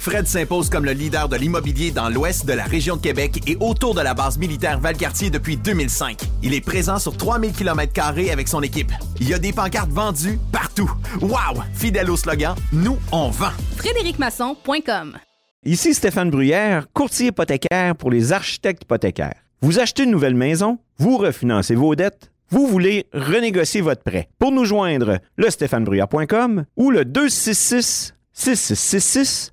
Fred s'impose comme le leader de l'immobilier dans l'ouest de la région de Québec et autour de la base militaire Valcartier depuis 2005. Il est présent sur 3000 km avec son équipe. Il y a des pancartes vendues partout. Wow! Fidèle au slogan, nous, on vend. FrédéricMasson.com Ici Stéphane Bruyère, courtier hypothécaire pour les architectes hypothécaires. Vous achetez une nouvelle maison, vous refinancez vos dettes, vous voulez renégocier votre prêt. Pour nous joindre, le stéphanebruyère.com ou le 266 6666.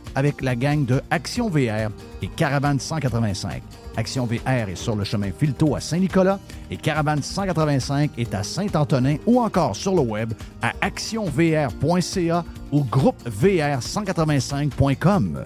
avec la gang de Action VR et Caravane 185. Action VR est sur le chemin Filto à Saint-Nicolas et Caravane 185 est à Saint-Antonin ou encore sur le web à actionvr.ca ou groupevr185.com.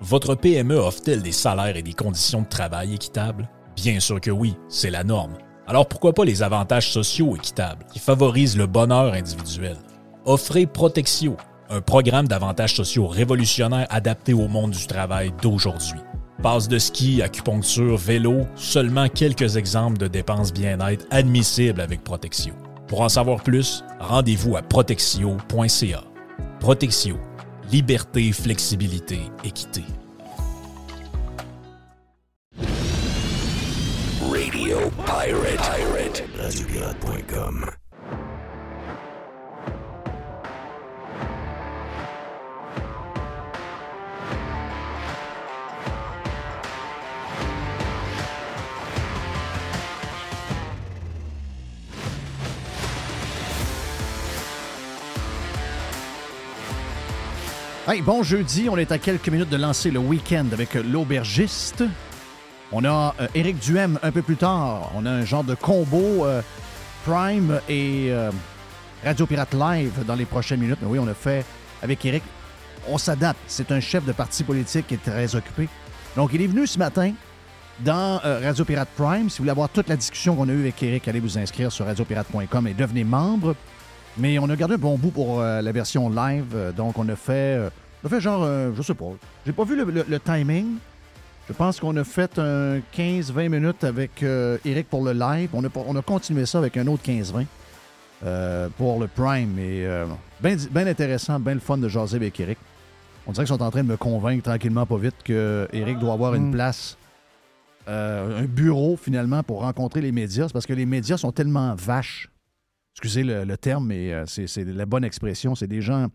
Votre PME offre-t-elle des salaires et des conditions de travail équitables? Bien sûr que oui, c'est la norme. Alors pourquoi pas les avantages sociaux équitables qui favorisent le bonheur individuel? Offrez Protexio, un programme d'avantages sociaux révolutionnaire adapté au monde du travail d'aujourd'hui. Passe de ski, acupuncture, vélo, seulement quelques exemples de dépenses bien-être admissibles avec Protexio. Pour en savoir plus, rendez-vous à protexio.ca. Protexio, liberté, flexibilité, équité. Radio Pirate. Pirate. RadioPirate.com. Hey, bon jeudi, on est à quelques minutes de lancer le week-end avec l'aubergiste. On a euh, Éric Duhem un peu plus tard. On a un genre de combo euh, Prime et euh, Radio Pirate Live dans les prochaines minutes. Mais oui, on a fait avec Éric. On s'adapte. C'est un chef de parti politique qui est très occupé. Donc, il est venu ce matin dans Radio Pirate Prime. Si vous voulez avoir toute la discussion qu'on a eue avec Éric, allez vous inscrire sur radiopirate.com et devenez membre. Mais on a gardé un bon bout pour la version live. donc, on a fait, on a fait genre, je sais pas, j'ai pas vu le timing. Je pense qu'on a fait un 15-20 minutes avec euh, Eric pour le live. On a, on a continué ça avec un autre 15-20 euh, pour le Prime. Et euh, bien intéressant, bien le fun de jaser avec Eric. On dirait qu'ils sont en train de me convaincre tranquillement, pas vite, que Eric doit avoir une mm. place, un bureau finalement pour rencontrer les médias. C'est parce que les médias sont tellement vaches. Excusez le, le terme, mais c'est la bonne expression. C'est des gens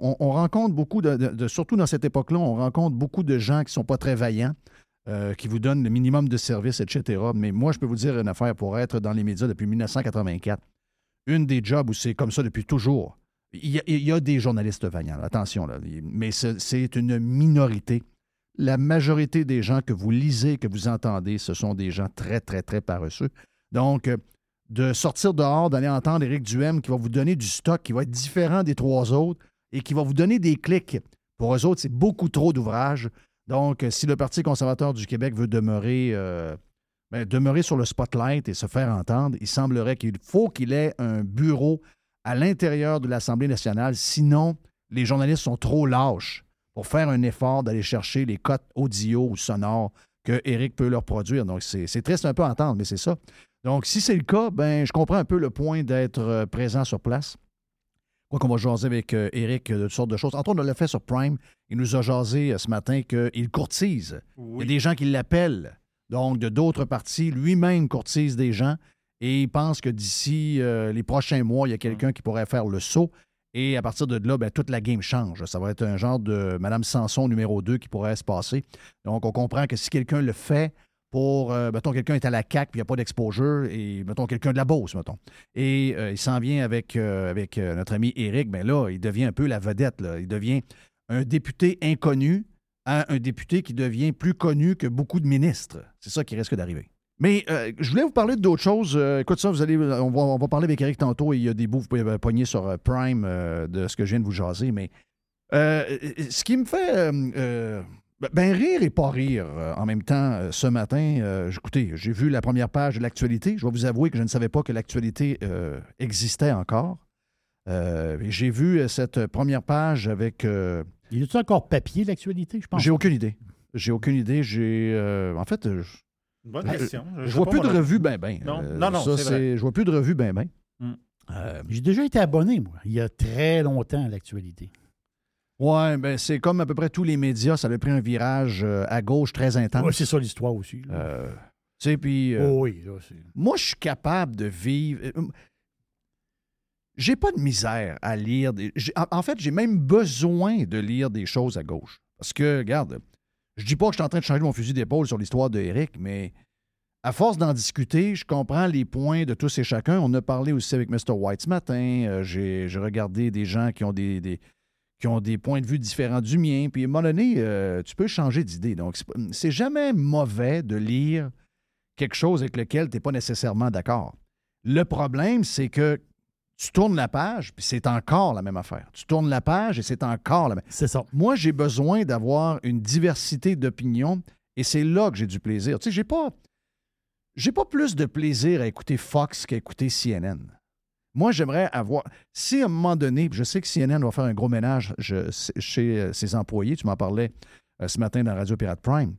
on, rencontre beaucoup de, surtout dans cette époque-là, on rencontre beaucoup de gens qui sont pas très vaillants, euh, qui vous donnent le minimum de services, etc. Mais moi, je peux vous dire une affaire pour être dans les médias depuis 1984. Une des jobs où c'est comme ça depuis toujours. Il y, a, des journalistes vaillants, attention, là, mais c'est une minorité. La majorité des gens que vous lisez, que vous entendez, ce sont des gens très, très, très paresseux. Donc, euh, de sortir dehors, d'aller entendre Éric Duhem qui va vous donner du stock qui va être différent des trois autres et qui va vous donner des clics Pour eux autres, c'est beaucoup trop d'ouvrages. Donc, si le Parti conservateur du Québec veut demeurer, euh, ben, demeurer sur le spotlight et se faire entendre, il semblerait qu'il faut qu'il ait un bureau à l'intérieur de l'Assemblée nationale. Sinon, les journalistes sont trop lâches pour faire un effort d'aller chercher les cotes audio ou sonores que Eric peut leur produire. Donc, c'est c'est triste un peu à entendre, mais c'est ça. Donc, si c'est le cas, ben, je comprends un peu le point d'être euh, présent sur place. Quoi qu'on va jaser avec euh, Eric euh, de toutes sortes de choses. Autres, on l'a fait sur Prime. Il nous a jasé euh, ce matin qu'il courtise. Il y a des gens qui l'appellent, donc de d'autres partis. Lui-même courtise des gens et il pense que d'ici euh, les prochains mois, il y a quelqu'un qui pourrait faire le saut. Et à partir de là, ben, toute la game change. Ça va être un genre de Madame Sanson numéro 2 qui pourrait se passer. Donc, on comprend que si quelqu'un le fait pour, euh, mettons, quelqu'un est à la CAQ puis il n'y a pas d'exposure, et mettons, quelqu'un de la Beauce, mettons, et euh, il s'en vient avec, euh, avec notre ami Éric, bien là, il devient un peu la vedette. Là. Il devient un député inconnu à un député qui devient plus connu que beaucoup de ministres. C'est ça qui risque d'arriver. Mais je voulais vous parler d'autres choses. Écoute ça, vous allez, on, va, on va parler avec Eric tantôt et il y a des bouts, vous pouvez pogner sur Prime de ce que je viens de vous jaser. Mais ce qui me fait ben rire et pas rire euh, en même temps euh, ce matin, euh, écoutez, j'ai vu la première page de l'actualité. Je vais vous avouer que je ne savais pas que l'actualité euh, existait encore. Euh, j'ai vu cette première page avec. euh, Il est encore papier, l'actualité, je pense? j'ai aucune idée. J'ai aucune idée. J'ai. euh, en fait, je, Bonne question. je vois plus de revues ben ben. Non, non, non, ça, c'est vrai. Je vois plus de revues ben ben. J'ai déjà été abonné, moi, il y a très longtemps à l'actualité. Ouais, ben c'est comme à peu près tous les médias, ça a pris un virage euh, à gauche très intense. Ouais, c'est ça l'histoire aussi. Euh, tu sais, puis. euh, Oh oui, là, Moi, je suis capable de vivre. J'ai pas de misère à lire. Des... En fait, j'ai même besoin de lire des choses à gauche. Parce que, regarde, je dis pas que je suis en train de changer mon fusil d'épaule sur l'histoire de Eric, mais à force d'en discuter, je comprends les points de tous et chacun. On a parlé aussi avec Mr. White ce matin. J'ai j'ai regardé des gens qui ont des, des- qui ont des points de vue différents du mien. Puis à un moment donné, euh, tu peux changer d'idée. Donc, c'est jamais mauvais de lire quelque chose avec lequel tu n'es pas nécessairement d'accord. Le problème, c'est que tu tournes la page, puis c'est encore la même affaire. Tu tournes la page et c'est encore la même. c'est ça. Moi, j'ai besoin d'avoir une diversité d'opinions et c'est là que j'ai du plaisir. Tu sais, j'ai pas. J'ai pas plus de plaisir à écouter Fox qu'à écouter CNN. Moi, j'aimerais avoir. Si à un moment donné, je sais que CNN va faire un gros ménage chez euh, ses employés, tu m'en parlais euh, ce matin dans Radio Pirate Prime.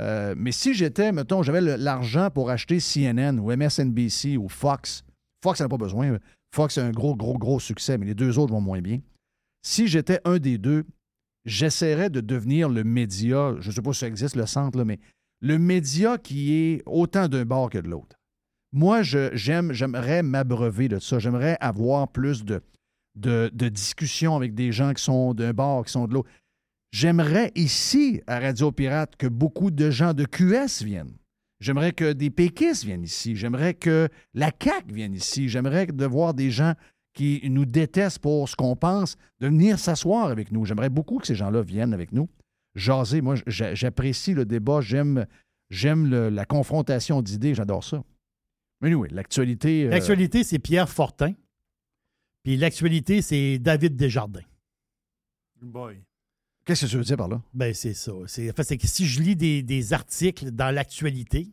Euh, mais si j'étais, mettons, j'avais l'argent pour acheter CNN ou MSNBC ou Fox, Fox n'a pas besoin. Fox a un gros, gros, gros succès, mais les deux autres vont moins bien. Si j'étais un des deux, j'essaierais de devenir le média, je ne sais pas si ça existe le centre, mais le média qui est autant d'un bord que de l'autre. Moi, j'aimerais m'abreuver de ça. J'aimerais avoir plus de, de, discussions avec des gens qui sont d'un bord, qui sont de l'autre. J'aimerais ici, à Radio Pirate, que beaucoup de gens de QS viennent. J'aimerais que des péquistes viennent ici. J'aimerais que la CAQ vienne ici. J'aimerais de voir des gens qui nous détestent pour ce qu'on pense, de venir s'asseoir avec nous. J'aimerais beaucoup que ces gens-là viennent avec nous. Jaser, moi, j'a- j'apprécie le débat, j'aime, la confrontation d'idées, j'adore ça. Mais oui, l'actualité. euh, L'actualité, c'est Pierre Fortin. Puis l'actualité, c'est David Desjardins. Boy. Qu'est-ce que tu veux dire par là? Ben, c'est ça. C'est, en fait, c'est que si je lis des, des articles dans l'actualité,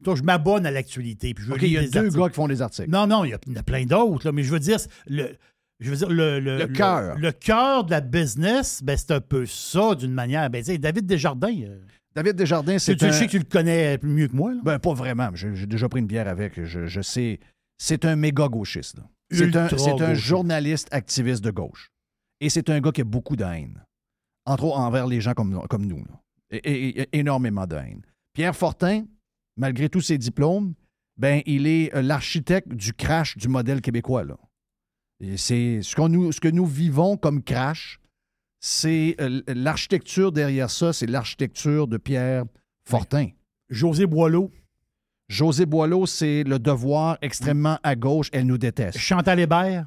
donc je m'abonne à l'actualité. Puis je il y a des deux articles. gars qui font des articles. Non, non, il y, a, il y en a plein d'autres, là, mais je veux dire, le, je veux dire, le, le, Le cœur. Le, cœur de la business, ben, c'est un peu ça, d'une manière. Ben, tu sais, David Desjardins, euh, David Desjardins, c'est tu un... sais que tu le connais mieux que moi. Là. Ben, pas vraiment. J'ai déjà pris une bière avec. Je, je sais. C'est un méga gauchiste. C'est un, journaliste activiste de gauche. Et c'est un gars qui a beaucoup de haine. Entre autres, envers les gens comme, comme nous. Et, et- et- énormément de haine. Pierre Fortin, malgré tous ses diplômes, ben, il est euh, l'architecte du crash du modèle québécois. Là. Et c'est ce, qu'on nous, ce que nous vivons comme crash, c'est euh, l'architecture derrière ça, c'est l'architecture de Pierre Fortin. José Boileau, José Boileau, c'est le devoir extrêmement à gauche. Elle nous déteste. Chantal Hébert.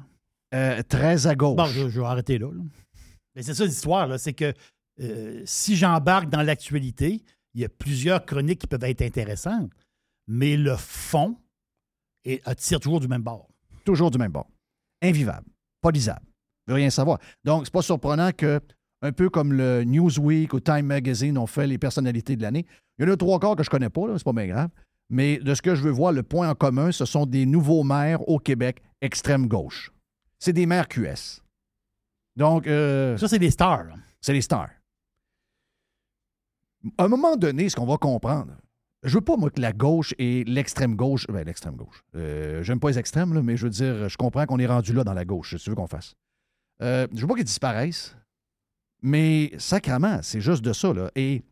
Euh, très à gauche. Bon, je, je vais arrêter là. là. Mais c'est ça l'histoire, c'est que euh, si j'embarque dans l'actualité, il y a plusieurs chroniques qui peuvent être intéressantes, mais le fond est, tire toujours du même bord. Toujours du même bord. Invivable. Pas lisable. Veut rien savoir. Donc, c'est pas surprenant que un peu comme le Newsweek ou Time Magazine ont fait les personnalités de l'année. Il y en a trois quarts que je connais pas, là, c'est pas bien grave. Mais de ce que je veux voir, le point en commun, ce sont des nouveaux maires au Québec extrême gauche. C'est des maires QS. Donc, euh, Ça, c'est des stars. c'est les stars. À un moment donné, ce qu'on va comprendre, je veux pas, moi, que la gauche et l'extrême gauche. Ben, l'extrême gauche. Euh, J'aime pas les extrêmes, là, mais je veux dire, je comprends qu'on est rendu là dans la gauche. Que tu veux qu'on fasse. Euh, je veux pas qu'ils disparaissent, mais sacrament, c'est juste de ça, là. Et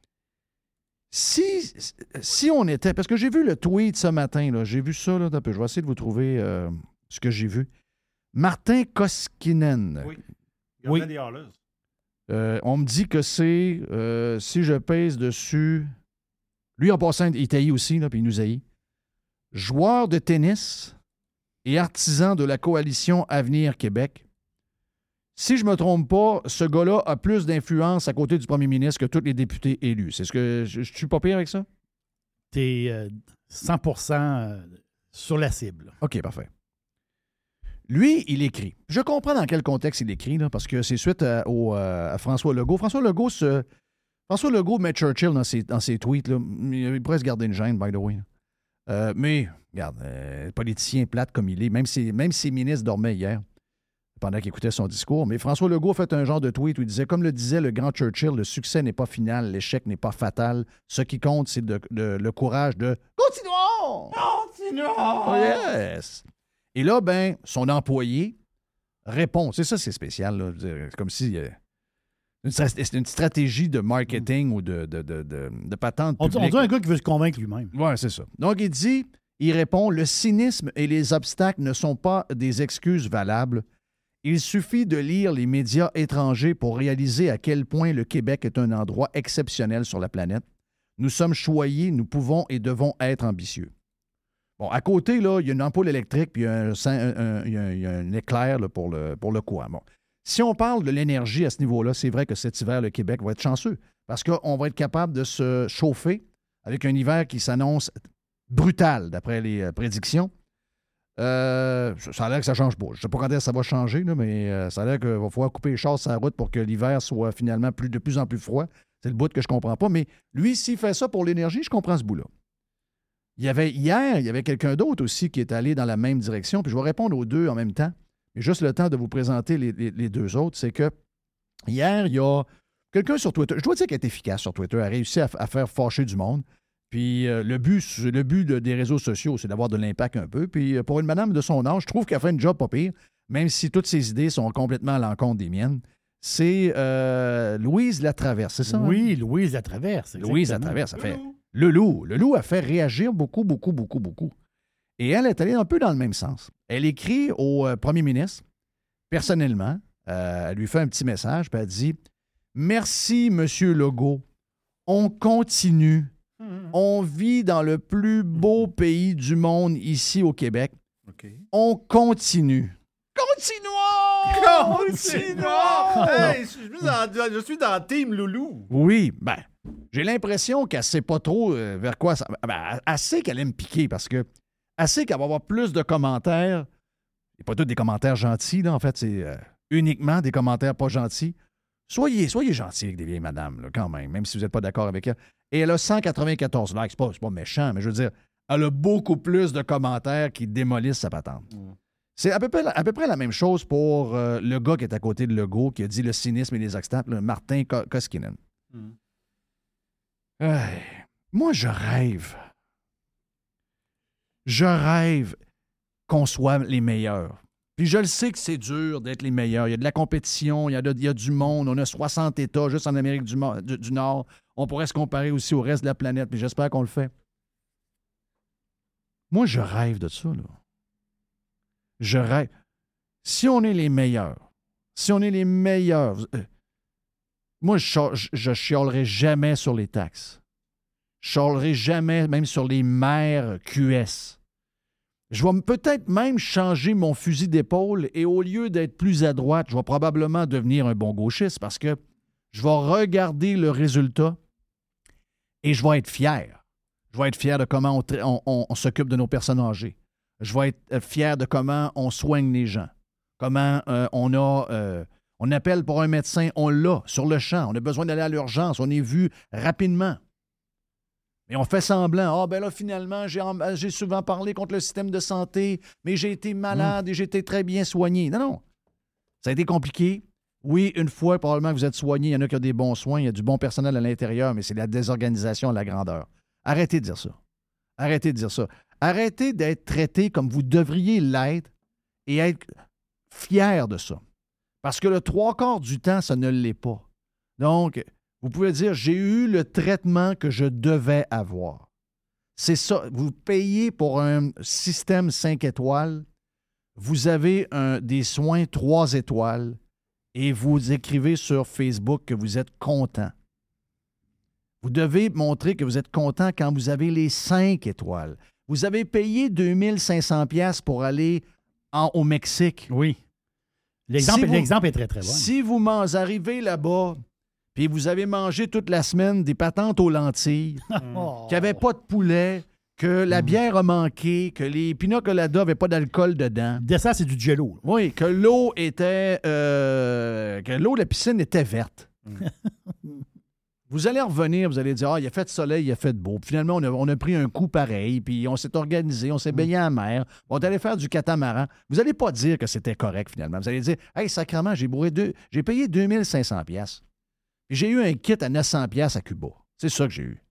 si, si on était. Parce que j'ai vu le tweet ce matin, là. J'ai vu ça, là. peu. Je vais essayer de vous trouver euh, ce que j'ai vu. Martin Koskinen. Oui. Des. Euh, on me dit que c'est euh, si je pèse dessus. Lui, en passant, il taillit aussi, là, puis il nous haït. Joueur de tennis et artisan de la coalition Avenir Québec. Si je ne me trompe pas, ce gars-là a plus d'influence à côté du premier ministre que tous les députés élus. C'est ce que. Je, je suis pas pire avec ça? T'es euh, 100% euh, sur la cible. OK, parfait. Lui, il écrit. Je comprends dans quel contexte il écrit, là, parce que c'est suite à, au, euh, à François Legault. François Legault, se- François Legault met Churchill dans ses, dans ses tweets. Là. Il pourrait se garder une gêne, by the way. Euh, mais, regarde, euh, politicien plate comme il est, même si, même ses ministres dormaient hier, pendant qu'il écoutait son discours. Mais François Legault a fait un genre de tweet où il disait, comme le disait le grand Churchill, le succès n'est pas final, l'échec n'est pas fatal. Ce qui compte, c'est de- de- le courage de continuons! Oh, yes! Et là, ben, son employé répond. C'est ça, c'est spécial. là. C'est comme si. euh, c'est une stratégie de marketing ou de, de, de, de- patente. On, on dit un gars qui veut se convaincre lui-même. Oui, c'est ça. Donc, il dit, il répond, le cynisme et les obstacles ne sont pas des excuses valables. Il suffit de lire les médias étrangers pour réaliser à quel point le Québec est un endroit exceptionnel sur la planète. Nous sommes choyés, nous pouvons et devons être ambitieux. Bon, à côté, là, il y a une ampoule électrique puis il y a un, éclair pour, le, pour le. Bon. Si on parle de l'énergie à ce niveau-là, c'est vrai que cet hiver, le Québec va être chanceux parce qu'on va être capable de se chauffer avec un hiver qui s'annonce brutal d'après les euh, prédictions. Euh, ça a l'air que ça change pas. Je ne sais pas quand ça va changer, mais euh, ça a l'air qu'il va falloir couper les chars sur la route pour que l'hiver soit finalement plus, de plus en plus froid. C'est le bout que je comprends pas. Mais lui, s'il fait ça pour l'énergie, je comprends ce bout-là. Il y avait hier, il y avait quelqu'un d'autre aussi qui est allé dans la même direction. Puis je vais répondre aux deux en même temps. Mais juste le temps de vous présenter les, deux autres, c'est que hier, il y a quelqu'un sur Twitter. Je dois dire qu'il est efficace sur Twitter, a réussi à, à faire fâcher du monde. Puis euh, le but, le but de- des réseaux sociaux, c'est d'avoir de l'impact un peu. Puis euh, pour une madame de son âge, je trouve qu'elle a fait une job pas pire, même si toutes ses idées sont complètement à l'encontre des miennes. C'est euh, Louise Latraverse, c'est ça? hein? Oui, Louise la traverse. Louise. Latraverse, ça fait. Le loup. Le loup a fait réagir beaucoup, beaucoup, beaucoup, beaucoup. Et elle est allée un peu dans le même sens. Elle écrit au premier ministre, personnellement, euh, elle lui fait un petit message, puis elle dit Merci, Monsieur Legault. On continue. On vit dans le plus beau pays du monde ici au Québec. On continue. Continuons! Continuons! Hey, je, suis dans, je suis dans Team Loulou. Oui, ben, j'ai l'impression qu'elle sait pas trop euh, vers quoi ça. Ben, elle sait qu'elle aime piquer parce que elle sait qu'elle va avoir plus de commentaires. Et pas tous des commentaires gentils, là, en fait, c'est euh, uniquement des commentaires pas gentils. Soyez, soyez gentils avec des vieilles madames, là, quand même, même si vous n'êtes pas d'accord avec elle. Et elle a 194 likes. C'est pas, c'est pas méchant, mais je veux dire, elle a beaucoup plus de commentaires qui démolissent sa patente. C'est à peu, près, à peu près la même chose pour euh, le gars qui est à côté de Legault, qui a dit le cynisme et les obstacles, Martin Ko- Koskinen. Mm. Moi, je rêve. Je rêve qu'on soit les meilleurs. Puis je le sais que c'est dur d'être les meilleurs. Il y a de la compétition, il y a, de- y a du monde. On a 60 États juste en Amérique du, du- Nord. On pourrait se comparer aussi au reste de la planète, mais j'espère qu'on le fait. Moi, je rêve de ça, là. Je rêve. Si on est les meilleurs, si on est les meilleurs, euh, moi, je, chialerai jamais sur les taxes. Je chialerai jamais, même sur les maires QS. Je vais peut-être même changer mon fusil d'épaule et au lieu d'être plus à droite, je vais probablement devenir un bon gauchiste parce que je vais regarder le résultat et je vais être fier. Je vais être fier de comment on, s'occupe de nos personnes âgées. Je vais être euh, fier de comment on soigne les gens. Comment euh, on euh, On appelle pour un médecin, on l'a sur le champ. On a besoin d'aller à l'urgence. On est vu rapidement. Mais on fait semblant. Ah, ben là, finalement, j'ai en- j'ai souvent parlé contre le système de santé, mais j'ai été malade et j'ai été très bien soigné. Non, non. Ça a été compliqué. Oui, une fois, probablement que vous êtes soigné. Il y en a qui ont des bons soins. Il y a du bon personnel à l'intérieur, mais c'est la désorganisation à la grandeur. Arrêtez de dire ça. Arrêtez de dire ça. Arrêtez d'être traité comme vous devriez l'être et être fier de ça. Parce que le trois quarts du temps, ça ne l'est pas. Donc, vous pouvez dire, j'ai eu le traitement que je devais avoir. C'est ça. Vous payez pour un système 5 étoiles, vous avez un- des soins 3 étoiles et vous écrivez sur Facebook que vous êtes content. Vous devez montrer que vous êtes content quand vous avez les 5 étoiles. Vous avez payé 2500 pièces pour aller en- au Mexique. Oui. L'exemple Si est très, très bon. Si vous man- arrivez là-bas, puis vous avez mangé toute la semaine des patentes aux lentilles, Oh. qu'il n'y avait pas de poulet, que Mm. la bière a manqué, que les pina coladas n'avaient pas d'alcool dedans. De ça, c'est du jello. Oui, que l'eau était. euh, que l'eau de la piscine était verte. vous allez revenir, vous allez dire Ah, il a fait de soleil, il a fait de beau. Puis finalement, on a, on a pris un coup pareil, puis on s'est organisé, on s'est baigné à la mer, on est allé faire du catamaran. Vous n'allez pas dire que c'était correct finalement. Vous allez dire Hey, sacrement, j'ai bourré deux, j'ai payé 2500 pièces. J'ai eu un kit à 900 pièces à Cuba. C'est ça que j'ai eu.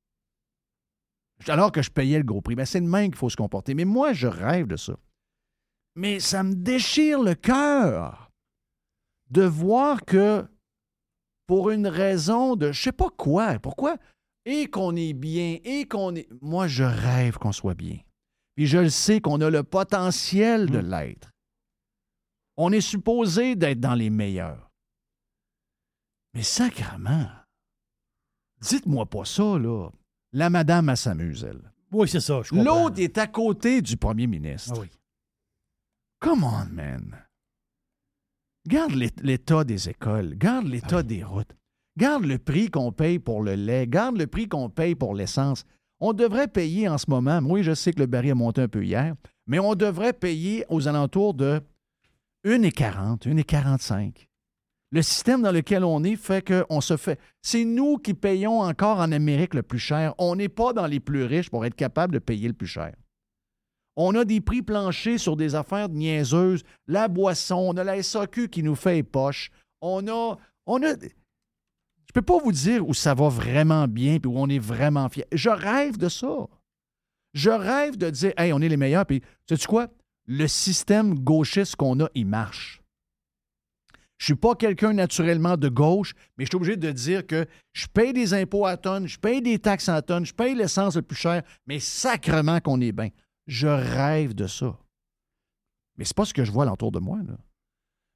Alors que je payais le gros prix. Ben, c'est le même qu'il faut se comporter. Mais moi, je rêve de ça. Mais ça me déchire le cœur de voir que pour une raison de je sais pas quoi, pourquoi, et qu'on est bien, et qu'on est. Moi, je rêve qu'on soit bien. Puis je le sais qu'on a le potentiel de l'être. On est supposé d'être dans les meilleurs. Mais sacrement, dites-moi pas ça, là. La madame, elle s'amuse, elle. Oui, c'est ça. je comprends. L'autre est à côté du premier ministre. Ah oui. Come on, man. Garde l'é- l'état des écoles, garde l'état des routes, garde le prix qu'on paye pour le lait, garde le prix qu'on paye pour l'essence. On devrait payer en ce moment, oui, je sais que le baril a monté un peu hier, mais on devrait payer aux alentours de 1,40, 1,45. Le système dans lequel on est fait qu'on se fait. C'est nous qui payons encore en Amérique le plus cher. On n'est pas dans les plus riches pour être capable de payer le plus cher. On a des prix planchers sur des affaires niaiseuses. La boisson, on a la SAQ qui nous fait les poches. On a. On a je peux pas vous dire où ça va vraiment bien puis où on est vraiment fier. Je rêve de ça. Je rêve de dire, hey, on est les meilleurs. Puis, sais-tu quoi? Le système gauchiste qu'on a, il marche. Je suis pas quelqu'un naturellement de gauche, mais je suis obligé de dire que je paye des impôts à tonnes, je paye des taxes à tonnes, je paye l'essence le plus cher, mais sacrement qu'on est bien. Je rêve de ça. Mais c'est pas ce que je vois alentour de moi. Là.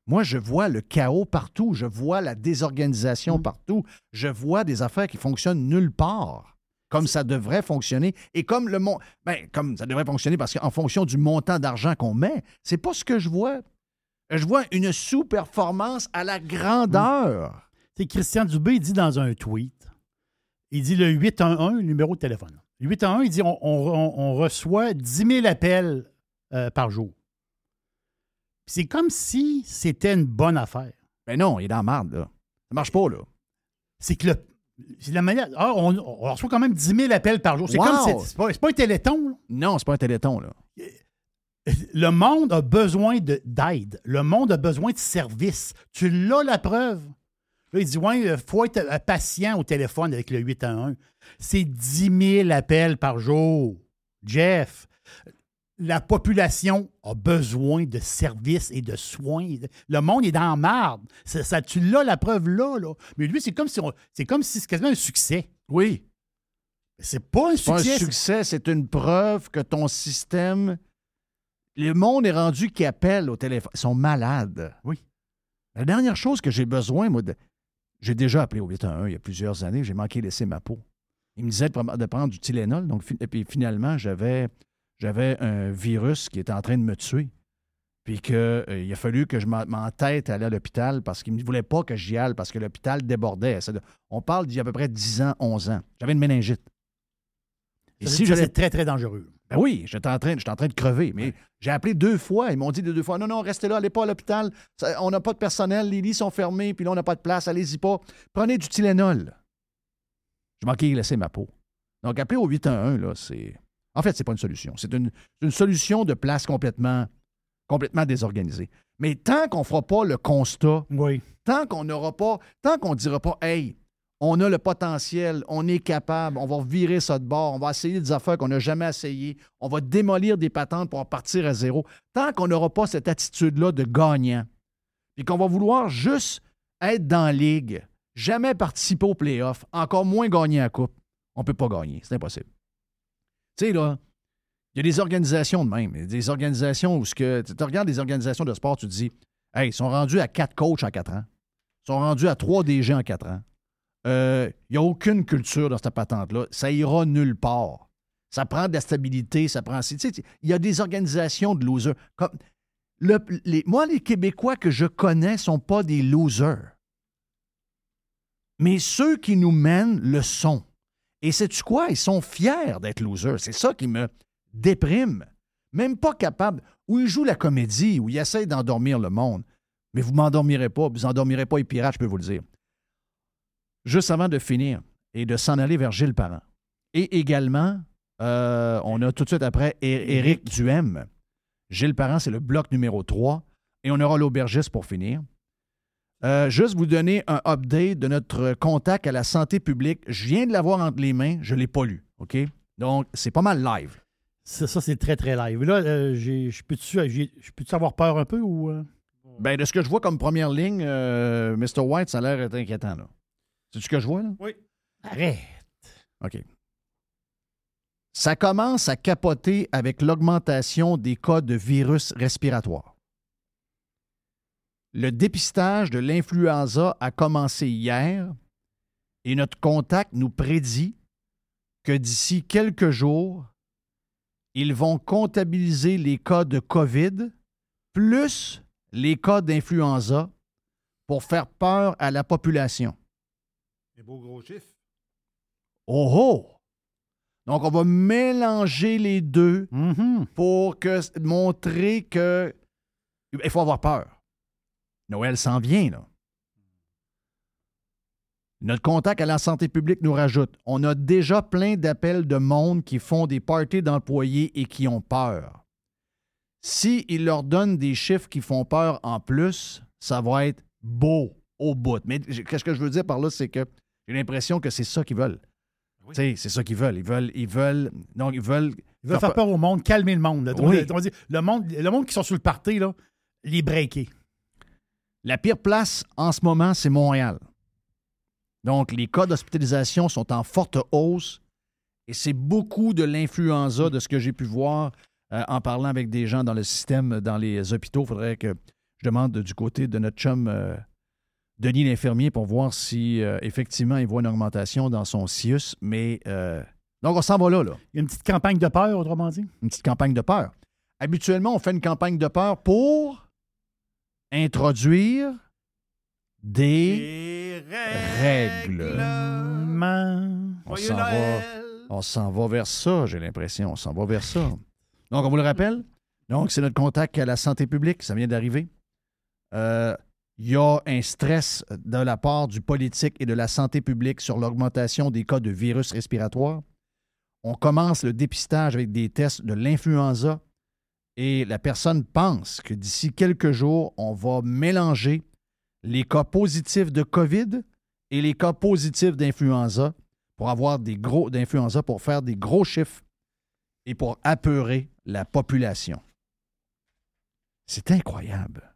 Moi, je vois le chaos partout, je vois la désorganisation partout, je vois des affaires qui fonctionnent nulle part, comme ça devrait fonctionner, et comme le mon... ben, comme ça devrait fonctionner parce qu'en fonction du montant d'argent qu'on met, c'est pas ce que je vois. Je vois une sous-performance à la grandeur. C'est Christian Dubé, il dit dans un tweet, il dit le 811, le numéro de téléphone. Le 811, il dit on, on- on- on reçoit 10 000 appels euh, par jour. C'est comme si c'était une bonne affaire. Ben non, il est dans la marde, là. Ça marche pas, là. C'est que le. C'est la manière. Ah, on, on reçoit quand même 10 000 appels par jour. C'est Wow! comme. c'est- C'est pas, c'est pas un téléthon, là. Non, c'est pas un téléthon, là. Le monde a besoin de- d'aide. Le monde a besoin de service. Tu l'as la preuve. Là, il dit Ouais, il faut être euh, patient au téléphone avec le 811. C'est 10 000 appels par jour. Jeff, la population a besoin de services et de soins. Le monde est dans la marde. Ça, ça- tu l'as la preuve là, là. Mais lui, c'est comme si c'est comme si c'est quasiment un succès. Oui. C'est pas un C'est pas un succès. succès, c'est une preuve que ton système. Le monde est rendu qui appelle au téléphone. Ils sont malades. Oui. La dernière chose que j'ai besoin, moi, de- j'ai déjà appelé au 811 il y a plusieurs années, j'ai manqué laisser ma peau. Il me disait de, prendre- de prendre du Tylenol, donc et puis finalement, j'avais, j'avais un virus qui était en train de me tuer. Puis qu'il a fallu que je m'en- m'entête à aller à l'hôpital parce qu'il ne voulait pas que j'y aille parce que l'hôpital débordait. On parle d'il y a à peu près 10 ans, 11 ans. J'avais une méningite. Et si j'allais c'est très, très dangereux. Ben oui, j'étais en train, j'étais en train de crever. Mais j'ai appelé deux fois. Ils m'ont dit deux fois non, non, restez là, allez pas à l'hôpital. On n'a pas de personnel, les lits sont fermés, puis là, on n'a pas de place, allez-y pas. Prenez du Tylenol. Je manquais de laisser ma peau. Donc, appeler au 811, là, c'est. En fait, c'est pas une solution. C'est une, une solution de place complètement, complètement désorganisée. Mais tant qu'on fera pas le constat, Oui. tant qu'on n'aura pas, tant qu'on ne dira pas, hey, on a le potentiel, on est capable, on va virer ça de bord, on va essayer des affaires qu'on n'a jamais essayées, on va démolir des patentes pour en partir à zéro. Tant qu'on n'aura pas cette attitude-là de gagnant, puis qu'on va vouloir juste être dans la ligue, jamais participer aux playoffs, encore moins gagner la coupe, on ne peut pas gagner. C'est impossible. Tu sais, là, il y a des organisations de même. Des organisations où ce que, tu regardes des organisations de sport, tu dis, hey, ils sont rendus à quatre coachs en quatre ans. Ils sont rendus à trois DG en quatre ans. Euh, Il n'y a aucune culture dans cette patente-là. Ça ira nulle part. Ça prend de la stabilité, ça prend. Il y a des organisations de losers. Moi, les Québécois que je connais ne sont pas des losers. Mais ceux qui nous mènent le sont. Et sais-tu quoi? Ils sont fiers d'être losers. C'est ça qui me déprime. Même pas capable. Où ils jouent la comédie, où ils essayent d'endormir le monde. Mais vous ne m'endormirez pas, vous n'endormirez pas les pirates, je peux vous le dire. Juste avant de finir et de s'en aller vers Gilles Parent. Et également, euh, on a tout de suite après Éric Duhem. Gilles Parent, c'est le bloc numéro 3. Et on aura l'aubergiste pour finir. Euh, juste vous donner un update de notre contact à la santé publique. Je viens de l'avoir entre les mains, je ne l'ai pas lu. OK? Donc, c'est pas mal live. Ça, ça, c'est très, très live. Là, euh, je peux-tu avoir peur un peu ou. euh? Ben, de ce que je vois comme première ligne, Mr. White, ça a l'air être inquiétant. là. C'est ce que je vois, là? Oui. Arrête. OK. Ça commence à capoter avec l'augmentation des cas de virus respiratoires. Le dépistage de l'influenza a commencé hier et notre contact nous prédit que d'ici quelques jours, ils vont comptabiliser les cas de COVID plus les cas d'influenza pour faire peur à la population. Des beaux gros chiffres. Oh oh! Donc, on va mélanger les deux Mhm. pour que, montrer que il faut avoir peur. Noël s'en vient, là. Notre contact à la santé publique nous rajoute on a déjà plein d'appels de monde qui font des parties d'employés et qui ont peur. S'ils leur donnent des chiffres qui font peur en plus, ça va être beau au bout. Mais qu'est-ce que je veux dire par là, c'est que j'ai l'impression que c'est ça qu'ils veulent. Tu sais, c'est ça qu'ils veulent. Ils veulent, ils veulent, donc ils veulent. Il veut faire peur au monde, calmer le monde. là. Oui. On dit, le, monde le monde qui sont sur le party, là, les breaker. La pire place en ce moment, c'est Montréal. Donc, les cas d'hospitalisation sont en forte hausse et c'est beaucoup de l'influenza de ce que j'ai pu voir euh, en parlant avec des gens dans le système, dans les hôpitaux. Il faudrait que je demande du côté de notre chum euh, Denis l'infirmier pour voir si euh, effectivement il voit une augmentation dans son CIUS. Mais euh, donc, on s'en va là, là. Il y a une petite campagne de peur, autrement dit? Une petite campagne de peur. Habituellement, on fait une campagne de peur pour introduire des règles. On s'en va, on s'en va vers ça, j'ai l'impression. On s'en va vers ça. Donc, on vous le rappelle. Donc, c'est notre contact à la santé publique. Ça vient d'arriver. Euh, Il y a un stress de la part du politique et de la santé publique sur l'augmentation des cas de virus respiratoires. On commence le dépistage avec des tests de l'influenza et la personne pense que d'ici quelques jours, on va mélanger les cas positifs de COVID et les cas positifs d'influenza pour avoir des gros d'influenza, pour faire des gros chiffres et pour apeurer la population. C'est incroyable.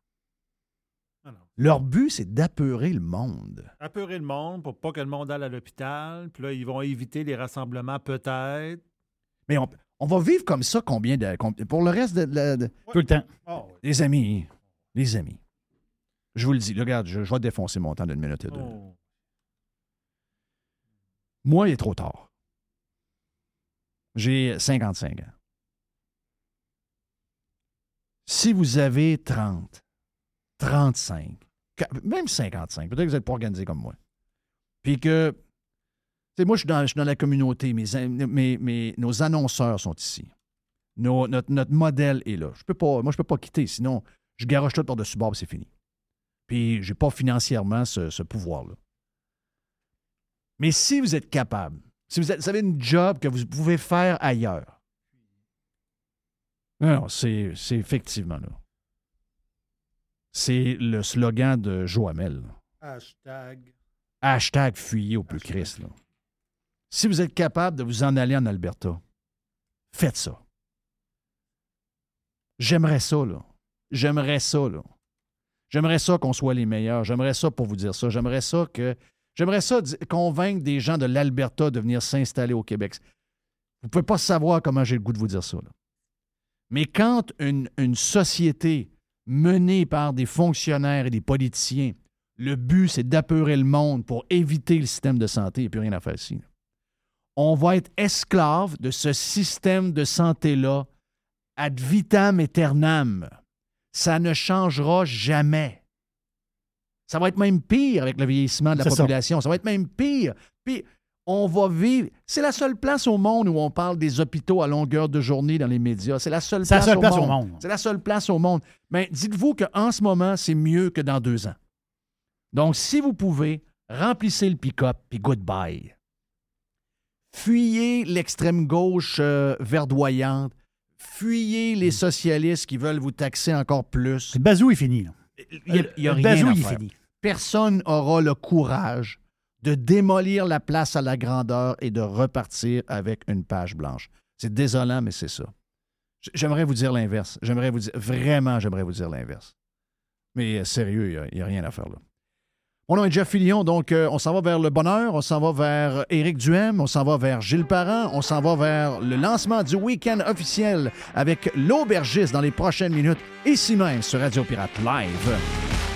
Ah. Leur but, c'est d'apeurer le monde. Apeurer le monde pour pas que le monde aille à l'hôpital. Puis là, ils vont éviter les rassemblements peut-être. Mais on, on va vivre comme ça combien de. Pour le reste de, la- de- Tout le temps. Oh, oui. Les amis, les amis, je vous le dis, là, regarde, je, je vais défoncer mon temps d'une minute et deux. Oh. Moi, il est trop tard. J'ai 55 ans. Si vous avez 30, 35, qua- même 55, peut-être que vous n'êtes pas organisé comme moi, puis que, moi, je suis, dans, je suis dans la communauté, nos annonceurs sont ici. Notre, notre modèle est là. Je peux pas, moi, je peux pas quitter, sinon je garoche tout par-dessus bord c'est fini. Puis j'ai pas financièrement ce, ce pouvoir-là. Mais si vous êtes capable, si vous, vous avez une job que vous pouvez faire ailleurs, non, c'est effectivement là. C'est le slogan de Joamel. Hashtag. Hashtag fuyez au plus Christ. là. Si vous êtes capable de vous en aller en Alberta, faites ça. J'aimerais ça, là. J'aimerais ça, là. J'aimerais ça qu'on soit les meilleurs. J'aimerais ça pour vous dire ça. J'aimerais ça que. J'aimerais ça convaincre des gens de l'Alberta de venir s'installer au Québec. Vous ne pouvez pas savoir comment j'ai le goût de vous dire ça. là. Mais quand une, une société menée par des fonctionnaires et des politiciens, le but, c'est d'apeurer le monde pour éviter le système de santé, il n'y a plus rien à faire ici. On va être esclave de ce système de santé-là ad vitam aeternam. Ça ne changera jamais. Ça va être même pire avec le vieillissement de la ça. population. Ça. va être même pire. On va vivre. C'est la seule place au monde où on parle des hôpitaux à longueur de journée dans les médias. C'est la seule C'est la place, seule au, place monde. au monde. C'est la seule place au monde. Mais dites-vous qu'en ce moment, c'est mieux que dans deux ans. Donc, si vous pouvez, remplissez le pick-up, puis goodbye. Fuyez l'extrême gauche euh, verdoyante. Fuyez les socialistes qui veulent vous taxer encore plus. Le bazou est fini. là. Il n'y a, il y a le rien bazou à il est fini. Personne n'aura le courage de démolir la place à la grandeur et de repartir avec une page blanche. C'est désolant, mais c'est ça. J'aimerais vous dire l'inverse. J'aimerais vous dire, vraiment, j'aimerais vous dire l'inverse. Mais euh, sérieux, il n'y a, rien à faire là. Mon nom est Jeff Fillion, donc euh, on s'en va vers le bonheur, on s'en va vers Éric Duhem, on s'en va vers Gilles Parent, on s'en va vers le lancement du week-end officiel avec l'aubergiste dans les prochaines minutes, ici même sur Radio Pirate Live.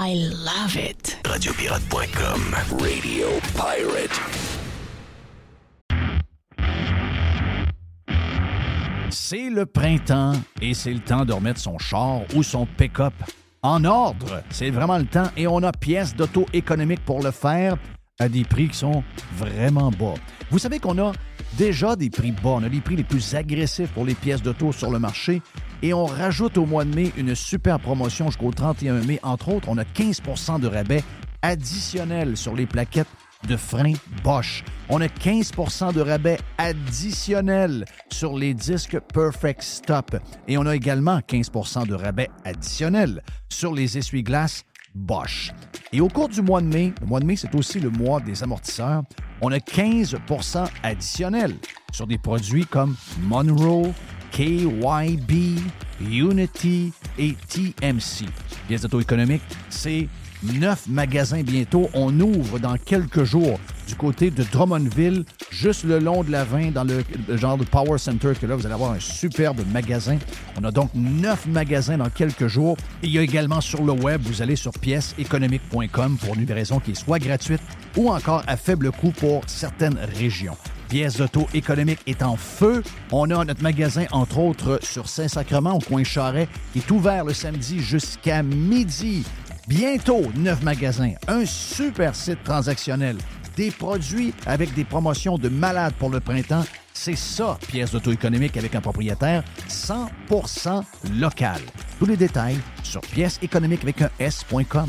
I love it. Radiopirate.com. Radio Pirate. C'est le printemps et c'est le temps de remettre son char ou son pick-up en ordre. C'est vraiment le temps et on a pièces d'auto économique pour le faire à des prix qui sont vraiment bas. Vous savez qu'on a déjà des prix bas. On a les prix les plus agressifs pour les pièces d'auto sur le marché et on rajoute au mois de mai une super promotion jusqu'au 31 mai. Entre autres, on a 15% de rabais additionnel sur les plaquettes de frein Bosch. On a 15% de rabais additionnel sur les disques Perfect Stop. Et on a également 15% de rabais additionnel sur les essuie-glaces Bosch. Et au cours du mois de mai, le mois de mai, c'est aussi le mois des amortisseurs, on a 15% additionnel sur des produits comme Monroe, KYB, Unity et TMC. Pièces d'auto-économique, c'est neuf magasins bientôt. On ouvre dans quelques jours du côté de Drummondville, juste le long de la 20, dans le, genre de Power Center, que là, vous allez avoir un superbe magasin. On a donc neuf magasins dans quelques jours. Il y a également sur le web, vous allez sur pièceséconomique.com pour une livraison qui soit gratuite ou encore à faible coût pour certaines régions. Pièces d'auto économique est en feu. On a notre magasin, entre autres, sur Saint-Sacrement, au coin Charret, qui est ouvert le samedi jusqu'à midi. Bientôt, neuf magasins, un super site transactionnel, des produits avec des promotions de malades pour le printemps. C'est ça, pièce d'auto-économique avec un propriétaire 100% local. Tous les détails sur pièce économique avec un S.com.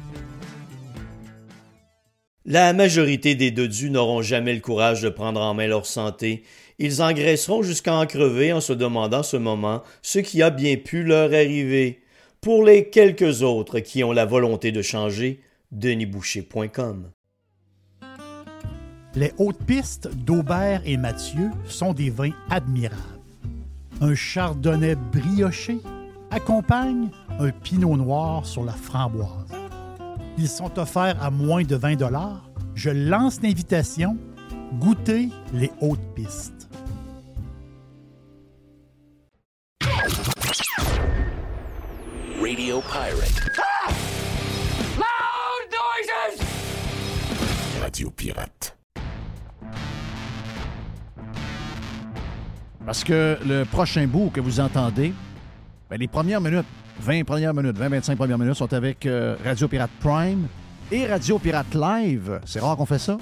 La majorité des dodus n'auront jamais le courage de prendre en main leur santé. Ils engraisseront jusqu'à en crever en se demandant ce moment ce qui a bien pu leur arriver. Pour les quelques autres qui ont la volonté de changer, denisboucher.com. Les hautes pistes d'Aubert et Mathieu sont des vins admirables. Un chardonnay brioché accompagne un pinot noir sur la framboise. Ils sont offerts à moins de 20 Je lance l'invitation. Goûtez les hautes pistes. Radio Pirate. Loud noises! Radio Pirate. Parce que le prochain bout que vous entendez, ben, les premières minutes, 20 premières minutes, 20-25 premières minutes sont avec euh, Radio Pirate Prime et Radio Pirate Live. C'est rare qu'on fait ça.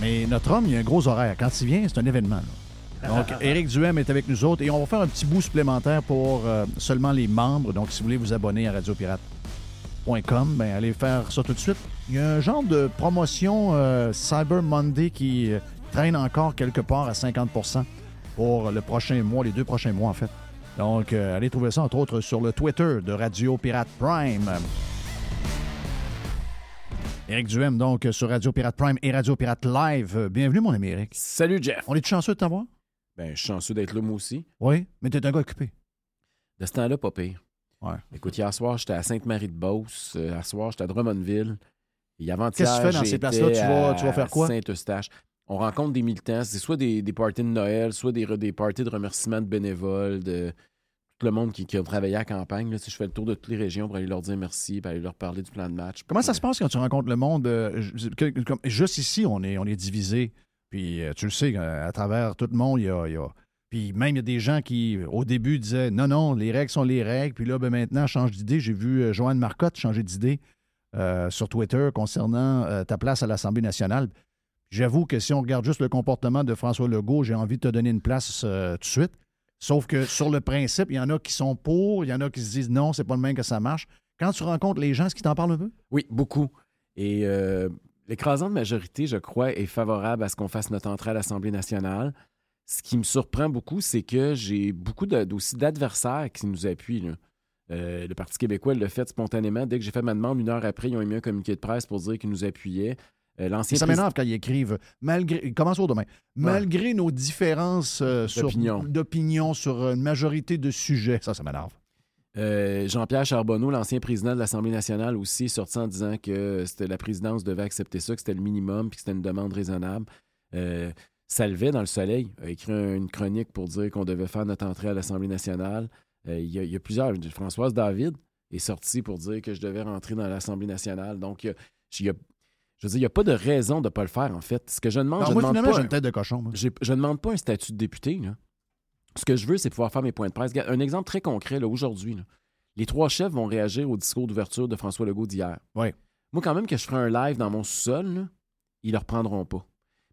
Mais notre homme, il a un gros horaire. Quand il vient, c'est un événement. là. Donc, Éric Duhem est avec nous autres et on va faire un petit bout supplémentaire pour euh, seulement les membres. Donc, si vous voulez vous abonner à radiopirate.com, ben, allez faire ça tout de suite. Il y a un genre de promotion euh, Cyber Monday qui traîne encore quelque part à 50% pour le prochain mois, les deux prochains mois en fait. Donc, euh, allez trouver ça entre autres sur le Twitter de Radio Pirate Prime. Éric Duhem, donc, sur Radio Pirate Prime et Radio Pirate Live. Bienvenue, mon ami Éric. Salut, Jeff. On est chanceux de t'avoir? Ben, je suis chanceux d'être là, moi aussi. Oui, mais t'es un gars occupé. De ce temps-là, pas pire. Ouais. Écoute, hier soir, j'étais à Sainte-Marie-de-Beauce. Euh, Hier soir, j'étais à Drummondville. Et avant-hier, Qu'est-ce que tu fais dans ces places-là? Tu vas- tu vas faire quoi? Saint-Eustache. On rencontre des militants. C'est soit des, des parties de Noël, soit des, des parties de remerciements de bénévoles, de tout le monde qui, qui a travaillé à la campagne. Là. Sais, Je fais le tour de toutes les régions pour aller leur dire merci, pour aller leur parler du plan de match. Comment ça se passe quand tu rencontres le monde? euh, juste ici, on est, on est divisé. Puis euh, tu le sais, euh, à travers tout le monde, il y a, il y a- Puis même, il y a des gens qui, au début, disaient non, non, les règles sont les règles. Puis là, ben, maintenant, change d'idée. J'ai vu euh, Joanne Marcotte changer d'idée euh, sur Twitter concernant euh, ta place à l'Assemblée nationale. J'avoue que si on regarde juste le comportement de François Legault, j'ai envie de te donner une place euh, tout de suite. Sauf que sur le principe, il y en a qui sont pour, il y en a qui se disent non, c'est pas le même que ça marche. Quand tu rencontres les gens, est-ce qu'ils t'en parlent un peu? Oui, beaucoup. Et euh, l'écrasante majorité, je crois, est favorable à ce qu'on fasse notre entrée à l'Assemblée nationale. Ce qui me surprend beaucoup, c'est que j'ai beaucoup aussi d'adversaires qui nous appuient. Euh, le Parti québécois l'a fait spontanément. Dès que j'ai fait ma demande, une heure après, ils ont émis un communiqué de presse pour dire qu'ils nous appuyaient. Euh, L'ancien Ça m'énerve quand ils écrivent, malgré, commençons demain, malgré nos différences euh, sur- D'opinion. sur une majorité de sujets. Ça, ça m'énerve. Euh, Jean-Pierre Charbonneau, l'ancien président de l'Assemblée nationale, aussi est sorti en disant que la présidence devait accepter ça, que c'était le minimum, puis que c'était une demande raisonnable. Euh, Salvet, dans le Soleil, a écrit un- une chronique pour dire qu'on devait faire notre entrée à l'Assemblée nationale. Euh, Il y, a- il y a plusieurs. Françoise David est sortie pour dire que je devais rentrer dans l'Assemblée nationale. Donc, il y a- il y a- je veux dire, il n'y a pas de raison de ne pas le faire, en fait. Ce que je demande, Non, je moi, demande pas j'ai un- une tête de cochon. moi. je ne demande pas un statut de député. là. Ce que je veux, c'est pouvoir faire mes points de presse. Un exemple très concret, là, aujourd'hui. là. Les trois chefs vont réagir au discours d'ouverture de François Legault d'hier. Moi, quand même, que je ferai un live dans mon sous-sol, là, ils ne le reprendront pas.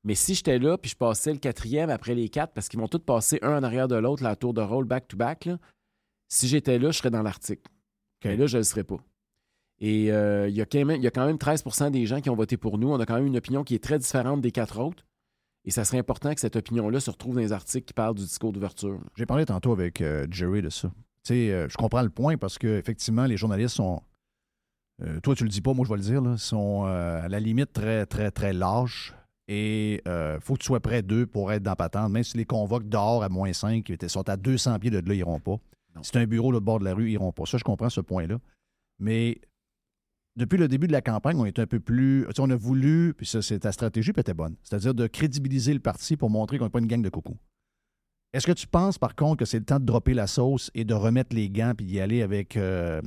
Mais si j'étais là, puis je passais le quatrième après les quatre, parce qu'ils vont tous passer un en arrière de l'autre, la tour de rôle back-to-back, si j'étais là, je serais dans l'article. Mais là, je ne le serais pas. Et euh, il y, a quand même- il y a quand même 13% des gens qui ont voté pour nous. On a quand même une opinion qui est très différente des quatre autres. Et ça serait important que cette opinion-là se retrouve dans les articles qui parlent du discours d'ouverture. J'ai parlé tantôt avec euh, Jerry de ça. Tu sais, euh, je comprends le point parce que effectivement, les journalistes sont. toi, tu le dis pas, moi, je vais le dire, là, sont à la limite très, très, très lâches. Et il faut que tu sois près d'eux pour être dans patente. Même si les convoques dehors à moins 5, qui étaient- sont à 200 pieds de là, ils iront pas. Si c'est un bureau là, au bord de la rue, ils iront pas. Ça, je comprends ce point-là. Mais depuis le début de la campagne, on est un peu plus. on a voulu, puis ça, c'est ta stratégie, puis était bonne. C'est-à-dire de crédibiliser le parti pour montrer qu'on n'est pas une gang de cocos. Est-ce que tu penses, par contre, que c'est le temps de dropper la sauce et de remettre les gants puis d'y aller avec euh,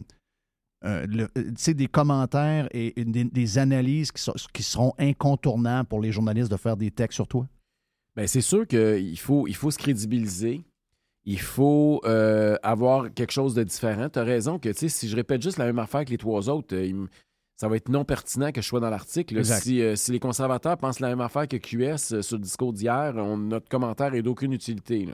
euh, des commentaires et des, analyses qui, seront incontournables pour les journalistes de faire des textes sur toi? Ben, c'est sûr qu'il faut, il faut se crédibiliser. Il faut euh, avoir quelque chose de différent. Tu as raison que si je répète juste la même affaire que les trois autres, euh, il ça va être non pertinent que je sois dans l'article. Si, euh, si les conservateurs pensent la même affaire que QS sur le discours d'hier, notre commentaire est d'aucune utilité.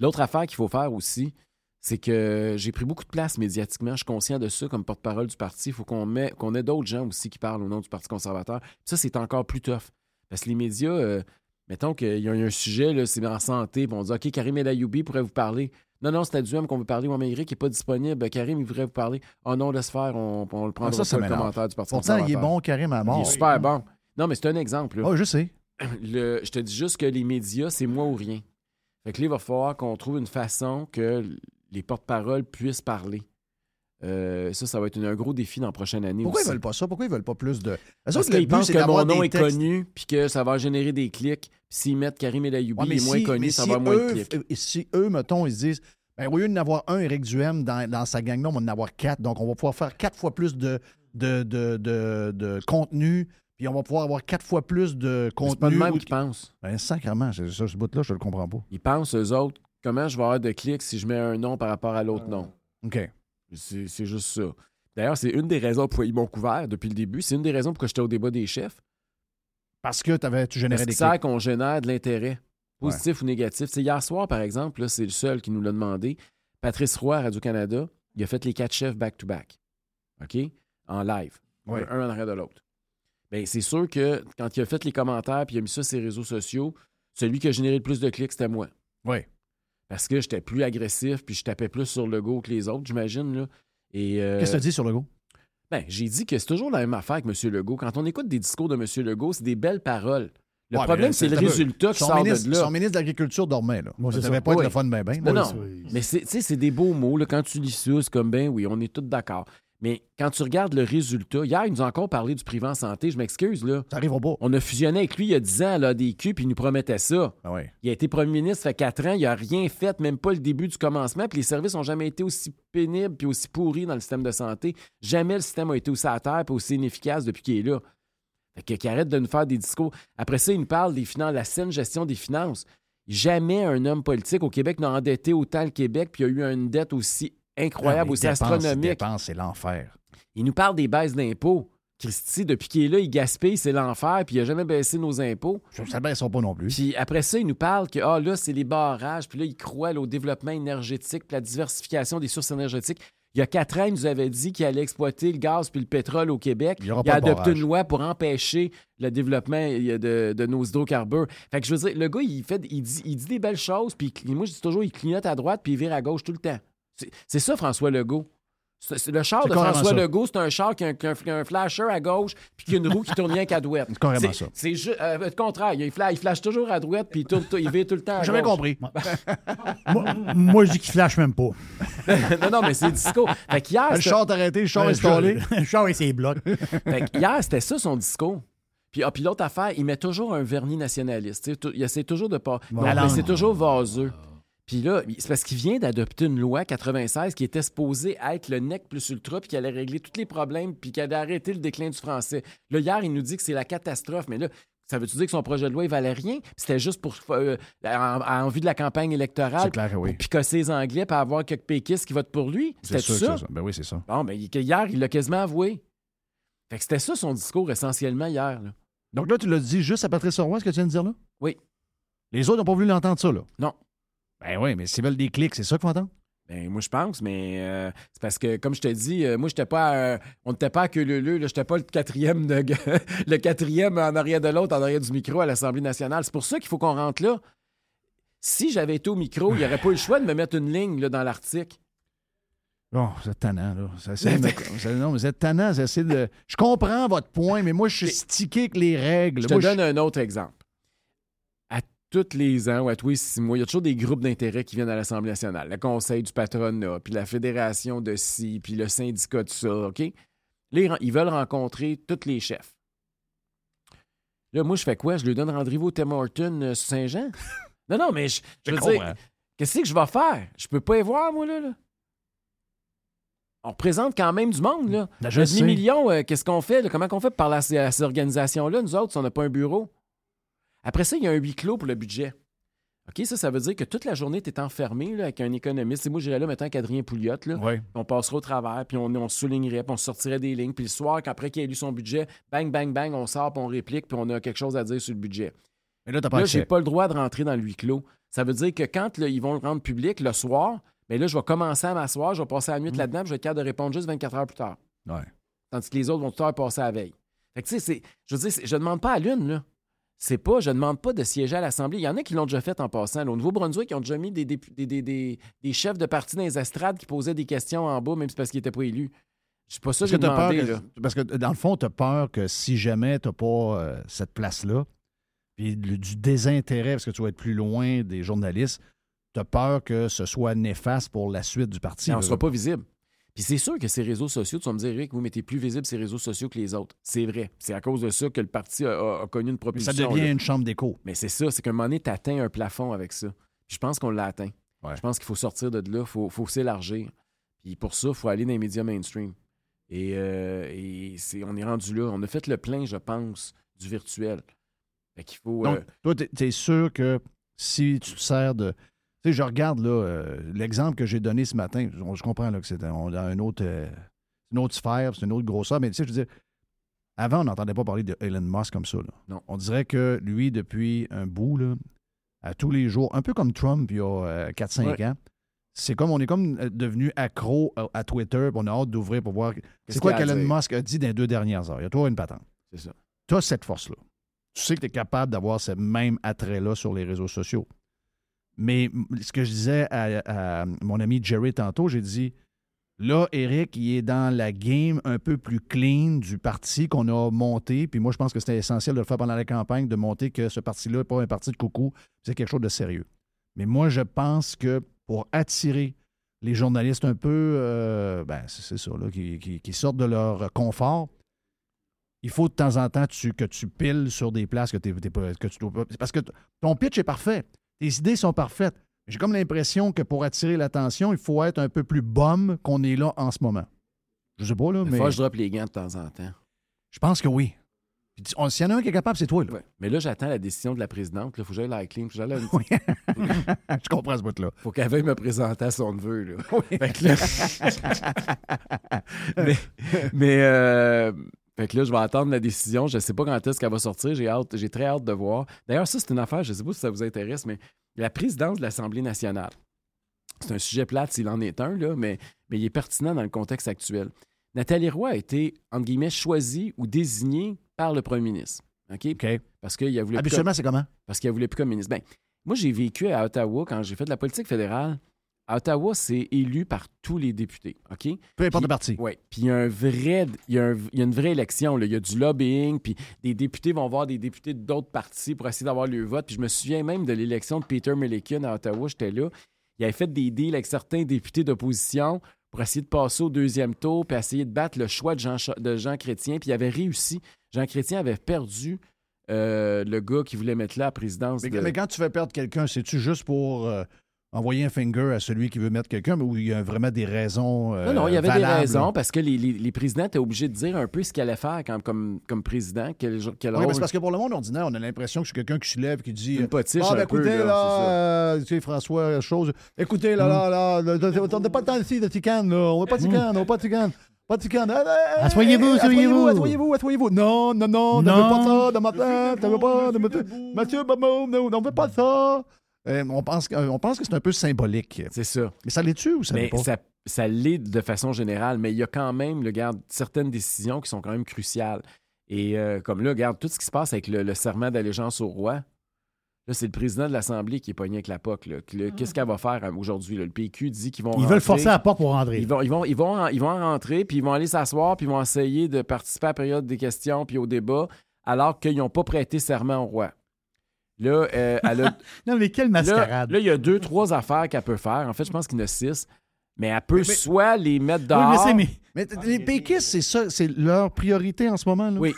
L'autre affaire qu'il faut faire aussi, c'est que j'ai pris beaucoup de place médiatiquement. Je suis conscient de ça comme porte-parole du parti. Il faut qu'on qu'on ait d'autres gens aussi qui parlent au nom du Parti conservateur. Ça, c'est encore plus tough. Parce que les médias, euh, mettons qu'il y a un sujet, c'est en santé, puis on dit OK, Karim El Ayoubi pourrait vous parler. Non, non, c'est à Duhem qu'on veut parler. Mais Eric n'est pas disponible. Karim, il voudrait vous parler. Oh non, laisse faire, on, on le prendra Ah, ça, le commentaire du Parti Pourtant, il est bon, Karim, à mort. Il est super bon. Non, mais c'est un exemple. Oh, je sais. Le- je te dis juste que les médias, c'est moi ou rien. Fait que là, il va falloir qu'on trouve une façon que les porte-paroles puissent parler. Euh, ça, ça va être une- un gros défi dans la prochaine année Pourquoi ils aussi. veulent pas ça? Pourquoi ils veulent pas plus de. Parce le qu'ils pensent que mon nom est connu puis que ça va générer des clics. S'ils mettent Karim El Ayoubi, Ouais, mais il est moins connu, mais ça si va avoir moins eux, de Si eux, mettons, ils se disent, ben, au lieu d'en avoir un Éric Duhem dans, dans sa gang-là, on va en avoir quatre. Donc, on va pouvoir faire quatre fois plus de, de, de, de, de contenu, puis on va pouvoir avoir quatre fois plus de contenu. C'est pas de même ou- qu'ils pensent. Ben, ça, ce bout-là, je le comprends pas. Ils pensent, eux autres, comment je vais avoir de clics si je mets un nom par rapport à l'autre nom? OK. C'est c'est juste ça. D'ailleurs, c'est une des raisons pourquoi ils m'ont couvert depuis le début. C'est une des raisons pourquoi j'étais au débat des chefs. Parce que avais, tu générais des clics. qu'on génère de l'intérêt, positif ou négatif. C'est hier soir, par exemple, là, c'est le seul qui nous l'a demandé. Patrice Roy Radio-Canada, il a fait les quatre chefs back-to-back. OK? En live. Ouais. Un en arrière de l'autre. Bien, c'est sûr que quand il a fait les commentaires puis il a mis ça sur ses réseaux sociaux, celui qui a généré le plus de clics, c'était moi. Oui. Parce que j'étais plus agressif puis je tapais plus sur le go que les autres, j'imagine. là. Et, euh, Qu'est-ce que tu dis sur le go? Ben, j'ai dit que c'est toujours la même affaire avec M. Legault. Quand on écoute des discours de M. Legault, c'est des belles paroles. Le Ouais, problème, c'est le résultat qui son sort ministre, de là. Son ministre de l'Agriculture dormait, là. Moi, ça devait ça. pas être Oui. le fun, ben, ben. Non, non. Mais c'est, tu sais, c'est des beaux mots. Là, quand tu lis ça, c'est comme ben oui, on est tous d'accord. Mais quand tu regardes le résultat, hier, il nous a encore parlé du privé en santé. Je m'excuse, là. Ça arrivera pas. On a fusionné avec lui il y a 10 ans à l'ADQ, puis il nous promettait ça. Ah ouais. Il a été premier ministre, ça fait 4 ans, il n'a rien fait, même pas le début du commencement, puis les services n'ont jamais été aussi pénibles puis aussi pourris dans le système de santé. Jamais le système a été aussi à terre puis aussi inefficace depuis qu'il est là. Fait que- qu'il arrête de nous faire des discours. Après ça, il nous parle des finances, la saine gestion des finances. Jamais un homme politique au Québec n'a endetté autant le Québec, puis il y a eu une dette aussi incroyable, Ah, aussi dépenses, astronomique. c'est l'enfer. Il nous parle des baisses d'impôts. Christy, depuis qu'il est là, il gaspille, c'est l'enfer, puis il n'a jamais baissé nos impôts. Ça ne baissera pas non plus. Puis après ça, il nous parle que ah, là, c'est les barrages, puis là, il croit là, au développement énergétique, puis la diversification des sources énergétiques. Il y a quatre ans, il nous avait dit qu'il allait exploiter le gaz puis le pétrole au Québec. Il aura a adopté une loi pour empêcher le développement de, de nos hydrocarbures. Fait que je veux dire, le gars, il, fait, il, dit, il dit des belles choses, puis il- moi, je dis toujours, il clignote à droite, puis il vire à gauche tout le temps. C'est- ça, François Legault. Le char de François ça. Legault, c'est un char qui a un, qui a flasher à gauche, puis qui a une roue qui tourne rien qu'à droite. C'est carrément ça. C'est ju- euh, le contraire. Il flash, il flash toujours à droite, puis il, tourne tout- il vire tout le temps à jamais compris. moi, moi, je dis qu'il flash même pas. non, non, mais c'est le discours. Fait qu'hier, Le char est arrêté, le char Le installé. Le char et ses blocs. fait qu'hier, c'était ça son discours. Puis, ah, puis l'autre affaire, il met toujours un vernis nationaliste. Il essaie toujours de pas. Mais c'est toujours vaseux. Puis là, c'est parce qu'il vient d'adopter une loi 96 qui était supposée être le nec plus ultra, puis qui allait régler tous les problèmes, puis qui allait arrêter le déclin du français. Là, hier, il nous dit que c'est la catastrophe, mais là, ça veut-tu dire que son projet de loi, il valait rien? Puis c'était juste pour, euh, en, en vue de la campagne électorale, C'est clair oui. pour picosser les Anglais, puis avoir quelques péquistes qui votent pour lui? C'est C'était ça? ça. Ben oui, c'est ça. Bon, mais que hier, il l'a quasiment avoué. Fait que c'était ça son discours essentiellement hier. là. Donc là, tu l'as dit juste à Patrice Roy, ce que tu viens de dire là? Oui. Les autres n'ont pas voulu l'entendre, ça, là? Non. Ben oui, mais s'ils veulent des clics, c'est ça qu'il faut entendre? Ben, moi, je pense, mais euh, c'est parce que, comme je te dis, euh, moi, j'étais pas. on n'était pas à que le le, j'étais pas le quatrième, de, le quatrième en arrière de l'autre, en arrière du micro à l'Assemblée nationale. C'est pour ça qu'il faut qu'on rentre là. Si j'avais été au micro, il n'y aurait pas eu le choix de me mettre une ligne là, dans l'article. Bon, c'est tannant, là. Ça de non, mais c'est tannant, ça de... Je comprends votre point, mais moi, je suis stické avec les règles. Je te Moi, donne un autre exemple. Tous les ans ou à tous les six mois, il y a toujours des groupes d'intérêt qui viennent à l'Assemblée nationale. Le Conseil du patronat, puis la Fédération de ci, puis le syndicat de ça, OK? Là, ils veulent rencontrer tous les chefs. Là, moi, je fais quoi? Je lui donne rendez-vous au Tim Horton euh, sur Saint-Jean? non, non, mais je, je veux dire, qu'est-ce que je vais faire? Je peux pas y voir, moi, là. là. On représente quand même du monde, là. Sais. demi-million, euh, qu'est-ce qu'on fait? là? Comment qu'on fait pour parler à ces, à ces organisations-là, nous autres, si on n'a pas un bureau? Après ça, il y a un huis clos pour le budget. OK, ça, ça veut dire que toute la journée, tu es enfermé là, avec un économiste. Et moi, j'irais là maintenant avec Adrien Pouliot. Là, Oui. on passerait au travers, puis on, on soulignerait, puis on sortirait des lignes. Puis le soir, qu'après qu'il ait lu son budget, bang, bang, bang, on sort, puis on réplique, puis on a quelque chose à dire sur le budget. Mais là, Là, j'ai pas le droit de rentrer dans le huis clos. Ça veut dire que quand là, ils vont le rendre public le soir, mais là, je vais commencer à m'asseoir, je vais passer la nuit là-dedans, puis je vais être capable de répondre juste 24 heures plus tard. Mm. Ouais. Tandis que les autres vont tout le temps passer à la veille. Fait que, tu sais, je veux dire, je demande pas à l'une, là. C'est pas, je demande pas de siéger à l'Assemblée. Il y en a qui l'ont déjà fait en passant. là. Au Nouveau-Brunswick, ils ont déjà mis des, dépu- des, des- des- des chefs de parti dans les estrades qui posaient des questions en bas, même si c'est parce qu'ils n'étaient pas élus. C'est pas ça que j'ai peur demandé, que- parce que dans le fond, tu as peur que si jamais tu n'as pas euh, cette place-là, puis du désintérêt, parce que tu vas être plus loin des journalistes, tu as peur que ce soit néfaste pour la suite du parti. on ne sera pas visible. Puis c'est sûr que ces réseaux sociaux, tu vas me dire, Eric, vous mettez plus visible ces réseaux sociaux que les autres. C'est vrai. C'est à cause de ça que le parti a, a- a connu une Mais propulsion. ça devient là. une chambre d'écho. Mais c'est ça, c'est qu'à un moment donné, tu atteins un plafond avec ça. Je pense qu'on l'a atteint. Ouais. Je pense qu'il faut sortir de là, il faut, faut s'élargir. Puis pour ça, il faut aller dans les médias mainstream. Et, euh, et on est rendu là. On a fait le plein, je pense, du virtuel. Fait qu'il faut. Donc, euh, toi, tu es sûr que si tu te sers de. Tu sais, je regarde là, euh, l'exemple que j'ai donné ce matin. Je, je comprends là, que c'est un, autre, euh, une autre sphère, c'est une autre grosseur, mais tu sais, je veux dire, avant, on n'entendait pas parler de Elon Musk comme ça. là. Non. On dirait que lui, depuis un bout, là, à tous les jours, un peu comme Trump il y a euh, 4-5 Ouais. ans, c'est comme on est comme euh, devenu accro à, à Twitter, puis on a hâte d'ouvrir pour voir. C'est quoi qu'Elon? Musk a dit dans les deux dernières heures? Il y a toi une patente. c'est ça. Tu as cette force-là. Tu sais que tu es capable d'avoir ce même attrait-là sur les réseaux sociaux. Mais ce que je disais à, mon ami Jerry tantôt, j'ai dit là, Eric, il est dans la game un peu plus clean du parti qu'on a monté. Puis moi, je pense que c'était essentiel de le faire pendant la campagne, de monter que ce parti-là n'est pas un parti de coucou, c'est quelque chose de sérieux. Mais moi, je pense que pour attirer les journalistes un peu, euh, ben, c'est ça, là, qui, sortent de leur confort, il faut de temps en temps que tu piles sur des places que, t'es- t'es que tu dois. Parce que ton pitch est parfait. Tes idées sont parfaites. J'ai comme l'impression que pour attirer l'attention, il faut être un peu plus bum qu'on est là en ce moment. Je sais pas, là, Il mais faut que je droppe les gants de temps en temps. je pense que oui. S'il y en a un qui est capable, c'est toi. Là. Ouais. Mais là, j'attends la décision de la présidente. Il faut que j'aille la clean. Faut que j'aille à- Oui. je comprends ce bout-là. faut qu'elle veuille me présenter à son neveu. Là. Fait que là- mais mais, euh, fait que là, je vais attendre la décision. Je ne sais pas quand est-ce qu'elle va sortir. J'ai hâte, j'ai très hâte de voir. D'ailleurs, ça, c'est une affaire, je ne sais pas si ça vous intéresse, mais la présidence de l'Assemblée nationale. C'est un sujet plate s'il en est un, là, mais, mais il est pertinent dans le contexte actuel. Nathalie Roy a été, entre guillemets, choisie ou désignée par le premier ministre. OK? Parce qu'il a voulu Habituellement, c'est comment? parce qu'elle voulait plus comme ministre. Ben, moi, j'ai vécu à Ottawa quand j'ai fait de la politique fédérale. À Ottawa, c'est élu par tous les députés, OK? Peu importe le parti. Oui. Puis il y a un vrai, il y a, un- il y a une vraie élection. là. Il y a du lobbying, puis des députés vont voir des députés d'autres partis pour essayer d'avoir le vote. Puis je me souviens même de l'élection de Peter Milliken à Ottawa, j'étais là. Il avait fait des deals avec certains députés d'opposition pour essayer de passer au deuxième tour, puis essayer de battre le choix de Jean, Cha- de Jean Chrétien. Puis il avait réussi. Jean Chrétien avait perdu euh, le gars qui voulait mettre là à la présidence. Mais, de- mais quand tu fais perdre quelqu'un, c'est-tu juste pour euh, envoyer un finger à celui qui veut mettre quelqu'un, mais où il y a vraiment des raisons. euh, Non, non, il y avait valables, des raisons là? parce que les, les- les présidents étaient obligés de dire un peu ce qu'ils allaient faire quand- comme, comme président, quel, quel Oui, rôle. mais c'est parce que pour le monde ordinaire, on a l'impression que je suis quelqu'un qui se lève qui dit Une potiche Ah, ben un peu, écoutez, là, là, ça. euh, tu sais, François, chose. Écoutez, là, là, là, là, là, on n'a pas le temps ici de ticane, là. On veut pas de ticane, on veut pas de ticane. Pas de ticane. Ah, ah, ah, Asseyez-vous, ah, asseyez-vous. Asseyez-vous, asseyez-vous. Non, non, non, ne Non. veut pas ça de matin. Ne. Ne. Mathieu, non, on veut pas ça. Euh, on pense, que- on pense que c'est un peu symbolique. C'est ça. Mais ça l'est-tu ou ça l'est Mais pas? ça, ça l'est de façon générale, mais il y a quand même, le garde, certaines décisions qui sont quand même cruciales. Et euh, comme là, regarde, tout ce qui se passe avec le, le serment d'allégeance au roi, là, c'est le président de l'Assemblée qui est pogné avec la POC. le- Qu'est-ce qu'elle va faire euh, aujourd'hui? là? Le PQ dit qu'ils vont Ils veulent forcer la porte pour rentrer. Ils vont, ils, vont, ils, vont, en- ils vont en rentrer, puis ils vont aller s'asseoir, puis ils vont essayer de participer à la période des questions, puis au débat, alors qu'ils n'ont pas prêté serment au roi. Là, euh, elle a- Non, mais quelle mascarade. là, il y a deux, trois affaires qu'elle peut faire. En fait, je pense qu'il y en a six. Mais elle peut Mais- mais- soit les mettre Oui, dehors. mais c'est- mais Mais les péquistes, c'est ça, c'est leur priorité en ce moment. Là. Oui.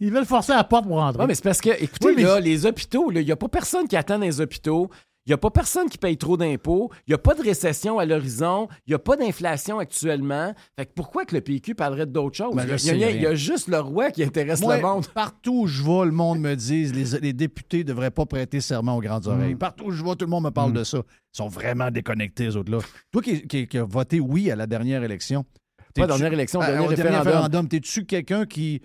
ils veulent forcer la porte pour rentrer. Ouais, mais c'est parce que, écoutez, Oui, mais- là, les hôpitaux, là, il n'y a pas personne qui attend dans les hôpitaux. Il n'y a pas personne qui paye trop d'impôts. Il n'y a pas de récession à l'horizon. Il n'y a pas d'inflation actuellement. Fait que pourquoi que le PQ parlerait d'autre chose? Ben, il, y a, il y a- juste le roi qui intéresse Moi, le monde. Partout où je vais, le monde me dit les, les députés ne devraient pas prêter serment aux grandes oreilles. Partout où je vais, tout le monde me parle de ça. Ils sont vraiment déconnectés, les autres-là. Toi qui, qui, qui as voté oui à la dernière élection. Pas dernière élection, Ah, dernier référendum. référendum, t'es-tu quelqu'un qui.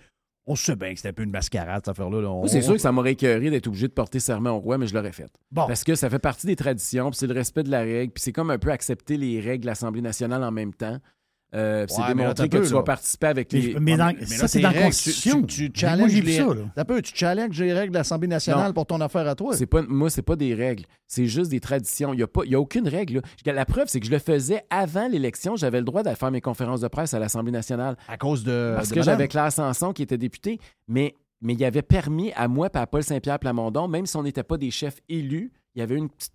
On sait bien que c'était un peu une mascarade, cette affaire-là. là. C'est sûr que ça m'aurait écœuré d'être obligé de porter serment au roi, mais je l'aurais fait. Bon. Parce que ça fait partie des traditions, puis c'est le respect de la règle, puis c'est comme un peu accepter les règles de l'Assemblée nationale en même temps. Euh, Ouais, c'est mais démontrer que peu, tu là. vas participer avec les. mais dans- Mais ça, c'est dans la Constitution. Tu, tu, tu Moi, challenges les, ça, là. T'as peu, tu challenges les règles de l'Assemblée nationale Non. pour ton affaire à toi. C'est pas, moi, c'est pas des règles. C'est juste des traditions. Il n'y a, pas- il y a aucune règle. là. La preuve, c'est que je le faisais avant l'élection. J'avais le droit d'aller faire mes conférences de presse à l'Assemblée nationale. À cause de. Parce de que j'avais Claire Sanson qui était députée. Mais, mais il avait permis à moi et à Paul Saint-Pierre Plamondon, même si on n'était pas des chefs élus, il y avait une petite,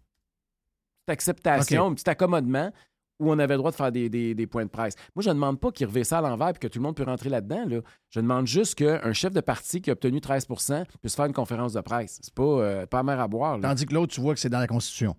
petite acceptation, un petit accommodement où on avait le droit de faire des, points de presse. Moi, je ne demande pas qu'il revêt ça à l'envers et que tout le monde peut rentrer là-dedans. là. Je demande juste qu'un chef de parti qui a obtenu 13% puisse faire une conférence de presse. C'est pas, euh, pas mer à boire. Tandis que l'autre, tu vois que c'est dans la Constitution.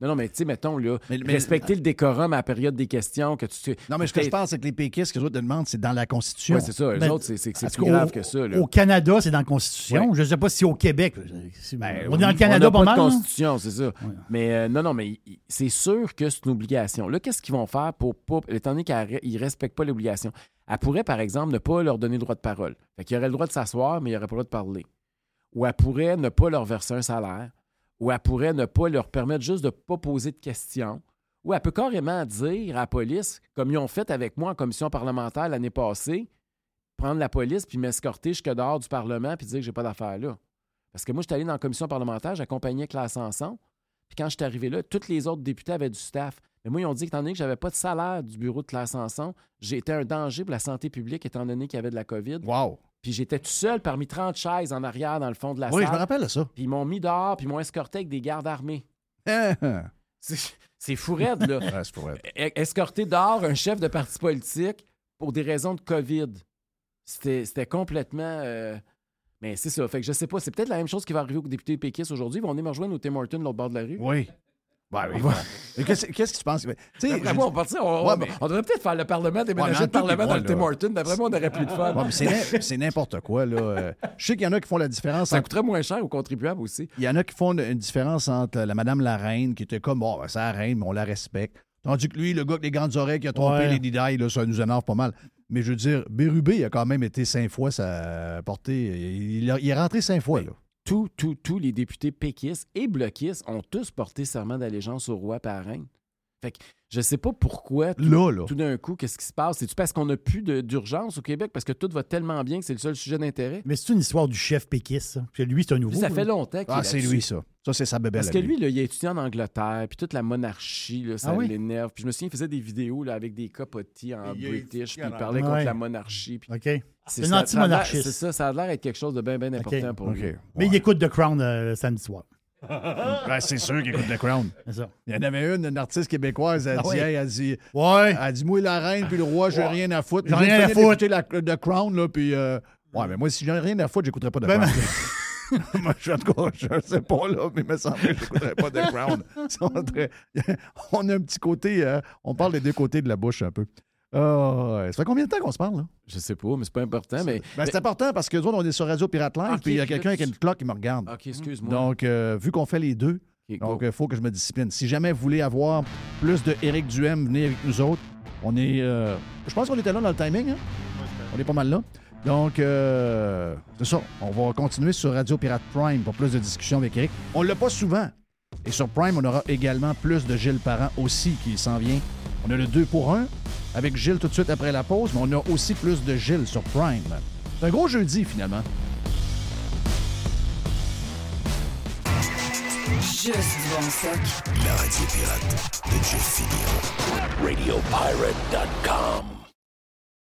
Non, non, mais tu sais, mettons, là, Mais- mais- respecter le décorum à la période des questions, que tu... Non, mais ce que je pense, c'est que les péquistes, ce que les autres te demandent, c'est dans la Constitution. Ouais, c'est ça. Ben, autres, c'est plus grave que ça. Là. Au Canada, c'est dans la Constitution. Je ne sais pas si au Québec. Ben, on est dans le on Canada n'a pas, pas mal. de constitution, c'est ça. Mais euh, non, non, mais c'est sûr que c'est une obligation. Là, qu'est-ce qu'ils vont faire pour pas, étant donné qu'ils ne respectent pas l'obligation? Elle pourrait, par exemple, ne pas leur donner le droit de parole. Fait qu'il aurait le droit de s'asseoir, mais il n'aurait pas le droit de parler. Ou elle pourrait ne pas leur verser un salaire. Ou elle pourrait ne pas leur permettre juste de ne pas poser de questions. Ou elle peut carrément dire à la police, comme ils ont fait avec moi en commission parlementaire l'année passée, prendre la police puis m'escorter jusque dehors du Parlement puis dire que j'ai pas d'affaires là. Parce que moi, j'étais allé dans la commission parlementaire, j'accompagnais Claire Sanson. Puis quand j'étais arrivé là, tous les autres députés avaient du staff. Mais moi, ils ont dit qu'étant donné que j'avais pas de salaire du bureau de Claire Sanson, j'étais un danger pour la santé publique étant donné qu'il y avait de la COVID. Wow. Puis j'étais tout seul parmi 30 chaises en arrière dans le fond de la Oui, je salle. me rappelle ça. Puis ils m'ont mis dehors, puis ils m'ont escorté avec des gardes armés. ouais, C'est fou raide, là. c'est pour être. E- Escorter dehors un chef de parti politique pour des raisons de COVID. C'était complètement. euh, Mais c'est ça. Fait que je sais pas. C'est peut-être la même chose qui va arriver aux députés péquistes aujourd'hui. Ils vont venir me rejoindre au Tim Hortons, de l'autre bord de la rue. Oui. Ouais, oui. Mais Qu'est-ce qu'est-ce que tu penses? D'après moi, on, on, Ouais, on- mais- on devrait peut-être faire le Parlement, déménager Ouais, le Parlement dans ouais, le Tim. Hortons. D'après moi, on aurait plus de fun. Ouais, mais c'est n'im- c'est n'importe quoi, là. Je sais qu'il y en a qui font la différence Ça entre coûterait moins cher aux contribuables aussi. Il y en a qui font une, différence entre la Madame la Reine, qui était comme, bon, ben, c'est la Reine, mais on la respecte. Tandis que lui, le gars avec les grandes oreilles qui a trompé Ouais. Lady Di, là, ça nous énerve pas mal. Mais je veux dire, Bérubé, a quand même été cinq fois sa portée. Il, il est rentré cinq fois, là. Tous, tous, tous les députés péquistes et bloquistes ont tous porté serment d'allégeance au roi reine. Fait que je sais pas pourquoi tout, Là, là. tout d'un coup, qu'est-ce qui se passe? C'est-tu parce qu'on n'a plus d'urgence au Québec? Parce que tout va tellement bien que c'est le seul sujet d'intérêt? Mais c'est une histoire du chef péquiste, ça. Parce que lui, c'est un nouveau. Lui, ça fait longtemps qu'il Ah, est c'est lui, ça. Ça, c'est sa bébelle. Parce que lui, là, il a étudié en Angleterre, puis toute la monarchie, là, ça Ah oui? l'énerve. Puis je me souviens, il faisait des vidéos là, avec des capotis en Il British, puis il parlait contre Ouais. la monarchie. Puis OK. c'est un ça- ça a l'air- anti-monarchiste. C'est ça, ça a l'air d'être quelque chose de bien, bien important pour OK. lui. Mais il écoute The Crown euh, samedi soir. Ben, c'est sûr qu'il écoute The Crown. Ça. Il y en avait une, une artiste québécoise, elle Ah dit, oui. elle dit, Ouais. elle dit, moi, la reine puis le roi, j'ai rien à foutre. J'ai Je rien à foutre. la, The Crown, là, puis... euh, Ouais, mais moi, si j'ai rien à foutre, j'écouterais pas The Ben, Crown. moi, je, en tout cas, je sais pas, là, mais il me semble que j'écouterais pas The Crown. on a un petit côté... euh, on parle des deux côtés de la bouche, un peu. Ouais. ça fait combien de temps qu'on se parle, là? Je sais pas, mais c'est pas important. Mais... Ben, c'est important parce que nous autres, on est sur Radio Pirate Live, Ok, puis il y a quelqu'un avec une cloque qui me regarde. OK, excuse-moi. Donc, euh, vu qu'on fait les deux, donc il faut que je me discipline. Si jamais vous voulez avoir plus de Éric Duhem, venez avec nous autres. On est. euh, je pense qu'on était là dans le timing. hein? On est pas mal là. Donc, euh, c'est ça. On va continuer sur Radio Pirate Prime pour plus de discussions avec Éric. On l'a pas souvent. Et sur Prime, on aura également plus de Gilles Parent aussi qui s'en vient. On a le 2 pour 1 avec Gilles tout de suite après la pause, mais on a aussi plus de Gilles sur Prime. C'est un gros jeudi finalement. Juste du bon stock. La radio pirate de Jeff Fillion. RadioPirate.com.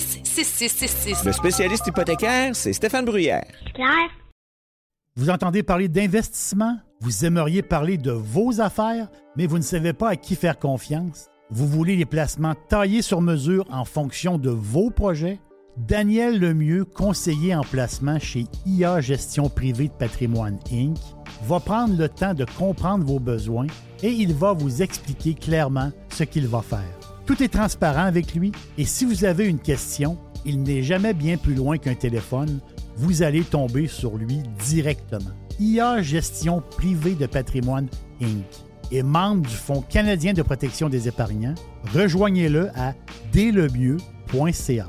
266-6666. Le spécialiste hypothécaire, c'est Stéphane Bruyère. Claire? Vous entendez parler d'investissement? Vous aimeriez parler de vos affaires, mais vous ne savez pas à qui faire confiance? Vous voulez les placements taillés sur mesure en fonction de vos projets? Daniel Lemieux, conseiller en placement chez IA Gestion Privée de Patrimoine Inc., va prendre le temps de comprendre vos besoins et il va vous expliquer clairement ce qu'il va faire. Tout est transparent avec lui et si vous avez une question, il n'est jamais bien plus loin qu'un téléphone. Vous allez tomber sur lui directement. IA Gestion Privée de Patrimoine Inc. est membre du Fonds canadien de protection des épargnants. Rejoignez-le à délemieux.ca.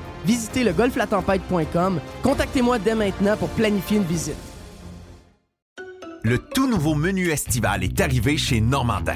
Visitez le golflatempête.com. Contactez-moi dès maintenant pour planifier une visite. Le tout nouveau menu estival est arrivé chez Normandin.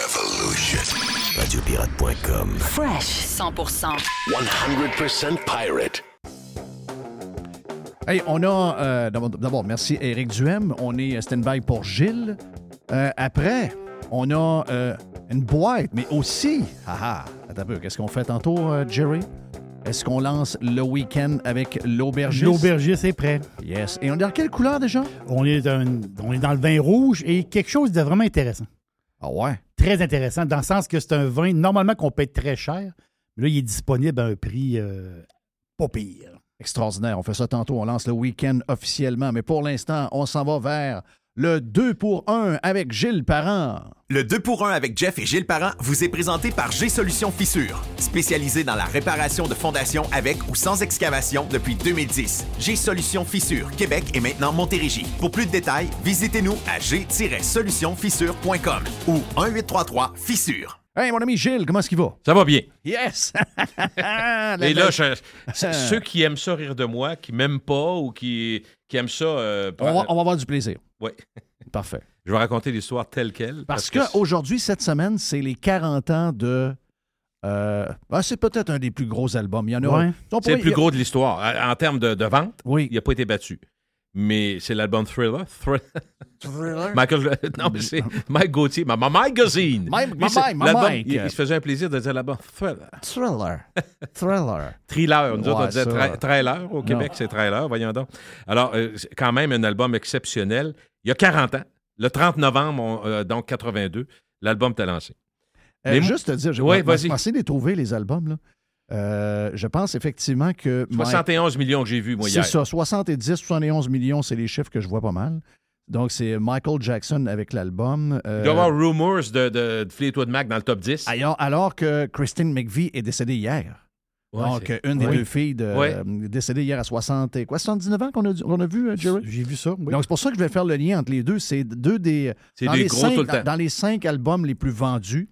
Radiopirate.com. Fresh 100%. 100% pirate. Hey, on a. euh, D'abord, merci Éric Duhem. On est euh, stand-by pour Gilles. Euh, après, on a euh, une boîte, mais aussi. Ah ah, attends un peu. Qu'est-ce qu'on fait tantôt, euh, Jerry? Est-ce qu'on lance le week-end avec l'aubergiste? L'aubergiste est prêt. Yes. Et on est dans quelle couleur déjà? On est, dans, on est dans le vin rouge et quelque chose de vraiment intéressant. Ah ouais? Très intéressant, dans le sens que c'est un vin, normalement, qu'on paie très cher, mais là, il est disponible à un prix euh, pas pire. Extraordinaire. On fait ça tantôt. On lance le week-end officiellement. Mais pour l'instant, on s'en va vers le 2 pour 1 avec Gilles Parent. Le 2 pour 1 avec Jeff et Gilles Parent vous est présenté par G-Solutions Fissure, spécialisé dans la réparation de fondations avec ou sans excavation depuis 2010. G-Solutions Fissure, Québec et maintenant Montérégie. Pour plus de détails, visitez-nous à g-solutionfissure.com ou 1-833-Fissure. Hey, mon ami Gilles, comment est-ce qu'il va? Ça va bien. Yes! Et là, je- ceux qui aiment ça rire de moi, qui m'aiment pas ou qui, qui aiment ça. euh, on, va, on va avoir du plaisir. Oui. Parfait. Je vais raconter l'histoire telle qu'elle. Parce qu'aujourd'hui, cette semaine, c'est les 40 ans de. euh, ah, c'est peut-être un des plus gros albums. Il y en a. Ouais. On C'est le plus gros de l'histoire. En termes de, de vente, il n'a pas été battu. Mais c'est l'album Thriller. Thrill- Michael, non, mais c'est Mike Gauthier, ma, ma magazine. My- Lui, my- c'est- my l'album, Mike. Il, il se faisait un plaisir de dire l'album Thriller. Thriller. Thriller. Thriller. Nous autres, on disait tra- trailer. Au Québec, c'est trailer, voyons donc. Alors, euh, c'est quand même un album exceptionnel. Il y a 40 ans, le 30 novembre, on- euh, donc 82, l'album t'a lancé. Euh, juste te dire, je Ouais, vais vas-y. essayer de les trouver, les albums. Là. Euh, je pense effectivement que. Mike- 71 millions que j'ai vu, moi, C'est hier. ça, 70, 71 millions, c'est les chiffres que je vois pas mal. Donc, c'est Michael Jackson avec l'album. euh, Il doit y avoir Rumors de, de- de Fleetwood Mac dans le top 10. alors, alors que Christine McVie est décédée hier. Ouais, Donc, c'est- une des Oui. deux filles de, Ouais. euh, décédée hier à 60, et quoi, 79 ans qu'on a, qu'on a vu, euh, Jerry? J'ai vu ça. oui. Donc, c'est pour ça que je vais faire le lien entre les deux. C'est deux des. C'est dans des les gros cinq- tout le dans- temps. Dans les cinq albums les plus vendus,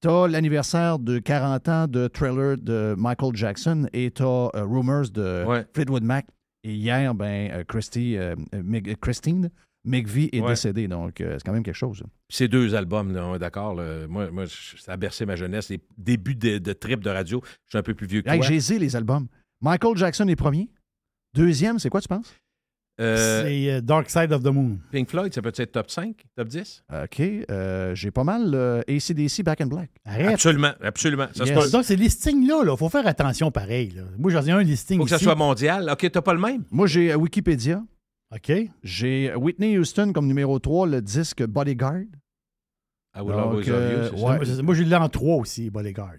t'as l'anniversaire de 40 ans de Thriller de Michael Jackson et t'as euh, Rumors de Ouais. Fleetwood Mac. Et hier, ben, euh, Christy, euh, euh, Meg- Christine McVie est Ouais. décédée. Donc, euh, c'est quand même quelque chose. Ces deux albums, là, on est d'accord. Moi, ça a bercé ma jeunesse. Les débuts de, de trip de radio. Je suis un peu plus vieux que Hey, toi. j'ai zé les albums. Michael Jackson est premier. Deuxième, c'est quoi, tu penses? Euh, C'est euh, Dark Side of the Moon. Pink Floyd, ça peut être top 5, top 10? OK. euh, J'ai pas mal euh, ACDC Back in Black. Arrête. Absolument, absolument. Ça Yes. Donc, ces listings-là, il faut faire attention pareil. là. Moi, j'en ai un listing Faut que ça soit mondial. OK, t'as pas le même? Moi, j'ai Wikipédia. OK. J'ai Whitney Houston comme numéro 3, le disque Bodyguard. I will Donc, always love you, c'est ça? ouais. Moi, j'ai l'ai en trois aussi, Bodyguard.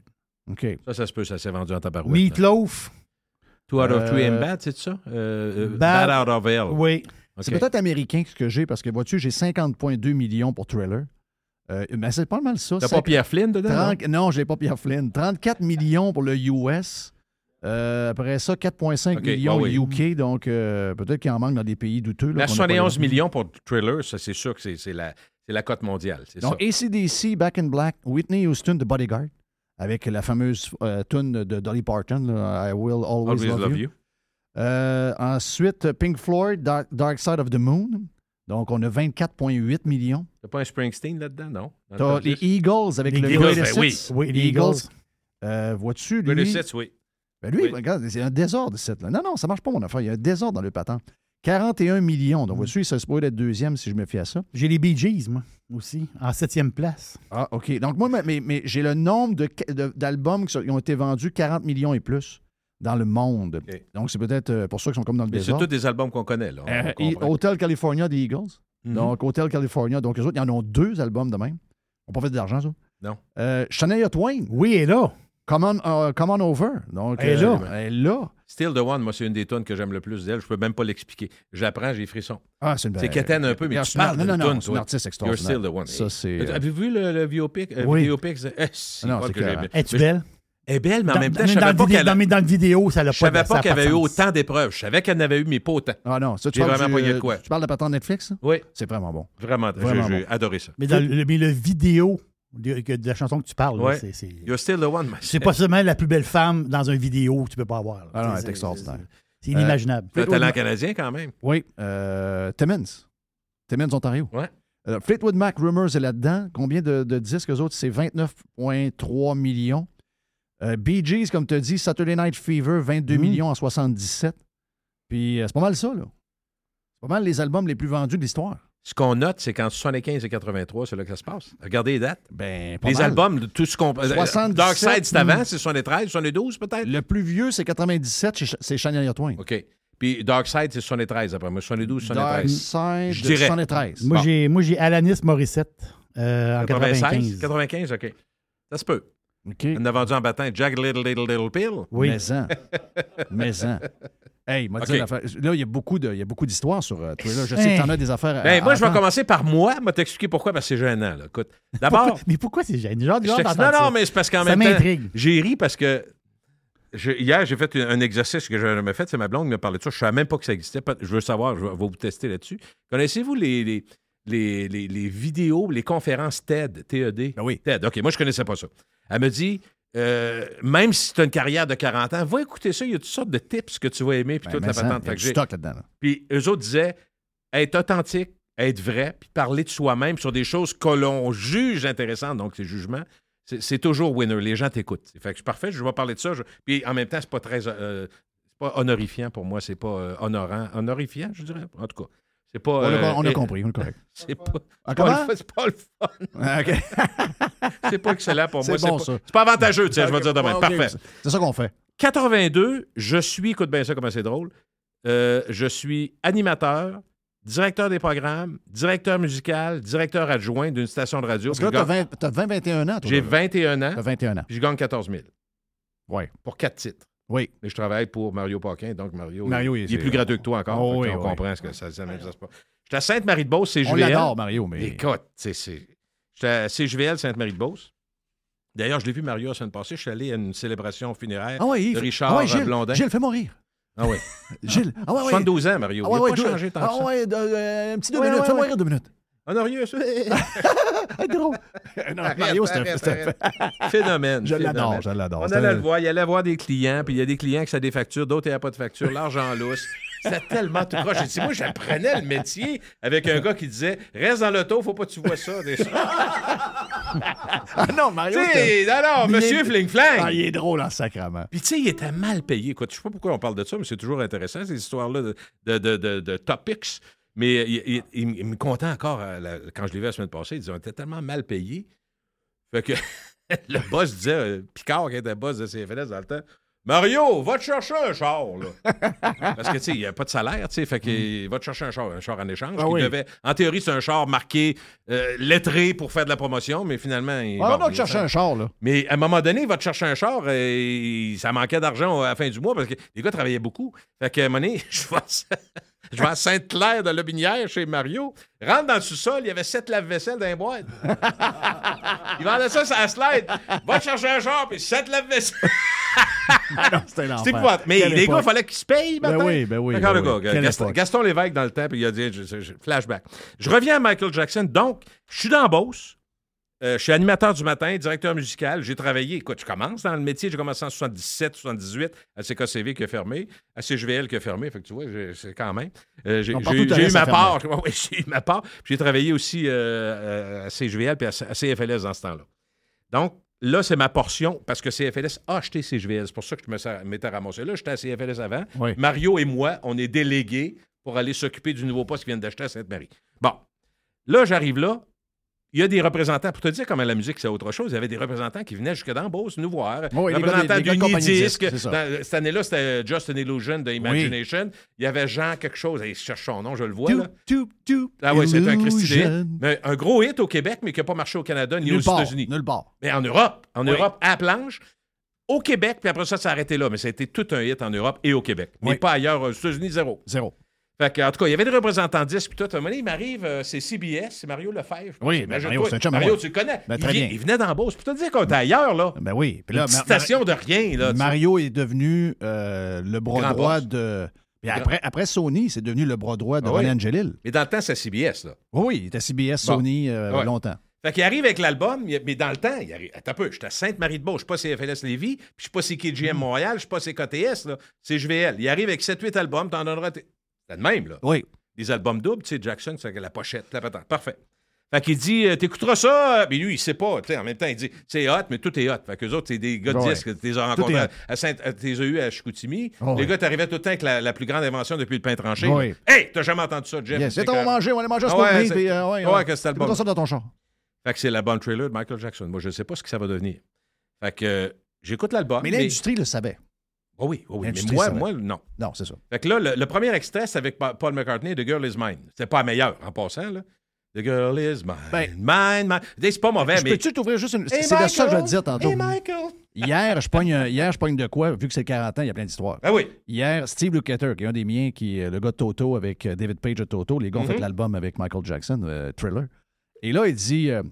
OK. Ça, ça se peut, ça s'est vendu en tabarouette. Meatloaf. Two out of three Euh, and bad, c'est ça? Euh, euh, Bad- bad. out of hell. Oui. C'est peut-être américain ce que j'ai parce que, vois-tu, j'ai 50,2 millions pour Thriller. Euh, mais c'est pas mal ça. T'as pas Pierre Flynn dedans? non? 30 non, j'ai pas Pierre Flynn. 34 millions pour le US. Euh, après ça, 4,5 OK, millions ah oui. UK. Donc, euh, peut-être qu'il en manque dans des pays douteux. là, Mais à qu'on n'a pas 71 les- millions pour Thriller, ça, c'est sûr que c'est la, cote mondiale. C'est ça. Donc, ACDC, Back in Black, Whitney Houston, The Bodyguard, avec la fameuse euh, tune de Dolly Parton, là, I Will Always, Always Love, You. Euh, ensuite, Pink Floyd, Dark, Dark Side of the Moon. Donc, on a 24,8 millions. T'as pas un Springsteen là-dedans, non? Le T'as les 10? Eagles avec Les le Eagles, Greatest ben oui. Hits. Oui, les Eagles. Euh, Vois-tu, lui? Greatest Hits, oui. Ben lui, Oui. regarde, c'est un désordre, cette, là. Non, non, ça marche pas, mon affaire. Il y a un désordre dans le patente. 41 millions. Mm. Donc, vois-tu, il se supposé être deuxième si je me fie à ça. J'ai les Bee Gees, moi, aussi, en septième place. Ah, OK. Donc, moi, mais, mais j'ai le nombre de- de- d'albums qui ont été vendus 40 millions et plus dans le monde. Donc, c'est peut-être euh, pour ça qu'ils sont comme dans le Mais c'est désordre. tous des albums qu'on connaît, là. On- Euh, et-. Hotel California des Eagles. Mhm. Donc, Hotel California. Donc, les autres, ils en ont deux albums de même. On n'a pas fait de l'argent, ça. Non. Euh, Shania Twain. Oui, elle est là. Come on, euh, come on over. Donc, Elle est euh, là. Elle est là. Still the One, moi, c'est une des tonnes que j'aime le plus d'elle. Je peux même pas l'expliquer. J'apprends, j'ai frissons. Ah, c'est une C'est quétaine un peu, mais tu parles non, d'une non, non, toune, c'est toi. artiste You're extraordinaire. still the one. Ça, c'est, euh, Avez-vous vu le, le biopic? euh, Oui. C'est- eh, c'est Non, c'est. Es-tu belle? Elle est belle, mais en Dans- même temps, je savais pas qu'elle dans, dans le vidéo, ça l'a je pas savais ça pas y avait eu autant d'épreuves. Je savais qu'elle n'avait eu, mais pas autant. Ah non, ça, tu J'ai parles vraiment de quoi. Tu parles de la patente Netflix? ça? Oui, C'est vraiment bon. vraiment. j'ai- Vraiment J'ai bon. adoré ça. Mais, dans le, mais le vidéo de, la chanson que tu parles, là, Ouais. c'est- c'est You're still the one. c'est pas seulement la plus belle femme dans un vidéo que tu peux pas avoir. là. Ah non, C'est- extraordinaire. C'est inimaginable. C'est un talent canadien quand même. Oui. Euh, Timmins. Timmins, Ontario. Ouais. Euh, Fleetwood Mac Rumors est là-dedans. Combien de, de disques, eux autres? C'est 29,3 millions. Euh, Bee Gees, comme tu as dit, Saturday Night Fever, 22 Mm. millions en 77. Puis euh, c'est pas mal ça, là. C'est pas mal les albums les plus vendus de l'histoire. Ce qu'on note, c'est qu'en 75 et 83, c'est là que ça se passe. Regardez les dates. Ben, pas Les mal. albums, de tout ce qu'on. 77, Dark Side, c'est avant, c'est 73, 72 peut-être? Le plus vieux, c'est 97, c'est Shania Twain. OK. Puis Dark Side, c'est 73 après moi. 72, Dark 73. Side, Je dirais. 73. Moi, Bon. j'ai, moi, j'ai Alanis Morissette euh, en 96? 95. 95, OK. Ça se peut. OK. On a vendu en battant Jack Little Little Little Pill. Oui. Mais-en. Mais-en. Hey, m'a dit OK. une affaire. Là, il y a beaucoup de- il y a beaucoup d'histoires sur euh, Twitter. Je sais que tu en as des affaires. à- Ben, moi, à je vais commencer par moi. Je vais t'expliquer pourquoi, parce que c'est gênant. Là. Écoute, d'abord. Pourquoi- mais pourquoi c'est gênant? Genre, non, non, ça. mais c'est parce qu'en Ça même temps, m'intrigue. j'ai ri parce que je- hier, j'ai fait un, un exercice que je n'avais jamais fait. C'est ma blonde qui me parlait de ça. Je ne savais même pas que ça existait. Je veux savoir, je vais, vous tester là-dessus. Connaissez-vous les, les, les, les- les vidéos, les conférences TED, TED? Ben oui. TED, OK, moi, je ne connaissais pas ça. Elle me dit, euh, même si tu as une carrière de 40 ans, va écouter ça. Il y a toutes sortes de tips que tu vas aimer, puis Ben, toute la ça, patente. stock là-dedans. là. puis eux autres disaient être authentique, être vrai, puis parler de soi-même sur des choses que l'on juge intéressantes, donc ces jugements. C'est toujours winner. Les gens t'écoutent. Fait que je suis parfait, je vais parler de ça. je- Puis en même temps, c'est pas très. euh, c'est pas honorifiant pour moi, c'est pas euh, honorant. Honorifiant, je dirais. En tout cas. C'est pas. On a, euh, on a compris, on est correct. C'est pas. Ah, c'est pas comment? le fun- C'est pas le fun. Ah, OK. C'est pas excellent pour moi. C'est bon, pas, ça. c'est pas avantageux, tu sais, je vais dire demain. Parfait. c'est- ça qu'on fait. 82, je suis, écoute bien ça comme c'est drôle, euh, je suis animateur, directeur des programmes, directeur musical, directeur adjoint d'une station de radio. Parce que là, t'as gagne- 20, t'as 20, 21 ans. toi, J'ai là. 21 ans, T'as 21 ans. puis je gagne 14 000 Oui. pour quatre titres. Oui. Mais je travaille pour Mario Paquin, donc Mario, Mario, il, est plus gratuit que toi encore. Oh, que oui, on oui. comprend ce que ça, ça n'existe pas. J'étais à Sainte-Marie-de-Beauce, c'est On l'adore, Mario, mais. Écoute, c'est- c'est. J'étais à CJVL Sainte-Marie-de-Beauce. D'ailleurs, je l'ai vu Mario la semaine passée. Je suis allé à une célébration funéraire Ah ouais, de Richard ah ouais, Gilles, Blondin. Gilles, fais mourir. Ah oui. Gilles. Ah ouais, ouais. 72 ans, Mario. Ah il ouais, n'a ouais, pas changé tant que Ah ça. ouais, de- euh, un petit deux Ouais, minutes. ouais, Fais ouais. mourir deux minutes. Honoré, ça. Ah, drôle. Non, Mario, c'est un-. Phénomène. Je l'adore, je l'adore. On allait un- le voir. Il allait voir des clients, puis il y a des clients qui ça des factures, d'autres, il n'y a pas de facture. L'argent lousse. C'était tellement tout croche. J'ai dit, moi, j'apprenais le métier avec un gars qui disait Reste dans l'auto, faut pas que tu vois ça. Des- Ah non, Mario. Tu sais, c'était- non, non, Il Monsieur est- Fling-Flang. Ah, il est drôle en sacrament. Puis, tu sais, il était mal payé. Écoute, je sais pas pourquoi on parle de ça, mais c'est toujours intéressant, ces histoires-là de, de, de, de- de topics. Mais il, il- il- il me comptait encore, euh, la- quand je l'ai vu la semaine passée, il disait on était tellement mal payé. Fait que le boss disait, euh, Picard, qui était boss de CFLS dans le temps, Mario, va te chercher un char, là. Parce que, tu sais, il n'y a pas de salaire, tu sais. Fait qu'il va te chercher un char, un char en échange. Ah qui oui. devait- en théorie, c'est un char marqué, euh, lettré pour faire de la promotion, mais finalement. Il, Ah, bon, on va il- chercher un char, là. mais à un moment donné, il va te chercher un char et ça manquait d'argent à la fin du mois parce que les gars travaillaient beaucoup. Fait qu'à un moment donné, je vais, à- je vais à Sainte-Claire de Lobinière chez Mario. Rentre dans le sous-sol, il y avait sept lave-vaisselle dans les boîtes. il vendait ça sur la slide. Va te chercher un char puis sept lave-vaisselle. C'était l'enfer. C'est épouvantable. Mais Quelle les gars, il fallait qu'ils se payent Ben maintenant. oui, ben oui, D'accord, ben le oui. gars. Gaston. Gaston Lévesque dans le temps, puis il a dit, je- je- je- flashback. Je reviens à Michael Jackson. Donc, je suis dans Beauce. Euh, je suis animateur du matin, directeur musical. J'ai travaillé. Écoute, je commence dans le métier. J'ai commencé en 77, 78 à CKCV qui a fermé, à CGVL qui a fermé. Fait que tu vois, c'est quand même. Euh, j'ai eu ma part. Oui, j'ai eu ma part. Puis j'ai travaillé aussi euh, à CGVL puis à, à CFLS dans ce temps-là. Donc, là, c'est ma portion parce que CFLS a acheté CGVL. C'est pour ça que je me m'étais ramassé là. J'étais à CFLS avant. Oui. Mario et moi, on est délégués pour aller s'occuper du nouveau poste qu'ils viennent d'acheter à Sainte-Marie. Bon, là, j'arrive là. Il y a des représentants, pour te dire comment la musique, c'est autre chose, il y avait des représentants qui venaient jusque dans Beauce nous voir. Oui, représentants ça. Dans- Cette année-là, c'était Just an Illusion de Imagination. Il y avait Jean quelque chose. Hey, je cherche son nom, je le vois. Là. Ah oui, c'est un Christy. Mais un gros hit au Québec, mais qui n'a pas marché au Canada ni Nulle aux États-Unis. nulle part. Mais en Europe. En Oui. Europe, à la planche. Au Québec, puis après ça, ça s'est arrêté là. Mais ça a été tout un hit en Europe et au Québec. Mais pas ailleurs. Aux États-Unis, zéro. Zéro. Fait que, en tout cas, il y avait des représentants disques, puis tout. À un moment donné, il m'arrive, euh, c'est CBS, c'est Mario Lefebvre. Oui, ben. Mario, c'est un chum Mario, moi. tu le connais. Ben, il, très vient- bien. il venait d'en Beauce. Puis te dire qu'on était ailleurs, là. Ben oui. Puis Une là, petite Mar- station de rien, là. tu- Mario est devenu euh, le bras Grand droit boss. de. Puis après, après Sony, c'est devenu le bras droit de Ah oui. René Angelil. Mais dans le temps, c'est CBS, là. Oui, oui, il était CBS, Bon. Sony euh, Ouais. longtemps. Fait qu'il arrive avec l'album, il- mais dans le temps, il arrive. Attends un peu, j'étais à Sainte-Marie-de-Beauce, je suis pas CFLS Lévis, puis je suis pas CKGM Montréal, je suis pas CKTS, là. C'est JVL. Il arrive avec 7-8 albums, t'en donneras. C'était le même, là. Oui. Des albums doubles, tu sais, Jackson, c'est la pochette, la patente. Parfait. Fait qu'il dit, euh, t'écouteras ça, mais lui, il sait pas. En même temps, il dit, c'est hot, mais tout est hot. Fait qu'eux autres, c'est des gars de Ouais. disques. Tu les as Tout rencontrés à, Saint, t'es eu à Chicoutimi. Oh, les ouais. gars, t'arrivais tout le temps avec la, la plus grande invention depuis le pain tranché. Oui. là. Hey, t'as jamais entendu ça, Jeff? Yes, C'est on va manger, on va aller manger à Ah ouais, puis, euh, ouais, ouais, ouais. que c'est Écoute-toi album. ça dans ton char. Fait que c'est la bonne trailer de Michael Jackson. Moi, je ne sais pas ce que ça va devenir. Fait que euh, j'écoute l'album. Mais l'industrie le savait. Oh oui, oh oui. Mais moi, moi, non. Non, c'est ça. Fait que là, le, le premier extrait, c'est avec Pa- Paul McCartney, The Girl Is Mine. C'est pas la meilleure, en passant, là. The Girl Is Mine. Ben, mine, mine. C'est pas mauvais, Je mais. peux-tu t'ouvrir juste une. Hey, c'est de ça que je vais te dire tantôt. Hey, Michael! Hier, je pogne, hier, je pogne de quoi, vu que c'est 40 ans, il y a plein d'histoires. Ah oui. Hier, Steve Lukather, qui est un des miens, qui est le gars de Toto avec euh, David Page de Toto, les gars ont fait l'album avec Michael Jackson, euh, Thriller. Et là, il dit, euh,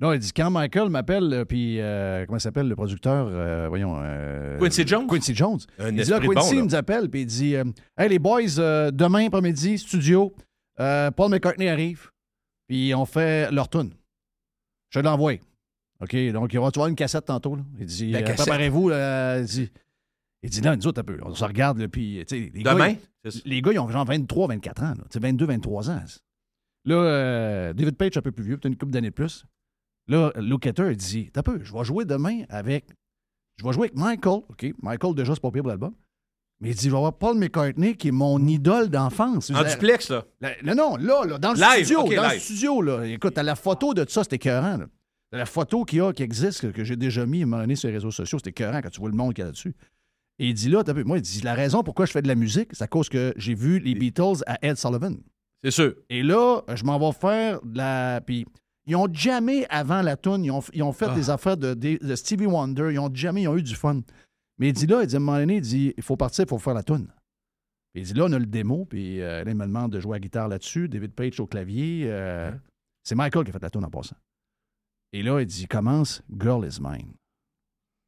là, il dit, quand Michael m'appelle, euh, puis, euh, comment s'appelle, le producteur, euh, voyons. euh, Quincy Jones? Quincy Jones. Un il dit, là, Quincy bon, nous appelle, puis il dit, hey, les boys, demain après-midi, studio, Paul McCartney arrive, puis on fait leur tune. Je l'envoie. OK, donc il va avoir une cassette tantôt. Là. Il dit, préparez-vous. il dit, il dit, non, nous autres, un peu, on se regarde, là, puis, les Demain? les gars, ils ont genre 23, 24 ans, là, tu sais, 22, 23 ans. Là, David Page, un peu plus vieux, peut-être une couple d'années de plus. Là, il dit, t'as peu, je vais jouer demain avec, je vais jouer avec Michael. OK, Michael, déjà, c'est pas pire pour l'album. Mais il dit, je vais avoir Paul McCartney, qui est mon idole d'enfance. En La- duplex, là. non, non, là, là, dans le Live, studio. Dans le studio, là. Écoute, t'as la photo de ça, c'était écœurant. Là. T'as la photo qu'il y a, qui existe, que, que j'ai déjà mis à un moment donné sur les réseaux sociaux, c'était écœurant quand tu vois le monde qu'il y a là-dessus. Et il dit là, t'as vu, moi, il dit, la raison pourquoi je fais de la musique, c'est à cause que j'ai vu les Beatles à Ed Sullivan. C'est sûr. Et là, je m'en vais faire de la. Puis, ils ont jamais, avant la tune, ils ont, ils ont fait Ah. des affaires de, de- de Stevie Wonder, ils ont jamais ils ont eu du fun. Mais il dit là, il dit à un moment donné, il dit, il faut partir, il faut faire la. Puis il dit là, on a le démo, puis euh, là, il me demande de jouer à la guitare là-dessus, David Page au clavier. euh, C'est Michael qui a fait la tune en passant. Et là, il dit, commence Girl is Mine.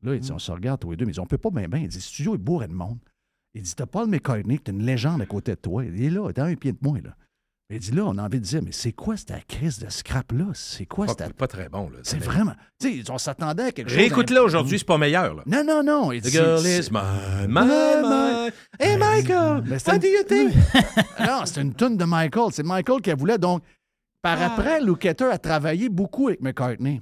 Là, il dit, on se regarde tous les deux, mais il dit, on peut pas bien, bien. Il dit, le studio est bourré de monde. Il dit, t'as Paul McCartney, t'as une légende à côté de toi. Il est là, il est à un pied de moi, là. Il dit, là, on a envie de dire, mais c'est quoi cette crise de scrap-là? C'est quoi Pas, cette. pas très bon, là. C'est vraiment. Tu sais, on s'attendait à quelque chose. Réécoute-le aujourd'hui, c'est pas meilleur, là. Non, non, non. Il The dit, girl is mine, mine, mine. Hey, Michael, Mais c'est what do you think? non, c'est une tune de Michael. C'est Michael qui voulait. Donc, par Ah. après, Lukather a travaillé beaucoup avec McCartney.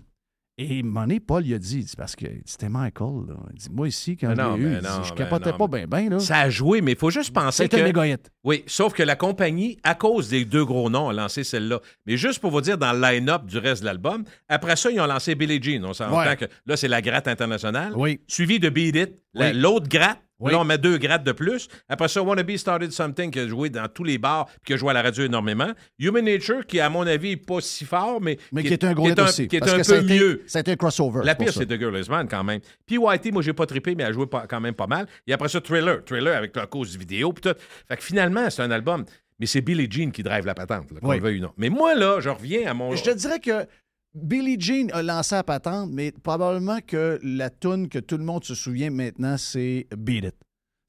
Et Money, Paul, il a dit, dit, parce que c'était Michael, là. Il dit, moi ici, quand je non, eu, mais il dit, non, je mais capotais non, pas bien, bien, là. Ça a joué, mais il faut juste penser que... un méga hit. Oui, sauf que la compagnie, à cause des deux gros noms, a lancé celle-là. Mais juste pour vous dire, dans le line-up du reste de l'album, après ça, ils ont lancé Billie Jean. On s'entend Ouais. que là, c'est la gratte internationale. Oui. Suivi de Beat It, la- Oui. l'autre gratte. Oui. Là, on met deux grattes de plus. Après ça, Wannabe Started Something, qui a joué dans tous les bars, puis qui a joué à la radio énormément. Human Nature, qui, à mon avis, n'est pas si fort, mais, Mais qui est un gros un, aussi. qui est un que ça a peu été- mieux. Ça a été un crossover. La pire, c'est The Girl Is Man quand même. Puis Whitey, moi, j'ai pas trippé, mais elle a joué pas- quand même pas mal. Et après ça, Thriller. Thriller avec la cause vidéo. Puis tout. Fait que finalement, c'est un album. Mais c'est Billie Jean qui drive la patente, là, Oui. non. Mais moi, là, je reviens à mon. Je te dirais que Billie Jean a lancé la patente, mais probablement que la tune que tout le monde se souvient maintenant, c'est Beat It.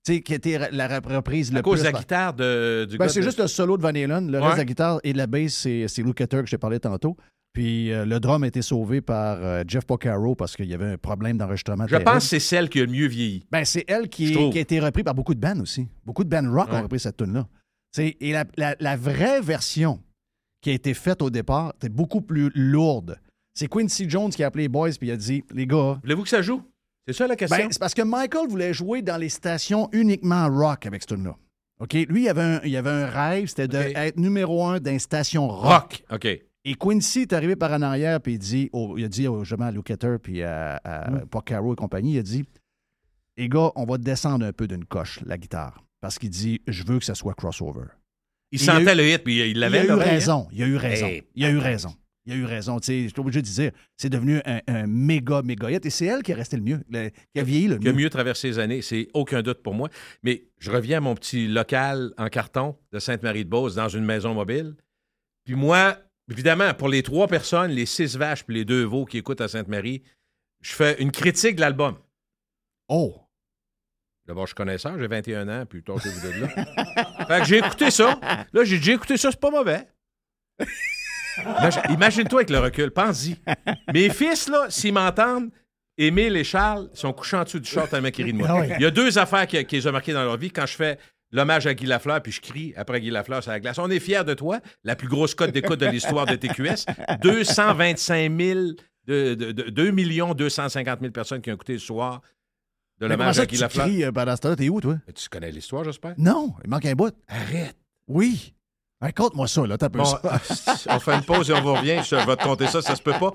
Tu sais, qui était la rep- reprise à le cause plus de la guitare de, du Ben, c'est de- juste le solo de Van Halen. Le Ouais. reste de la guitare et de la bass, c'est c'est Lou Cutter que je t'ai parlé tantôt. Puis euh, le drum a été sauvé par euh, Jeff Porcaro parce qu'il y avait un problème d'enregistrement. Je terrible. pense que c'est celle qui a le mieux vieilli. Ben, c'est elle qui, est- a été reprise par beaucoup de bands aussi. Beaucoup de bands rock Ouais. ont repris cette tune-là. C'est- Et la, la- la vraie version qui a été faite au départ était beaucoup plus lourde. C'est Quincy Jones qui a appelé les boys puis il a dit Les gars. Voulez-vous que ça joue? C'est ça la question? Ben, c'est parce que Michael voulait jouer dans les stations uniquement rock avec cette tune-là. OK? Lui, il avait un, il avait un rêve, c'était d'être numéro un dans les stations rock. Rock. OK. Et Quincy est arrivé par en arrière, puis il, dit, il a dit au- justement à puis à, à Mm. Porcaro et compagnie, il a dit Les gars, on va descendre un peu d'une coche, la guitare. Parce qu'il dit Je veux que ça soit crossover. Il Et a sentait eu- le hit, puis il Il l'avait. a eu l'oreille, hein? raison. Il a eu raison. Hey, il a eu raison. Il a eu raison. Tu sais, je suis obligé de dire, c'est devenu un, un méga, méga hit. Et c'est elle qui est restée le mieux, le- qui a vieilli le qui a mieux. mieux traversé les années, c'est aucun doute pour moi. Mais je reviens à mon petit local en carton de Sainte-Marie-de-Beauce dans une maison mobile. Puis moi, évidemment, pour les trois personnes, les six vaches puis les deux veaux qui écoutent à Sainte-Marie, je fais une critique de l'album. Oh! D'abord, je suis connaisseur, j'ai 21 ans, puis vous de là. fait que j'ai écouté ça. Là, j'ai déjà écouté ça, c'est pas mauvais. Imagine- Imagine-toi avec le recul, pense-y. Mes fils, là, s'ils m'entendent, Émile et Charles sont couchés en dessous du short tellement qu'ils rient de moi. Ah oui. Il y a deux affaires qui, qui les ont marquées dans leur vie. Quand je fais l'hommage à Guy Lafleur, puis je crie après Guy Lafleur sur la glace. On est fiers de toi, la plus grosse cote d'écoute de l'histoire de TQS. 225 000, de, de, de- 2 250 000 personnes qui ont écouté le soir de l'hommage à Guy tu Lafleur. cries euh, pendant ce temps-là? T'es où, toi? Tu connais l'histoire, j'espère? Non, il manque un bout. Arrête. Oui. Raconte-moi ça, là. T'as peu Bon, ça. on fait une pause et on vous revient. Je vais te compter ça, ça se peut pas.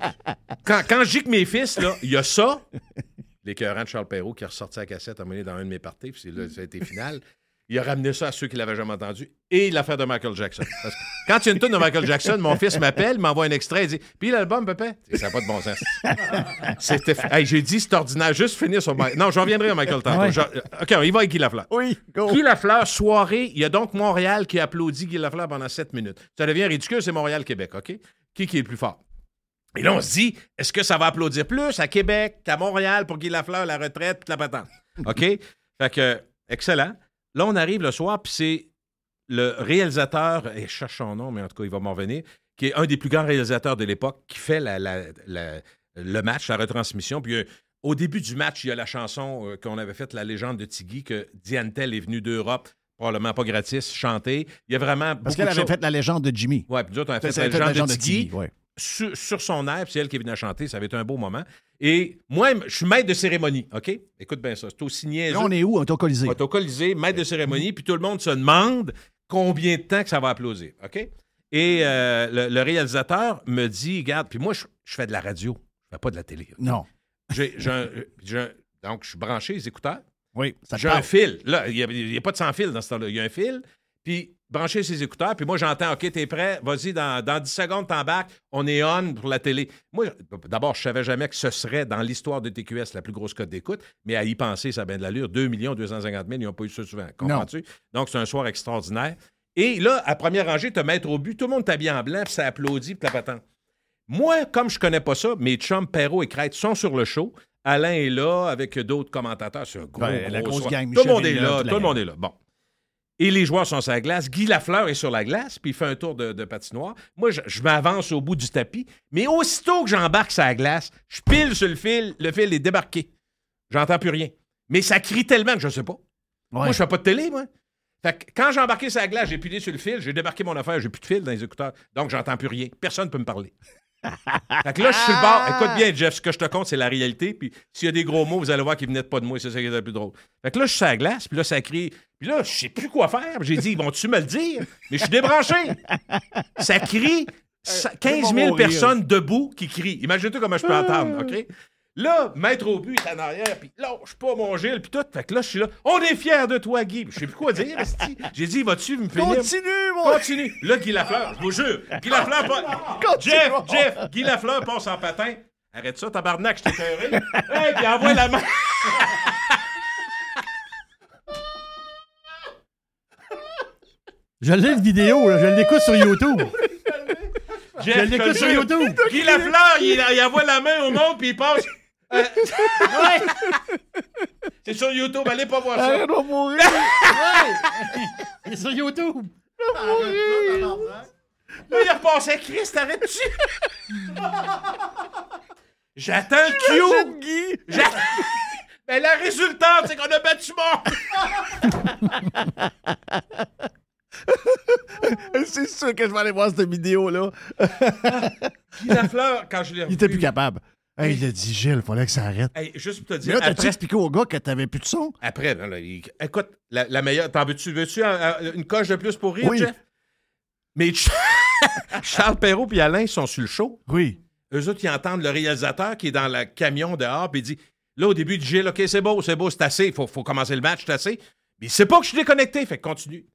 Quand, quand je dis que mes fils, là, il y a ça, l'écœurant de Charles Perrault qui a ressorti la cassette à mener dans un de mes parties, puis là, ça a été final. Il a ramené ça à ceux qui l'avaient jamais entendu. Et l'affaire de Michael Jackson. Parce que quand il y a une tonne de Michael Jackson, mon fils m'appelle, m'envoie un extrait, il dit Puis l'album, papa Ça n'a pas de bon sens. C'était. Hey, j'ai dit, c'est ordinaire. Juste finir sur Michael. Non, je reviendrai à Michael tantôt. Ouais. Je- OK, on y va avec Guy Lafleur. Oui, go. Guy Lafleur, soirée, il y a donc Montréal qui applaudit Guy Lafleur pendant 7 minutes. Ça devient ridicule, c'est Montréal-Québec, OK? Qui, qui est le plus fort? Et là, on se dit, est-ce que ça va applaudir plus à Québec qu'à Montréal pour Guy Lafleur, la retraite, la patente? OK? fait que, excellent. Là, on arrive le soir, puis c'est le réalisateur, et je cherche son nom, mais en tout cas, il va m'en revenir, qui est un des plus grands réalisateurs de l'époque, qui fait la- la- la- le match, la retransmission. Puis euh, au début du match, il y a la chanson euh, qu'on avait faite, La légende de Tiggy, que Diane Tell est venue d'Europe, probablement pas gratis, chanter. Il y a vraiment Parce qu'elle avait fait la légende de Jimmy. Ouais, puis nous autres, on a fait la légende de Tiggy. ouais. Sur, sur son air, puis c'est elle qui est venue chanter. Ça avait été un beau moment. Et moi, je suis maître de cérémonie, OK? Écoute bien ça. C'est aussi niaiseux. Là, on est où? On est au Colisée. On est au Colisée, maître de cérémonie, puis tout le monde se demande combien de temps que ça va applaudir, OK? Et euh, le, le réalisateur me dit, regarde, puis moi, je, je fais de la radio, je fais pas de la télé. Non. Un- donc, je suis branché les écouteurs. Oui, ça J'ai un fil. Là, il n'y a, pas de sans fil dans ce temps-là. Il y a un fil. Puis, brancher ses écouteurs. Puis moi, j'entends, OK, t'es prêt? Vas-y, dans, dans 10 secondes, t'embarques. On est on pour la télé. Moi, d'abord, je savais jamais que ce serait dans l'histoire de TQS la plus grosse cote d'écoute. Mais à y penser, ça a bien de l'allure. 2 250 000, ils n'ont pas eu ça souvent. Comprends-tu? Donc, c'est un soir extraordinaire. Et là, à première rangée, te mettre au but, tout le monde t'habille en blanc, puis ça applaudit, puis la patente. Moi, comme je connais pas ça, mes chums Perrault et Crête sont sur le show. Alain est là avec d'autres commentateurs. C'est un gros, Ben, la gros grosse soir. gang, Tout le monde est là. la Tout le monde est là. Bon. Et les joueurs sont sur la glace. Guy Lafleur est sur la glace, puis il fait un tour de, de patinoire. Moi, je, je m'avance au bout du tapis. Mais aussitôt que j'embarque sur la glace, je pile sur le fil. Le fil est débarqué. J'entends plus rien. Mais ça crie tellement que je sais pas. Moi, je fais pas de télé, moi. Fait que quand j'ai embarqué sur la glace, j'ai pilé sur le fil, j'ai débarqué mon affaire, j'ai plus de fil dans les écouteurs. Donc, j'entends plus rien. Personne ne peut me parler. Fait que là, je suis le bord. Écoute bien, Jeff, ce que je te compte, c'est la réalité. Puis s'il y a des gros mots, vous allez voir qu'ils venaient pas de moi. C'est ça qui est le plus drôle. Fait que là, je suis sur la glace, puis là, ça crie. Puis là, je sais plus quoi faire. J'ai dit, vont-tu me le dire? Mais je suis débranché. Ça crie. ça- 15 000 mourir. personnes debout qui crient. Imagine-toi comment je peux entendre, OK? Là, maître au but est en arrière, puis lâche pas mon Gilles, puis tout. Fait que là, je suis là. On est fiers de toi, Guy. Je sais plus quoi dire, esti. J'ai dit, vas-tu me finir? Continue, mon- Continue. Là, Guy Lafleur, je vous jure. Guy Lafleur, pas... Continue. Jeff, Jeff, Guy Lafleur passe en patin. Arrête ça, tabarnak, je t'ai écœuré. hey, puis envoie la main. Je l'ai le vidéo, là, je l'écoute sur YouTube. Jeff, Je l'écoute te sur YouTube. Guy Lafleur, il, il envoie la main au monde, puis il passe. Euh, C'est sur YouTube, allez pas voir ça. Arrête, on va mourir. C'est sur YouTube. Là, il repassait. Chris, t'arrêtes-tu? J'attends le Q. J'attends- Mais la résultante, c'est qu'on a battu mon. C'est sûr que je vais aller voir cette vidéo-là. Guy Lafleur, quand je l'ai Il était plus capable. Hey, il a dit, Gilles, fallait que ça arrête. Hey, juste pour te Mais dire, là, t'as-tu après, expliqué au gars que t'avais plus de son? après ben là, il- écoute, la, la meilleure, t'en veux-tu, veux-tu euh, une coche de plus pour rire, Oui. Jeff? Mais Ch- Charles Perrault et Alain sont sur le show. Oui. Eux autres, ils entendent le réalisateur qui est dans le camion dehors, puis il dit, là, au début, il dit, Gilles, OK, c'est beau, c'est beau, c'est assez, il faut, faut commencer le match, c'est assez. Mais il sait pas que je suis déconnecté, fait que continue.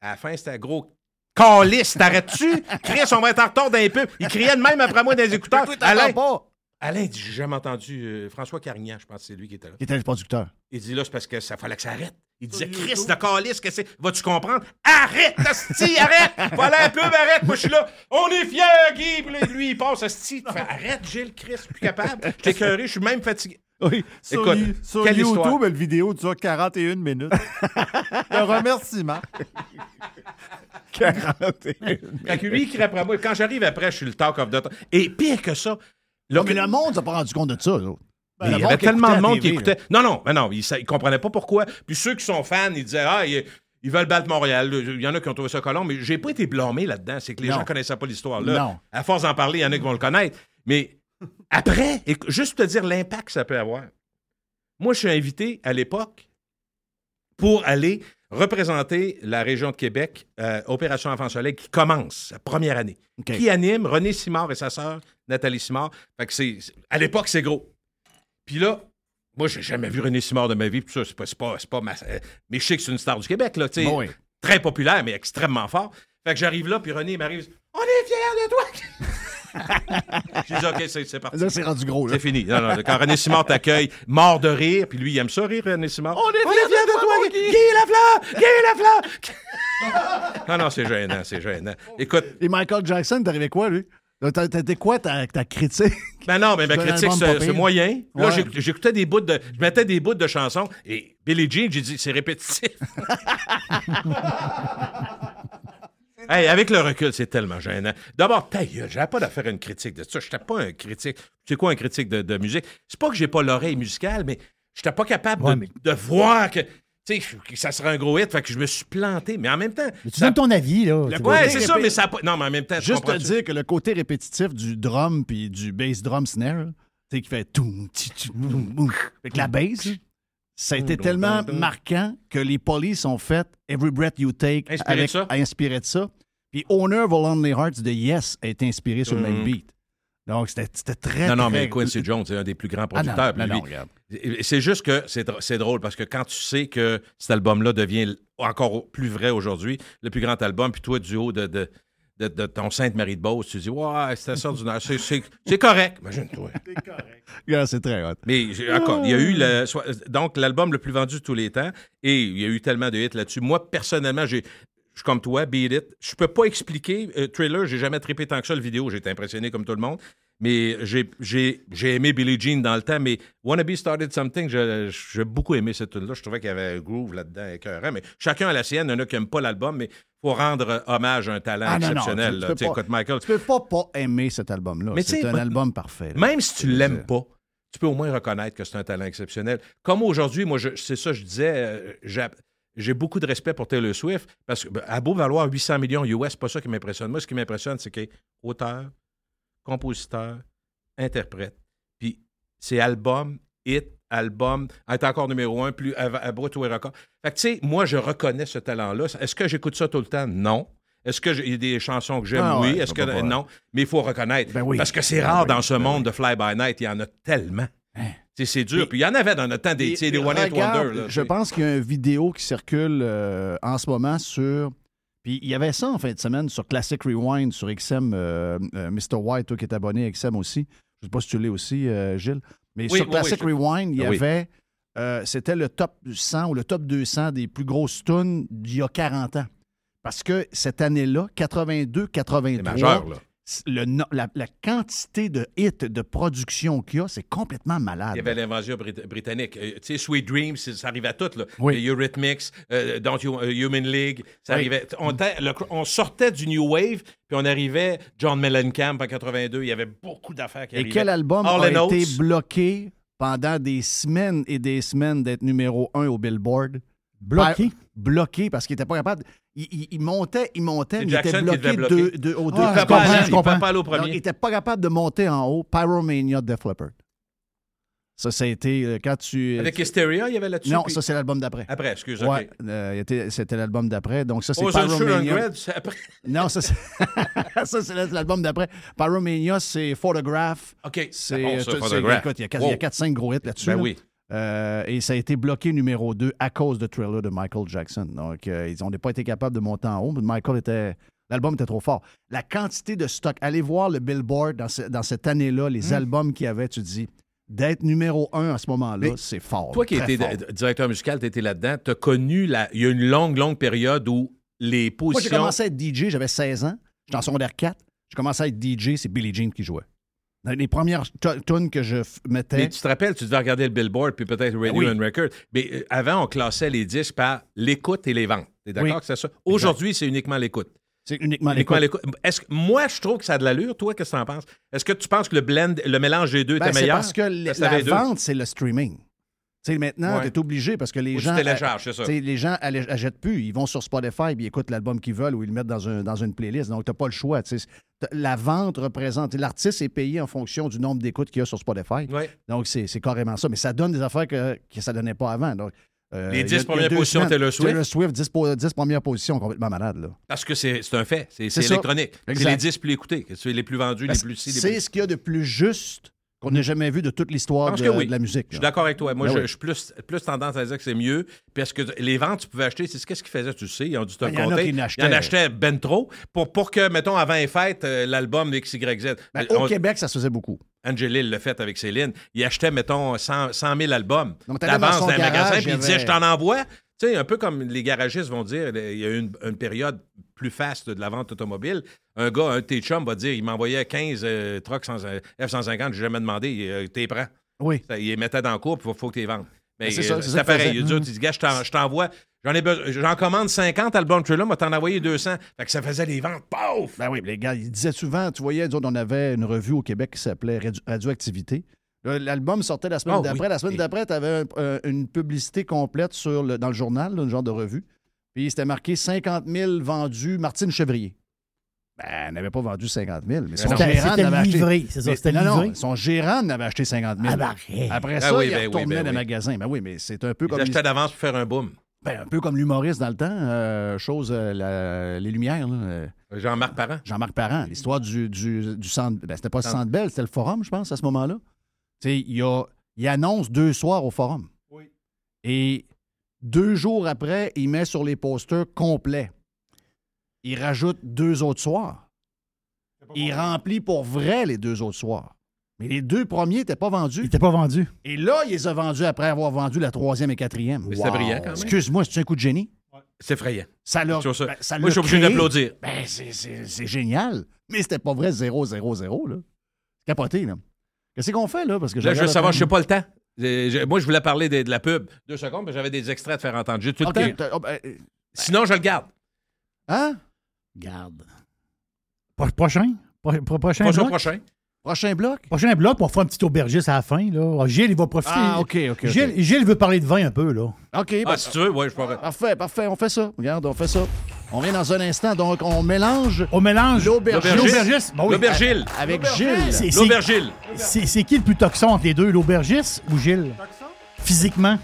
À la fin, c'était un gros calice, t'arrêtes-tu? Chris, on va être en retard d'un peu. Il criait de même après moi dans les écouteurs. Alain, pas. Alain dit, j'ai jamais entendu euh, François Carignan, je pense que c'est lui qui était là. Il était le producteur. Il dit là, c'est parce que ça fallait que ça arrête. Il disait, Chris, de calice, que c'est? Vas-tu comprendre? Arrête, Asti, arrête! Fallait un peu, arrête. Moi, je suis là. On est fiers, Guy. Puis là, lui, il passe, Asti. Arrête, Gilles, Chris, je suis plus capable. Écœuré, je suis même fatigué. Oui. Sur, Écoute, sur quelle YouTube, histoire. la vidéo dure 41 minutes. Un remerciement. 41. Fait que lui, il crie après moi. Quand j'arrive après, je suis le talk of the. Et pire que ça. Là, mais le monde s'est pas rendu compte de ça, là. Le il y avait tellement de monde qui écoutait. Non, non, mais non, ils ne comprenaient pas pourquoi. Puis ceux qui sont fans, ils disaient Ah, ils, ils veulent battre Montréal. Il y en a qui ont trouvé ça colon, mais j'ai pas été blâmé là-dedans. C'est que les Non. gens connaissaient pas l'histoire. là. Non. À force d'en parler, il y en a qui vont le connaître. Mais après, juste te dire l'impact que ça peut avoir. Moi, je suis invité à l'époque pour aller représenter la région de Québec, euh, Opération Enfant Soleil, qui commence, la première année. Qui anime René Simard et sa sœur, Nathalie Simard. Fait que c'est, à l'époque, c'est gros. Puis là, moi, j'ai jamais vu René Simard de ma vie, puis ça, c'est pas, c'est pas, c'est pas ma- Mais je sais que c'est une star du Québec, là, tu sais. Bon, oui. Très populaire, mais extrêmement fort. Fait que j'arrive là, puis René il m'arrive. On est fiers de toi! J'ai dit, OK, c'est, c'est parti. Là, c'est rendu gros, là. C'est fini. Non, non, quand René Simard t'accueille, mort de rire, puis lui, il aime ça rire, René Simard. On est fiers fiers de toi, Guy! Guy Lafleur! Guy Lafleur! non, non, c'est gênant, c'est gênant. Écoute, Et Michael Jackson, t'arrivais quoi, lui? T'étais quoi ta, ta critique? Ben non, mais ma critique, c'est moyen. Là, Ouais. j'écoutais des bouts de. Je mettais des bouts de chansons et Billie Jean, j'ai dit, c'est répétitif. hey, avec le recul, c'est tellement gênant. D'abord, ta j'avais pas d'affaire à une critique de ça. J'étais pas un critique. C'est quoi un critique de, de musique? C'est pas que j'ai pas l'oreille musicale, mais j'étais pas capable Ouais, de, mais- de voir que. Tu sais, ça serait un gros hit, fait que je me suis planté. Mais en même temps. Mais tu ça- donnes ton avis, là. Le- ouais, c'est ça, mais ça. Non, mais en même temps, Juste te dire que le côté répétitif du drum puis du bass drum snare, tu sais, qui fait. Fait que la bass, ça a été tellement marquant que les polices ont fait Every Breath You Take Inspiré de ça? inspiré de ça. Puis Owner of Lonely Hearts de Yes a été inspiré sur le même Mhm. beat. Donc, c'était très, Non, non, très- mais Quincy Jones, c'est un des plus grands Ah, non, producteurs. C'est juste que c'est dr- c'est drôle parce que quand tu sais que cet album-là devient encore plus vrai aujourd'hui, le plus grand album, puis toi, du haut de, de, de- de ton Sainte-Marie de Beauce, tu dis, ouais, c'était ça du Nord. C'est- C'est c'est correct. Imagine-toi. Yeah, c'est très hot. Mais encore, il y a eu le, donc l'album le plus vendu de tous les temps et il y a eu tellement de hits là-dessus. Moi, personnellement, j'ai. Je suis comme toi, Beat It. Je peux pas expliquer. euh, Thriller, j'ai jamais trippé tant que ça le vidéo. J'ai été impressionné comme tout le monde. Mais j'ai- aimé Billie Jean dans le temps. Mais Wannabe Started Something, j'ai beaucoup aimé cette tune-là. Je trouvais qu'il y avait un groove là-dedans écœurant. Mais chacun a la sienne. Il y en a qui n'aiment pas l'album, mais faut rendre hommage à un talent Ah, non, non, exceptionnel. tu- tu peux pas- Michael, peux pas pas aimer cet album-là. C'est un album parfait. là. même si tu l'aimes pas, tu peux au moins reconnaître que c'est un talent exceptionnel. Comme aujourd'hui, moi, c'est ça, je disais, euh, j'ai- beaucoup de respect pour Taylor Swift parce que, ben, beau valoir 800 millions US, c'est pas ça qui m'impressionne. Moi, ce qui m'impressionne, c'est qu'il est auteur, compositeur, interprète. Puis c'est album, hit, album, est encore numéro un, plus à, à brut ou à record. Fait que, tu sais, moi, je reconnais ce talent-là. Est-ce que j'écoute ça tout le temps? Non. Est-ce qu'il y a des chansons que j'aime? Ah oui. Est-ce que. va pas. Non? Mais il faut reconnaître. Ben oui. Parce que c'est Ben rare oui, dans ce ben monde de Fly-by-Night. Il y en a tellement. Sais, c'est dur. Puis il y en avait dans notre temps des, des One Hit Wonder. là, je pense qu'il y a une vidéo qui circule euh, en ce moment sur. Puis il y avait ça en fin de semaine sur Classic Rewind, sur XM. euh, euh, Mr. White, toi qui es abonné à XM aussi. Je ne sais pas si tu l'es aussi, euh, Gilles. Mais Oui, sur oui, Classic oui, je- Rewind, il y Ah avait. C'était le top 100 ou le top 200 des plus grosses tunes d'il y a 40 ans. Parce que cette année-là, 82-83, C'est majeur, là. Le la, la quantité de hits, de production qu'il y a, c'est complètement malade. Il y avait l'invasion brit- britannique. Euh, tu sais, Sweet Dreams, ça arrivait à tout. Là. Oui. Eurythmics, euh, Don't You- euh, Human League, ça Oui. arrivait. On, était- le- on sortait du New Wave, puis on arrivait John Mellencamp en 82. Il y avait beaucoup d'affaires qui Et arrivaient. quel album All a été bloqué pendant des semaines et des semaines d'être numéro un au Billboard? Bloqué? Par- bloqué parce qu'il n'était pas capable. Il, il- il montait, il montait, mais il était bloqué, deux- au Ah, deux. il Je comprends, je comprends. pas Donc, n'était pas capable de monter en haut. Pyromania de Def Leppard. Ça, ça a été euh, quand tu. Avec Hysteria, il y avait là-dessus. Non, puis- ça, c'est l'album d'après. Après, excuse, Ouais, OK. euh, c'était l'album d'après. Donc, ça, c'est Pyromania. Bread, c'est après. Non, ça, c'est ça, c'est l'album d'après. Pyromania, c'est Photograph. OK, C'est, bon, euh, Photograph. écoute, il y a quatre- il y a Wow. 4-5 gros hits là-dessus. Ben là. oui. Euh, et ça a été bloqué numéro 2 à cause de Thriller de Michael Jackson. Donc, euh, ils n'ont pas été capables de monter en haut. mais Michael était. L'album était trop fort. La quantité de stock. Allez voir le Billboard dans, ce- dans cette année-là, les Hmm. albums qu'il y avait, tu te dis, d'être numéro un à ce moment-là, c'est fort. Toi qui étais directeur musical, tu étais là-dedans, tu as connu, la... il y a une longue, longue période où les Moi, j'ai positions... commencé à être DJ, j'avais 16 ans. J'étais en secondaire 4. J'ai commencé à être DJ, c'est Billie Jean qui jouait. Dans les premières tu- tunes que je mettais. Mais tu te rappelles, tu devais regarder le Billboard puis peut-être Radio Ben oui. and Record. Mais euh, avant, on classait les disques par l'écoute et les ventes. Tu es d'accord Oui. que c'est ça? Aujourd'hui, c'est uniquement l'écoute. C'est uniquement l'écoute. l'écoute. Est-ce que moi, je trouve que ça a de l'allure. Toi, qu'est-ce que tu en penses? Est-ce que tu penses que le blend, le mélange des deux Ben, était c'est meilleur? parce que Parce la vente, c'est le streaming. Maintenant, Ouais. tu es obligé parce que les Ou gens. c'est ça. Les gens allè- achètent plus. Ils vont sur Spotify puis ils écoutent l'album qu'ils veulent ou ils le mettent dans, un- dans une playlist. Donc, tu n'as pas le choix. La vente représente. L'artiste est payé en fonction du nombre d'écoutes qu'il y a sur Spotify. Donc, c'est carrément ça. Mais ça donne des affaires que, que ça ne donnait pas avant. Donc, euh, Les il y a- 10 il y a premières positions, semaines, Taylor Swift. Taylor Swift, 10, po- 10 premières positions, complètement malade. Là. Parce que c'est un fait. C'est électronique. C'est les disques plus écoutés. C'est les plus vendus, les plus C'est ce qu'il y a de plus juste qu'on n'ait jamais vu de toute l'histoire de, oui. de la musique. Je suis d'accord avec toi. Moi, Ben je, oui. je suis plus, plus tendance à dire que c'est mieux parce que les ventes, tu pouvais acheter. C'est qu'est-ce qu'ils faisaient, tu le sais. Ils ont dû te Ben, le il y en a compter. qui Ils en achetaient ben trop pour, pour que, mettons, avant les fêtes, euh, l'album XYZ. Ben, On- au Québec, ça se faisait beaucoup. Angelil l'a fait avec Céline. Il achetait, mettons, 100, 100 000 albums d'avance dans, un magasin, il puis il disait Je t'en envoie. Tu sais, un peu comme les garagistes vont dire, il y a eu une, une période plus faste de la vente automobile. Un gars, un de tes chums va dire il m'envoyait 15 euh, trucks sans- F-150, j'ai jamais demandé, euh, t'es prêt? Oui. Ça, il les mettait dans le cours, puis il faut que tu les vendes. Mais Ben, c'est ça, euh, c'est ça c'est pareil. faisait. Il dit, gars, je t'en- je t'envoie, j'en ai besoin, j'en commande 50 albums Thriller, moi t'en envoyé 200. Fait que ça faisait les ventes, paf! Ben oui, les gars, ils disaient souvent, tu voyais, on avait une revue au Québec qui s'appelait Radio- Radioactivité. Là, L'album sortait la semaine Oh, d'après. oui. La semaine d'après, tu avais une publicité complète sur le- dans le journal, là, un genre de revue. Puis c'était marqué 50 000 vendus Martine Chevrier. Ben, elle n'avait pas vendu 50 000, mais son C'était- gérant acheté. livré, c'est ça, Mais- c'était non, non, livré. son gérant n'avait acheté 50 000. Ah, ben, arrête. Après Ah ça, oui, il ben oui, retournait ben dans le oui. magasin. Ben oui, mais c'est un peu Il comme... achetait d'avance pour faire un boom. Ben, un peu comme l'humoriste dans le temps, euh, chose, euh, la- les Lumières. là, euh, Jean-Marc Parent. Jean-Marc Parent, l'histoire du, du, du centre. Ben, c'était pas le Centre. Bell, c'était le forum, je pense, à ce moment-là. Tu sais, il, y a- il annonce deux soirs au forum. Oui. Et deux jours après, il met sur les posters complets. Il rajoute deux autres soirs. Il remplit pour vrai les deux autres soirs. Mais les deux premiers n'étaient pas vendus. Il n'était pas vendu. Et là, il les a vendus après avoir vendu la troisième et quatrième. Mais c'était brillant, quand même. Excuse-moi, c'est un coup de génie? C'est effrayant. Ça ça- ben, ça Moi, je suis obligé d'applaudir. Ben, c'est- c'est c'est génial. Mais c'était pas vrai 0, 0, 0, là. C'est capoté, là. Qu'est-ce qu'on fait, là? Parce que Là, je veux savoir, je sais pas le temps. Moi, je voulais parler de, de la pub. Deux secondes, mais j'avais des extraits à te faire entendre. Tout le OK, temps. oh, ben, euh, Sinon, je le garde. Hein? Garde. Pro- Prochain? Pro- pro- prochain Prochain, bloc? prochain. Prochain bloc? Prochain bloc, on fera un petit aubergiste à la fin. Là. Ah, Gilles, il va profiter. Ah, OK, OK. OK. Gilles, Gilles veut parler de vin un peu. là. OK, Ah, ben, si tu veux, ouais, je pourrais. parfait, parfait. On fait ça. Regarde, on fait ça. On vient dans un instant, donc on mélange. On mélange l'aubergiste. l'aubergiste. Bon, oui. L'aubergile. Avec Gilles. C'est- c'est- L'aubergile. C'est c'est qui le plus toxon entre les deux, l'aubergiste ou Gilles? Physiquement?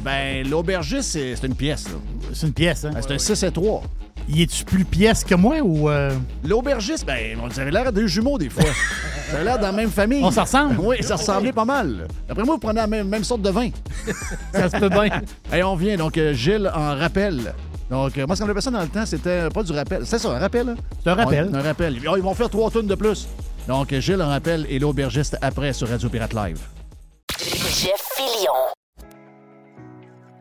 Ben, l'aubergiste, c'est une pièce. là. C'est une pièce, hein? Ben, c'est un 6 et 3. Y es-tu plus pièce que moi ou. euh, L'aubergiste, ben, on dirait l'air des jumeaux des fois. Ça a l'air dans la même famille. On s'en ressemble? Oui, ça ressemblait pas mal. D'après moi, vous prenez la même, même sorte de vin. Ça se peut bien. Et on vient, donc euh, Gilles en rappel. Donc, euh, moi, ce qu'on appelait ça dans le temps, c'était pas du rappel. C'est ça, un rappel? hein? C'est un rappel. On- un rappel. Oh, ils vont faire trois tonnes de plus. Donc, euh, Gilles en rappel et l'aubergiste après sur Radio Pirate Live. Jeff Fillion.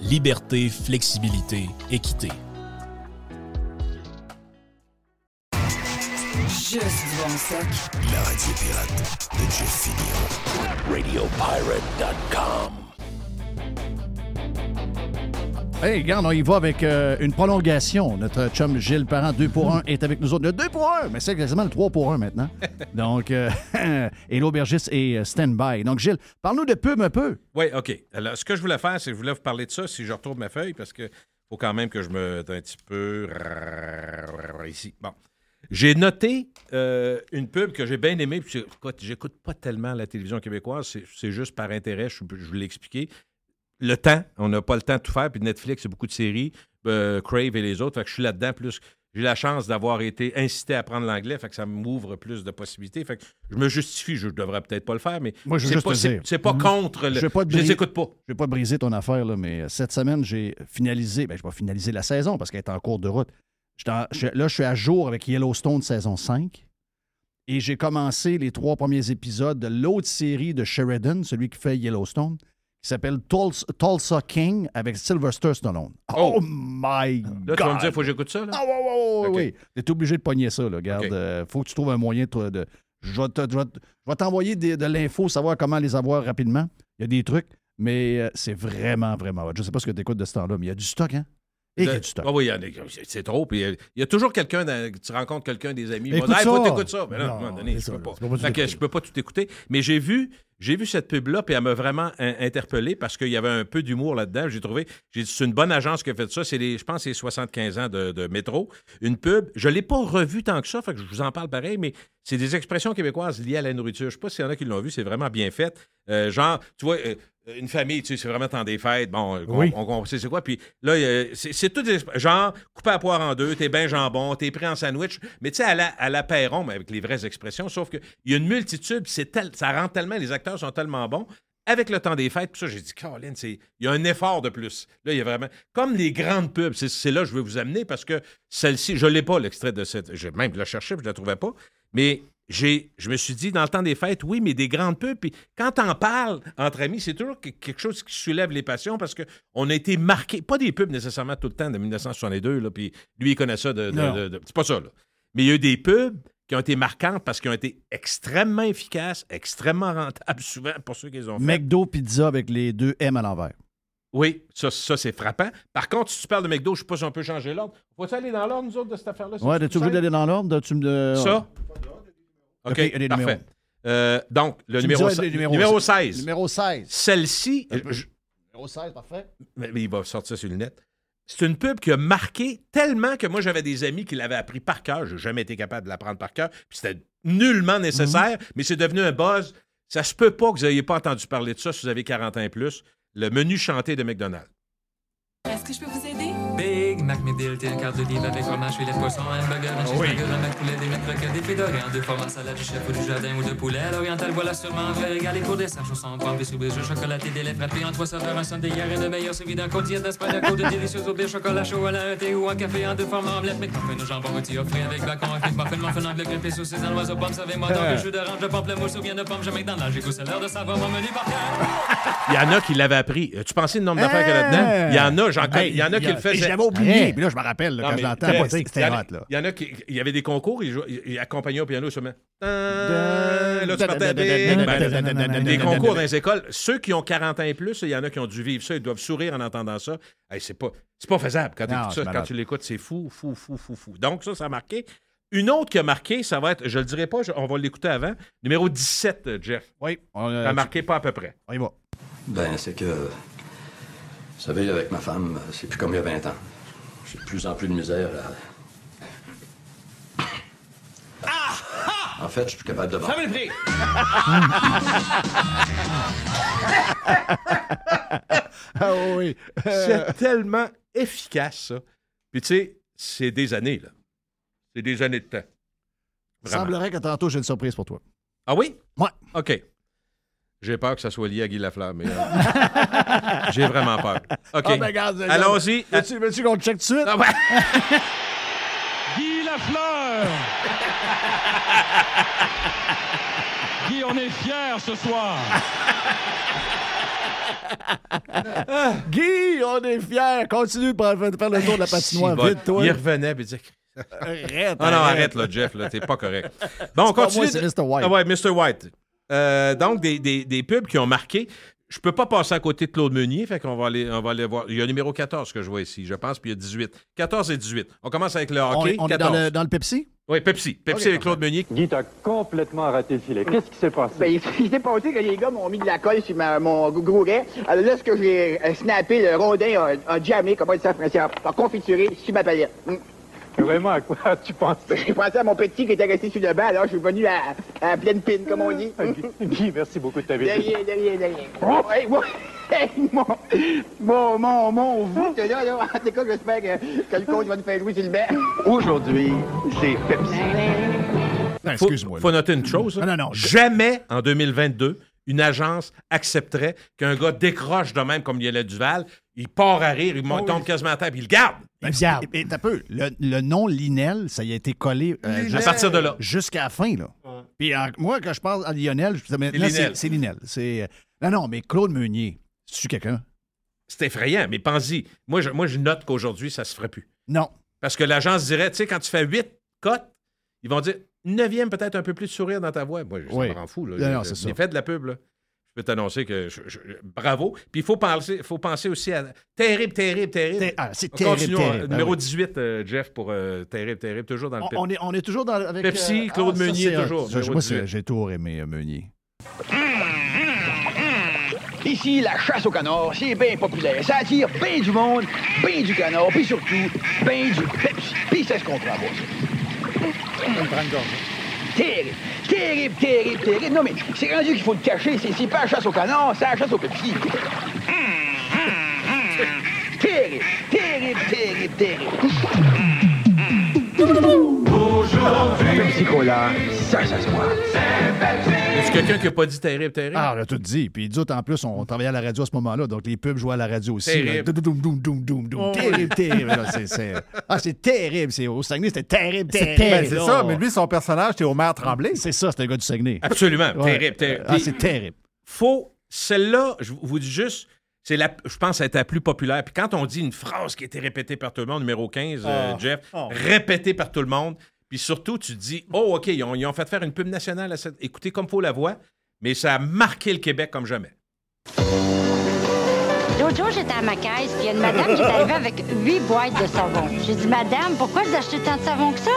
liberté, flexibilité, équité. Juste bon stock. La radio pirate de Jeff Fillion. RadioPirate.com. Hey, regarde, on y va avec euh, une prolongation. Notre chum Gilles Parent, 2 pour 1, est avec nous autres. Le 2 pour 1, mais c'est quasiment le 3 pour 1 maintenant. Donc, euh, et l'aubergiste est euh, stand-by. Donc, Gilles, parle-nous de pub un peu. Oui, OK. Alors, ce que je voulais faire, c'est que je voulais vous parler de ça si je retrouve ma feuille, parce que faut quand même que je me. un petit peu. Ici. Bon. J'ai noté euh, une pub que j'ai bien aimée. puis écoute, j'écoute pas tellement la télévision québécoise, c'est- c'est juste par intérêt, je, je vous l'ai expliqué. Le temps, on n'a pas le temps de tout faire, puis Netflix, c'est beaucoup de séries, euh, Crave et les autres, fait que je suis là-dedans plus. J'ai la chance d'avoir été incité à apprendre l'anglais, fait que ça m'ouvre plus de possibilités. Fait que je me justifie, je devrais peut-être pas le faire, mais Moi, je c'est juste pas, c'est- c'est pas contre le. Je pas je les écoute pas. Je vais pas briser ton affaire, là, mais euh, cette semaine, j'ai finalisé. Ben, je vais pas finaliser la saison parce qu'elle est en cours de route. J'étais en- je- là, je suis à jour avec Yellowstone saison 5. Et j'ai commencé les trois premiers épisodes de l'autre série de Sheridan, celui qui fait Yellowstone, qui s'appelle Tulsa, Tulsa King avec Sylvester Stallone. Oh, my Là, God! tu vas me dire, faut que j'écoute ça, là? Ah, ouais, ouais, ouais, OK. oui. T'es obligé de pogner ça, là. Regarde, OK. euh, faut que tu trouves un moyen de. de- je vais te- je vais te- je vais t'envoyer des- de l'info, savoir comment les avoir rapidement. Il y a des trucs, mais euh, c'est vraiment, vraiment. Je sais pas ce que tu écoutes de ce temps-là, mais il y a du stock, hein? Et De- du. Ah oui, c'est- trop. Puis euh, il y a toujours quelqu'un, tu rencontres quelqu'un des amis, il va dire, faut ça. Mais là, à un moment donné, je peux pas. Pas que je peux pas tout écouter. Mais j'ai vu, j'ai vu cette pub-là, puis elle m'a vraiment in- interpellé parce qu'il y avait un peu d'humour là-dedans. J'ai trouvé, j'ai c'est une bonne agence qui a fait ça. C'est les, je pense, que c'est 75 ans de, de métro. Une pub. Je l'ai pas revue tant que ça, fait que je vous en parle pareil, mais c'est des expressions québécoises liées à la nourriture. Je sais pas s'il y en a qui l'ont vu, c'est vraiment bien fait. Euh, genre, tu vois, euh, une famille, tu sais, c'est vraiment temps des fêtes. Bon, euh, on, Oui. on, on sait c'est quoi. Puis là, euh, c'est tout des genre coupé à poire en deux, t'es bien jambon, t'es pris en sandwich. Mais tu sais, à la, à la Perron, mais avec les vraies expressions, sauf qu'il y a une multitude, c'est tel, ça rentre tellement, les acteurs sont tellement bons. Avec le temps des fêtes, puis ça, j'ai dit, Caroline, c'est- il y a un effort de plus. Là, il y a vraiment. Comme les grandes pubs, c'est- là que je veux vous amener parce que celle-ci, je l'ai pas, l'extrait de cette. J'ai même la cherché, puis je la trouvais pas. Mais j'ai, je me suis dit, dans le temps des fêtes, oui, mais des grandes pubs. Puis quand t'en parles entre amis, c'est toujours que- quelque chose qui soulève les passions parce qu'on a été marqué, pas des pubs nécessairement tout le temps de 1962, là, puis lui, il connaît ça de. c'est pas ça, là. Mais il y a eu des pubs qui ont été marquantes parce qu'ils ont été extrêmement efficaces, extrêmement rentables, souvent, pour ceux qui les ont fait. McDo Pizza avec les deux M à l'envers. Oui, ça, ça c'est frappant. Par contre, si tu parles de McDo, je ne sais pas si on peut changer l'ordre. Faut-tu aller dans l'ordre, nous autres, de cette affaire-là? Ouais, C'est t'es-tu obligé d'aller dans l'ordre? De- Ça? OK, a des parfait. Euh, donc, le numéro, les numéros. numéro 16. Numéro 16. Celle-ci, je- Numéro 16, parfait. mais, mais il va sortir sur le net. C'est une pub qui a marqué tellement que moi, j'avais des amis qui l'avaient appris par cœur. Je n'ai jamais été capable de l'apprendre par cœur. Puis c'était nullement nécessaire, mais c'est devenu un buzz. Ça se peut pas que vous n'ayez pas entendu parler de ça si vous avez 40 ans et plus. Le menu chanté de McDonald's. Est-ce que je peux vous aider? Mac McDill, t'es un quart de livre avec fromage, filet de poisson, un burger, un cheeseburger, un Mac poulet, des croquettes, des dorées, en deux formats, salade du chef ou du jardin ou de poulet. À l'oriental, voilà sûrement un vrai régal et pour dessert, chausson, pommes, des soubries, jeux chocolatés, des lait frappés en trois saveurs, un sundae hier et de meilleur suivi d'un côtier d'espagne, côte de délicieux au bière, chocolat chaud à la un thé ou un café en deux formats, omelette, McMuffin au jambon rôti offré avec bacon, un muffin, muffin anglais, grimpé sous ses oiseaux, pommes, savez-moi donc, le jus d'orange, de pamplemousse ou bien de pomme, jamais dans l'âge, j'ai goût, c'est l'heure de savoir mon menu par. Il y en a qui l'avaient appris. Tu pensais le nombre d'affaires qu'il y a là-dedans? Il y en a, j'en connais- il y en a qui le faisaient. j'avais oublié vrai. Puis là, je me rappelle, là, Non, quand mais je l'entends, c'était- il y c'était en a- hot, là. Il y en a qui. Il y avait des concours, ils, jouaient- ils accompagnaient au piano seulement. Là, tu partais Ben, Des concours da- dans les écoles. Ceux qui ont 40 ans et plus, il y en a qui ont dû vivre ça, ils doivent sourire en entendant ça. Hey, c'est pas, c'est pas faisable. Quand, ça, quand tu l'écoutes, c'est fou, fou, fou, fou, fou. Donc, ça, ça a marqué. Une autre qui a marqué, ça va être, je le dirai pas, je- on va l'écouter avant. Numéro 17, euh, Jeff. Oui. Ça a marqué pas à peu près. On y va. Ben, c'est que. Vous savez, avec ma femme, c'est plus comme il y a 20 ans. J'ai de plus en plus de misère à. En fait, je suis plus capable de vendre. Fermez le prix! Ah oui. C'est tellement efficace, ça. Puis, tu sais, c'est des années, là. C'est des années de temps. Il semblerait que tantôt, j'ai une surprise pour toi. Ah oui? Ouais. OK. J'ai peur que ça soit lié à Guy Lafleur, mais euh, j'ai vraiment peur. OK. Ben, regarde. Allons-y. Veux-tu veux-tu qu'on le check tout de suite? Ah, ouais. Guy Lafleur! Guy, on est fiers ce soir! Guy, on est fiers. Continue de faire faire le tour de la patinoire. Si, bon, Vite, toi. Il revenait et disait. Arrête, Ah non, arrête. arrête, là, Jeff, là, t'es pas correct. Bon, on continue. moi, c'est Mr. White. Ah ouais, Mr. White. Euh, donc, des, des, des pubs qui ont marqué. Je peux pas passer à côté de Claude Meunier, fait qu'on va aller, on va aller voir. Il y a numéro 14 que je vois ici, je pense, puis il y a 18. 14 et 18. On commence avec le On hockey. est, on est dans, 14. le, dans le Pepsi? Oui, Pepsi. Pepsi avec Claude Meunier. Guy, t'as complètement raté le filet. Qu'est-ce qui s'est passé? Ben, il il s'est passé que les gars m'ont mis de la colle sur ma- mon gouret. Alors là, ce que j'ai euh, snappé, le rondin a, a jammé, comment en français, a, confituré sur ma palette. Hmm. Vraiment, à quoi tu penses? J'ai pensé à mon petit qui était resté sur le banc, alors je suis venu à, à pleine pine, comme on dit. Guy, merci beaucoup de ta De visite. rien, de rien, de rien. Oh, hey, moi, hey, mon, mon, mon, mon voûte, là, là, en tout cas, j'espère que, que le coach va nous faire jouer sur le banc. Aujourd'hui, c'est Pepsi. Ben, excuse-moi, faut noter une chose. Non, non, non. Jamais en 2022, une agence accepterait qu'un gars décroche de même comme Lionel Duval. Il part à rire, il monte- Oh, tombe oui. quasiment à terre, puis il le garde. Ben, et- et t'as peu. Le, le nom Linel, ça y a été collé euh, À partir de là. Jusqu'à la fin, là. Puis en- moi, quand je parle à Lionel, je C'est Linel. c'est euh, non, non, mais Claude Meunier, c'est-tu quelqu'un? C'est effrayant, mais pense-y. Moi je, moi, je note qu'aujourd'hui, ça se ferait plus. Non. Parce que l'agence dirait, tu sais, quand tu fais 8 cotes, ils vont dire neuvième, peut-être un peu plus de sourire dans ta voix. Moi, ça Oui. me rend fou. Là. Non, non, J'ai- c'est ça. j'ai fait de la pub, là. Je peux t'annoncer que je- je- bravo. Puis il faut penser, faut penser aussi à terrible, terrible, terrible. Ter- ah, c'est terrible, Continuons. terrible. Ben Numéro oui. 18, euh, Jeff, pour euh, terrible, terrible, toujours dans le On, on est, on est toujours dans, avec... Pepsi, euh, Claude ça, Meunier, c'est hot. toujours, moi, 18. c'est- j'ai toujours aimé euh, Meunier. Ici, la chasse au canard, c'est bien populaire. Ça attire bien du monde, bien du canard, puis surtout, bien du Pepsi. Puis ça se comprend pas, ça. Terrible, terrible, terrible, terrible. Non, mais c'est rendu qu'il faut le cacher. C'est c'est pas la chasse au canard, c'est la chasse au Pepsi. Terrible, terrible, terrible, terrible. Aujourd'hui, Pepsi Cola, ça, ça se voit. Est-ce quelqu'un qui n'a pas dit terrible, terrible? Ah, on a tout dit. Puis nous autres, en plus, on travaillait à la radio à ce moment-là, donc les pubs jouaient à la radio aussi. Terrible. là. Doum, doum, doum, doum, doum. Terrible, c'est- c'est- Ah, c'est terrible. C'est- Au Saguenay, c'était terrible, C'est terrible. C'est ça, mais lui, son personnage, c'est Omer Tremblay. C'est ça, c'est un gars du Saguenay. Absolument, terrible, terrible. Ah, c'est terrible. Faut, celle-là, je vous dis juste, c'est la, je pense, être la plus populaire. Puis quand on dit une phrase qui a été répétée par tout le monde, numéro 15, euh, Ah. Jeff, Oh. répétée par tout le monde, puis surtout, tu dis, oh, OK, ils ont, ils fait faire une pub nationale, à cette, écoutez comme faut la voix, mais ça a marqué le Québec comme jamais. L'autre jour, j'étais à ma caisse, puis il y a une madame qui est arrivée avec huit boîtes de savon. J'ai dit, Madame, pourquoi vous achetez tant de savon que ça?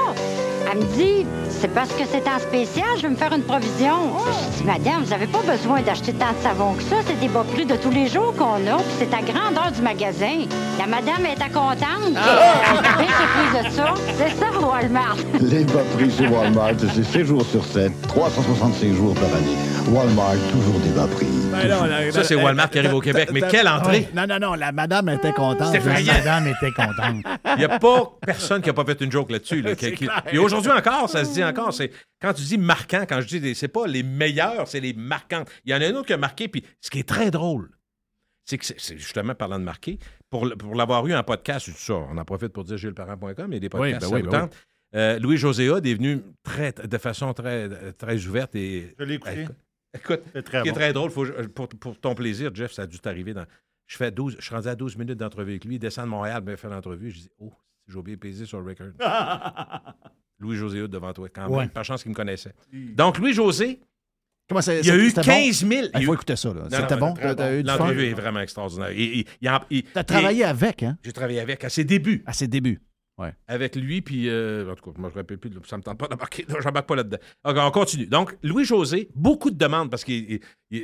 Elle me dit, c'est parce que c'est en spécial, je vais me faire une provision. J'ai dit, Madame, vous n'avez pas besoin d'acheter tant de savon que ça, c'est des bas prix de tous les jours qu'on a, puis c'est à grandeur du magasin. La madame était contente. Elle était bien surprise de ça. C'est ça, Walmart. Les bas prix chez Walmart, c'est 7 jours sur 7, 365 jours par année. Walmart, toujours des bas prix. Ça, c'est Walmart qui arrive au Québec. Mais quelle entrée! Non, non, non, la madame était contente. La madame était contente. Il n'y a pas personne qui n'a pas fait une joke là-dessus. là, qui- qui- Et aujourd'hui encore, ça se dit encore. C'est quand tu dis marquant, quand je dis des- c'est pas les meilleurs, c'est les marquantes. Il y en a un autre qui a marqué, puis ce qui est très drôle, c'est que c'est justement parlant de marquer, pour, pour l'avoir eu en podcast, tout ça, on en profite pour dire gilesparent.com et des podcasts, ben ça oui, ben tente. Euh, Louis José Hod est venu très, de façon très, très ouverte et. Je l'ai écouté. Écoute, C'est très ce qui est très drôle, faut- pour, pour ton plaisir, Jeff, ça a dû t'arriver dans. Je, fais 12, je suis rendu à 12 minutes d'entrevue avec lui. Il descend de Montréal, me fait l'entrevue. Je dis Oh, j'ai oublié de peser sur le record. Louis-José Hood devant toi, quand même. Ouais. Par chance qu'il me connaissait. Donc, Louis-José, Comment ça- il y a eu c'était 15 bon? 000. Ah, Il faut écouter ça. là. Non, C'était non, bon? L'entrevue est vraiment extraordinaire. Tu T'as travaillé avec, hein? J'ai travaillé avec à ses débuts. À ses débuts. Ouais. Avec lui, puis euh, en tout cas, moi je ne me rappelle plus, ça me tente pas d'embarquer, je n'embarque pas là-dedans. OK, on continue. Donc, Louis-José, beaucoup de demandes, parce que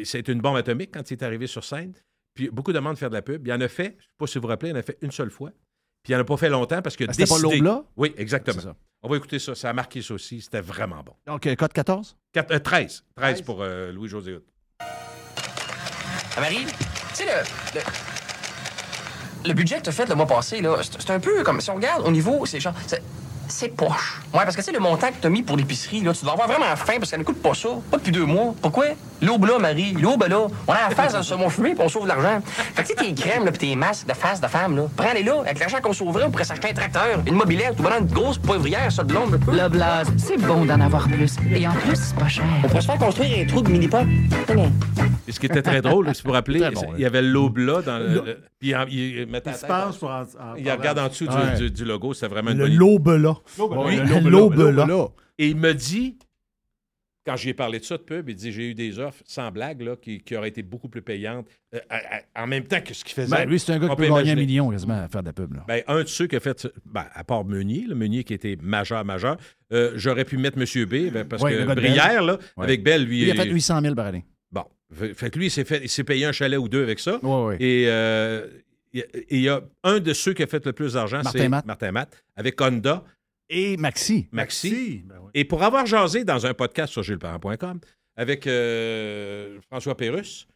c'est une bombe atomique quand il est arrivé sur scène, puis beaucoup de demandes de faire de la pub. Il en a fait, je ne sais pas si vous vous rappelez, il en a fait une seule fois, puis il n'en a pas fait longtemps parce que Ah, c'était pas décidé... l'Aube-là? Oui, exactement. Ça. On va écouter ça, ça a marqué ça aussi, c'était vraiment bon. Donc, euh, code 14? Quatre- euh, 13, 13 pour euh, Louis-José Hood. Ah, Marie, tu sais, le, le, le budget que tu fait le mois passé, là, c'est c'est un peu comme si on regarde au niveau, c'est genre. C'est- C'est poche. Ouais, parce que tu sais, le montant que tu as mis pour l'épicerie, là, tu dois avoir vraiment faim parce qu'elle ne coûte pas ça. Pas depuis deux mois. Pourquoi? L'aube là, Marie. L'aube là. On a la face dans le saumon fumé puis on sauve de l'argent. Fait que tu sais, tes crèmes là, puis tes masques de face de femme, là, prends-les là. Avec l'argent qu'on sauverait, on pourrait s'acheter un tracteur, une mobilette, ou bien une grosse poivrière, ça de blonde peu. Le blase, c'est bon d'en avoir plus. Et en plus, c'est pas cher. On pourrait se faire construire un trou de mini-pot. Et ce qui était très drôle, si vous vous rappelez, Très bon, il y avait l'aube là dans le. Là. le- puis il, il se pour en- en regarde en dessous du, Ouais. du- du logo, c'était vraiment une Le bonne idée. L'aube-là. Et il me dit, quand j'ai parlé de ça de pub, il dit j'ai eu des offres, sans blague, là, qui, qui auraient été beaucoup plus payantes, euh, à- à- en même temps que ce qu'il faisait. Ben, lui, c'est un gars qui peut gagner un million quasiment à faire de la pub. Là. Ben, un de ceux qui a fait, ben, à part Meunier, le Meunier qui était majeur, majeur, euh, j'aurais pu mettre M. B, ben, parce Ouais, que Brière, là, Ouais. avec Bell, lui. Il a fait 800 000 par année. Bon. Fait que lui, il s'est, fait, il s'est payé un chalet ou deux avec ça. Ouais. Et euh, il y a- et il y a un de ceux qui a fait le plus d'argent, Martin c'est Matt. Martin Matt, avec Honda. Et Maxi. Maxi. ben Et pour avoir jasé dans un podcast sur gilesparent.com avec euh, François Pérusse,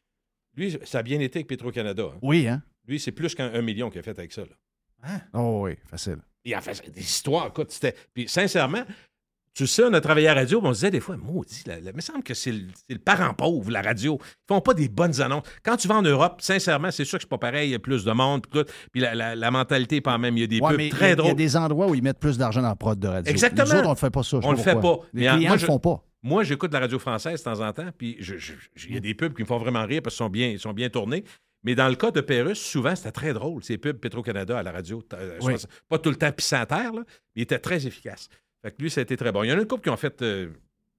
lui, ça a bien été avec Petro-Canada. hein. Oui, hein? Lui, c'est plus qu'un un million qu'il a fait avec ça. là. Oh oui, facile. Il a fait des histoires, écoute, c'était... Puis sincèrement, tu sais, on a travaillé à la radio, on se disait des fois, maudit, il me semble que c'est le, parent pauvre, la radio. Ils font pas des bonnes annonces. Quand tu vas en Europe, sincèrement, c'est sûr que c'est pas pareil, il y a plus de monde, puis tout. Puis la, la- la mentalité est pas même. Il y a des Ouais, pubs mais très Il y a drôles. des endroits où ils mettent plus d'argent dans la prod de radio. Exactement. Nous autres, on ne fait pas ça. On le fait pas. Les clients moi, ne le font pas. Moi, j'écoute la radio française de temps en temps, puis il y a des pubs qui me font vraiment rire parce qu'ils sont bien, ils sont bien tournés. Mais dans le cas de Pérus, souvent, c'était très drôle, ces pubs Petro-Canada à la radio. euh, Oui. Pas tout le temps pissant à terre, là, mais il était très efficace. Fait que lui, ça a été très bon. Il y en a une couple qui ont fait euh,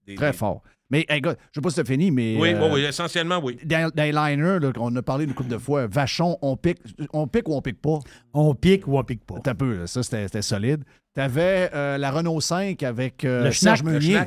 des, Très des- fort. Mais, hey, gars, je ne sais pas si c'est fini, mais. Oui, euh, oui, oui, essentiellement, oui. Là, on a parlé une couple de fois, Vachon, on pique, on pique ou on pique pas? On pique ou on pique pas. T'as peu, là, ça c'était solide. T'avais euh, la Renault 5 avec euh, Le Serge schnack, le Meunier.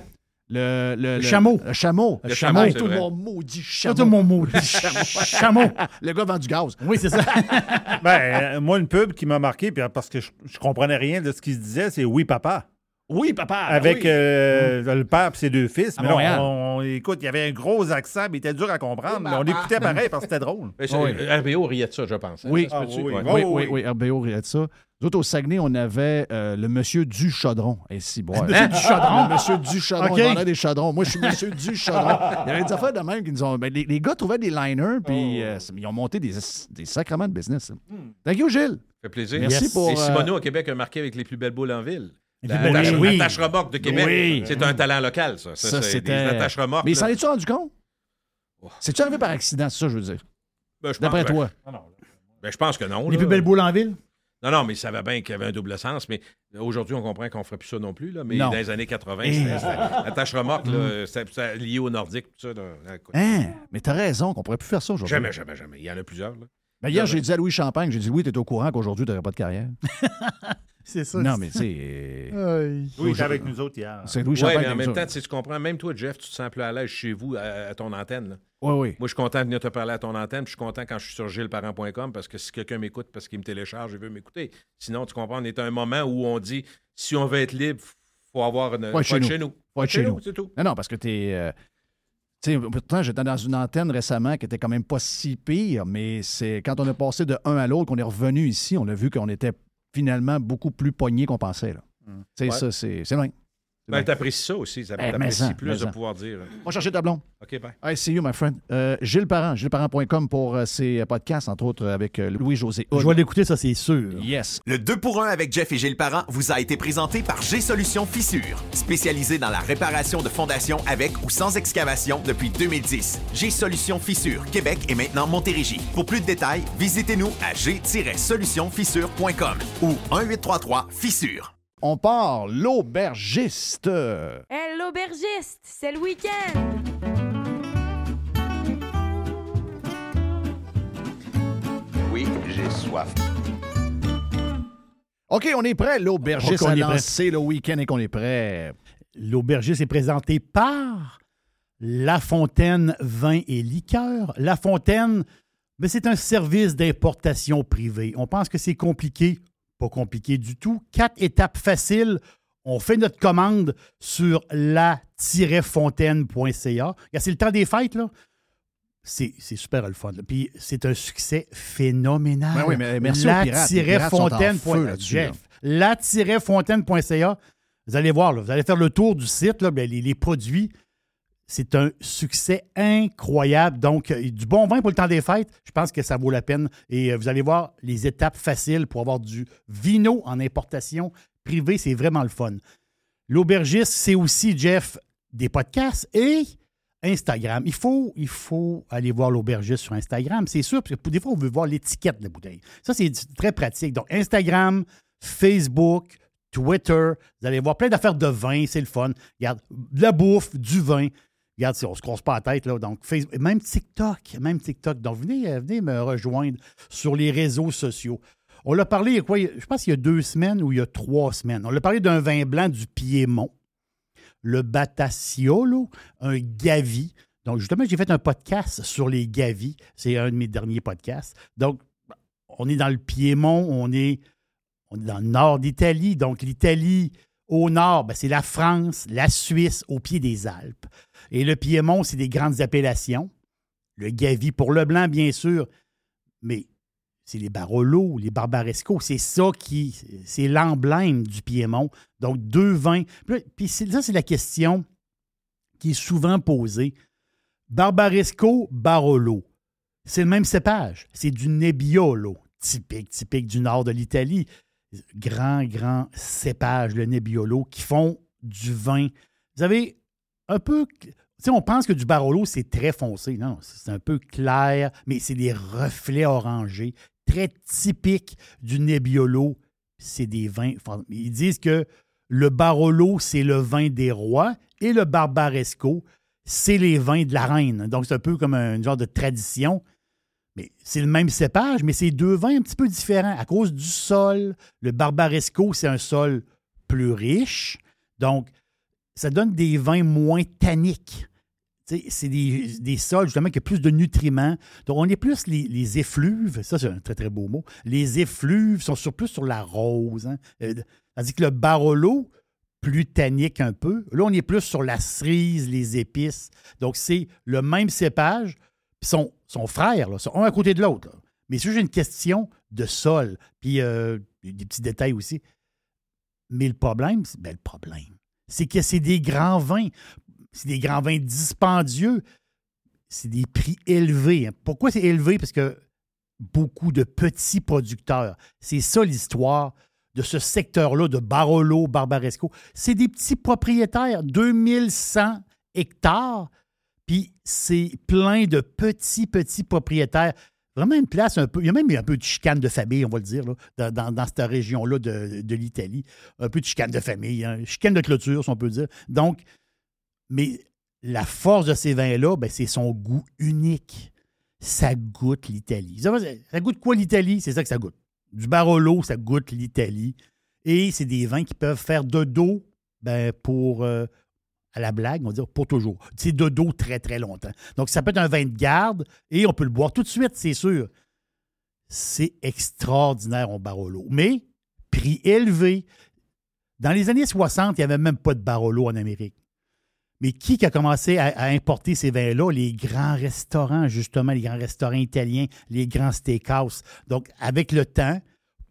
Le, le- Le le- chameau. Le chameau. Le chameau, c'est Tout vrai. mon maudit chameau. Tout mon maudit chameau. Le gars vend du gaz. Oui, c'est ça. Ben, euh, moi, une pub qui m'a marqué, puis parce que je, je comprenais rien de ce qu'il se disait, c'est Oui, papa. Oui, papa. Avec oui. euh, le père et ses deux fils. À Mais là, on, on- écoute, il y avait un gros accent, mais il était dur à comprendre. Mais on l'écoutait pareil parce que c'était drôle. C'est- euh, RBO riait de ça, je pense. hein. Oui, peut-tu? oui, Ouais. oui, oui, oui, RBO riait de ça. Nous autres, au Saguenay, on avait euh, le monsieur du chaudron. Et si, bon, Le monsieur du chaudron? Le monsieur du chaudron. OK. Il vendait des chaudrons. Moi, je suis monsieur du chaudron. Il y avait des affaires de même qui nous ont. ben, les, les gars trouvaient des liners, puis euh, ils ont monté des, des sacrements de business. Thank you, Gilles. Ça fait plaisir. Merci pour, Et euh, Simoneau, au Québec, a marqué avec les plus belles boules en ville. Boules, oui. la tâche remorque de Québec. Oui. C'est un talent local, ça. Ça, c'est c'était. remorques. Mais il s'en est-tu rendu compte? C'est-tu arrivé par accident, c'est ça, je veux dire? Ben, D'après toi? ben, ben, je pense que non. Les là. plus belles boules en ville? Non, non, mais il savait bien qu'il y avait un double sens. Mais aujourd'hui, on comprend qu'on ne ferait plus ça non plus. Là, mais Non. dans les années 80, Eh. la tâche remorque, là, c'était lié au nordique. Tout ça, là. Hein? Mais t'as raison qu'on pourrait plus faire ça aujourd'hui. Jamais, jamais, jamais. Il y en a plusieurs. Là. Ben, hier, j'ai dit à Louis Champagne, j'ai dit, oui, t'es au courant qu'aujourd'hui, t'aurais pas de carrière. C'est ça. non, mais tu sais. euh, Oui, il avec nous autres hier. C'est Louis Oui, Champagne. mais en même temps, tu sais, tu comprends, même toi, Jeff, tu te sens plus à l'aise chez vous, à, à ton antenne. là. Oui, oui. Moi, je suis content de venir te parler à ton antenne, puis je suis content quand je suis sur gilesparent.com parce que si quelqu'un m'écoute parce qu'il me télécharge, il veut m'écouter. Sinon, tu comprends, on est à un moment où on dit si on veut être libre, faut avoir une. Faut être chez nous. nous. Faut être chez nous. c'est tout. Non, non, parce que t'es. euh, pourtant, j'étais dans une antenne récemment qui était quand même pas si pire, mais c'est quand on est passé de un à l'autre, qu'on est revenu ici, on a vu qu'on était finalement beaucoup plus pogné qu'on pensait. Là. Ouais. ça, c'est c'est vrai. Ben, t'apprécies ça aussi. Ça Eh, t'apprécies plus de pouvoir dire. euh, Va chercher ta blonde. OK, bye. I see you, my friend. Euh, Gilles Parent, gillesparent.com pour euh, ses podcasts, entre autres avec euh, Louis-José. Je vais l'écouter, ça, c'est sûr. Yes. Le 2 pour 1 avec Jeff et Gilles Parent vous a été présenté par G-Solutions Fissure, spécialisé dans la réparation de fondations avec ou sans excavation depuis 2010. G-Solutions Fissure, Québec et maintenant Montérégie. Pour plus de détails, visitez-nous à g-solutionfissure.com ou 1-833-Fissure. On part l'aubergiste. Hey, l'aubergiste, c'est le week-end. Oui, j'ai soif. OK, on est prêt. L'aubergiste a est prêt? lancé le week-end et qu'on est prêt. L'aubergiste est présenté par La Fontaine Vin et Liqueur. La Fontaine, ben, c'est un service d'importation privée. On pense que c'est compliqué. Pas compliqué du tout. Quatre étapes faciles. On fait notre commande sur la-fontaine.ca. C'est le temps des fêtes, là. C'est super le fun. là. Puis c'est un succès phénoménal. Ben oui, mais merci aux pirates. Les pirates sont en La-fontaine. feu là-dessus, Jeff, la-fontaine.ca. Vous allez voir, là, vous allez faire le tour du site, là, ben, les, les produits. C'est un succès incroyable. Donc, euh, du bon vin pour le temps des fêtes, je pense que ça vaut la peine. Et euh, vous allez voir les étapes faciles pour avoir du vino en importation privée. C'est vraiment le fun. L'aubergiste, c'est aussi, Jeff, des podcasts et Instagram. Il faut, il faut aller voir l'aubergiste sur Instagram, c'est sûr, parce que des fois, on veut voir l'étiquette de la bouteille. Ça, c'est très pratique. Donc, Instagram, Facebook, Twitter, vous allez voir plein d'affaires de vin, c'est le fun. Regarde, de la bouffe, du vin. Regarde, on se croise pas la tête, là. Donc, Facebook, même TikTok, même TikTok. Donc, venez, euh, venez me rejoindre sur les réseaux sociaux. On l'a parlé, il y a quoi, je pense qu'il y a deux semaines ou il y a trois semaines. On l'a parlé d'un vin blanc du Piémont le Batassiolo, un Gavi. Donc, justement, j'ai fait un podcast sur les Gavis. C'est un de mes derniers podcasts. Donc, on est dans le Piémont, on est, on est dans le nord d'Italie. Donc, l'Italie au nord, ben, c'est la France, la Suisse au pied des Alpes. Et le Piémont, c'est des grandes appellations. Le Gavi pour le blanc, bien sûr. Mais c'est les Barolo, les Barbaresco. C'est ça qui. C'est l'emblème du Piémont. Donc, deux vins. Puis ça, c'est la question qui est souvent posée. Barbaresco, Barolo. C'est le même cépage. C'est du Nebbiolo, typique, typique du nord de l'Italie. Grand, grand cépage, le Nebbiolo, qui font du vin. Vous avez un peu. Tu on pense que du Barolo, c'est très foncé. Non, c'est un peu clair, mais c'est des reflets orangés, très typiques du Nebbiolo. C'est des vins. Ils disent que le Barolo, c'est le vin des rois et le Barbaresco, c'est les vins de la reine. Donc, c'est un peu comme un genre de tradition. Mais c'est le même cépage, mais c'est deux vins un petit peu différents à cause du sol. Le Barbaresco, c'est un sol plus riche. Donc, ça donne des vins moins tanniques. C'est des, des sols, justement, qui ont plus de nutriments. Donc, on est plus les, les effluves. Ça, c'est un très, très beau mot. Les effluves sont sur, plus sur la rose. hein. Euh, tandis que le Barolo, plus tannique un peu. Là, on est plus sur la cerise, les épices. Donc, c'est le même cépage. Puis son, son frère, là, un à côté de l'autre. Mais c'est juste une question de sol. Puis euh, des petits détails aussi. Mais le problème, c'est ben, le problème, c'est que c'est des grands vins. C'est des grands vins dispendieux. C'est des prix élevés. hein. Pourquoi c'est élevé? Parce que beaucoup de petits producteurs. C'est ça l'histoire de ce secteur-là de Barolo, Barbaresco. C'est des petits propriétaires, 2100 hectares, puis c'est plein de petits, petits propriétaires. Vraiment une place un peu. Il y a même un peu de chicane de famille, on va le dire, dans, cette région-là de, de l'Italie. Un peu de chicane de famille, hein, chicane de clôture, si on peut dire. Donc, mais la force de ces vins-là, ben, c'est son goût unique. Ça goûte l'Italie. Ça, ça goûte quoi l'Italie? C'est ça que ça goûte. Du Barolo, ça goûte l'Italie. Et c'est des vins qui peuvent faire de dos ben, pour, euh, à la blague, on va dire pour toujours. C'est de dos très, très longtemps. Donc, ça peut être un vin de garde et on peut le boire tout de suite, c'est sûr. C'est extraordinaire, on Barolo. Mais, prix élevé. Dans les années 60, il n'y avait même pas de Barolo en Amérique. Mais qui qui a commencé à, à importer ces vins-là? Les grands restaurants, justement, les grands restaurants italiens, les grands steakhouse. Donc, avec le temps,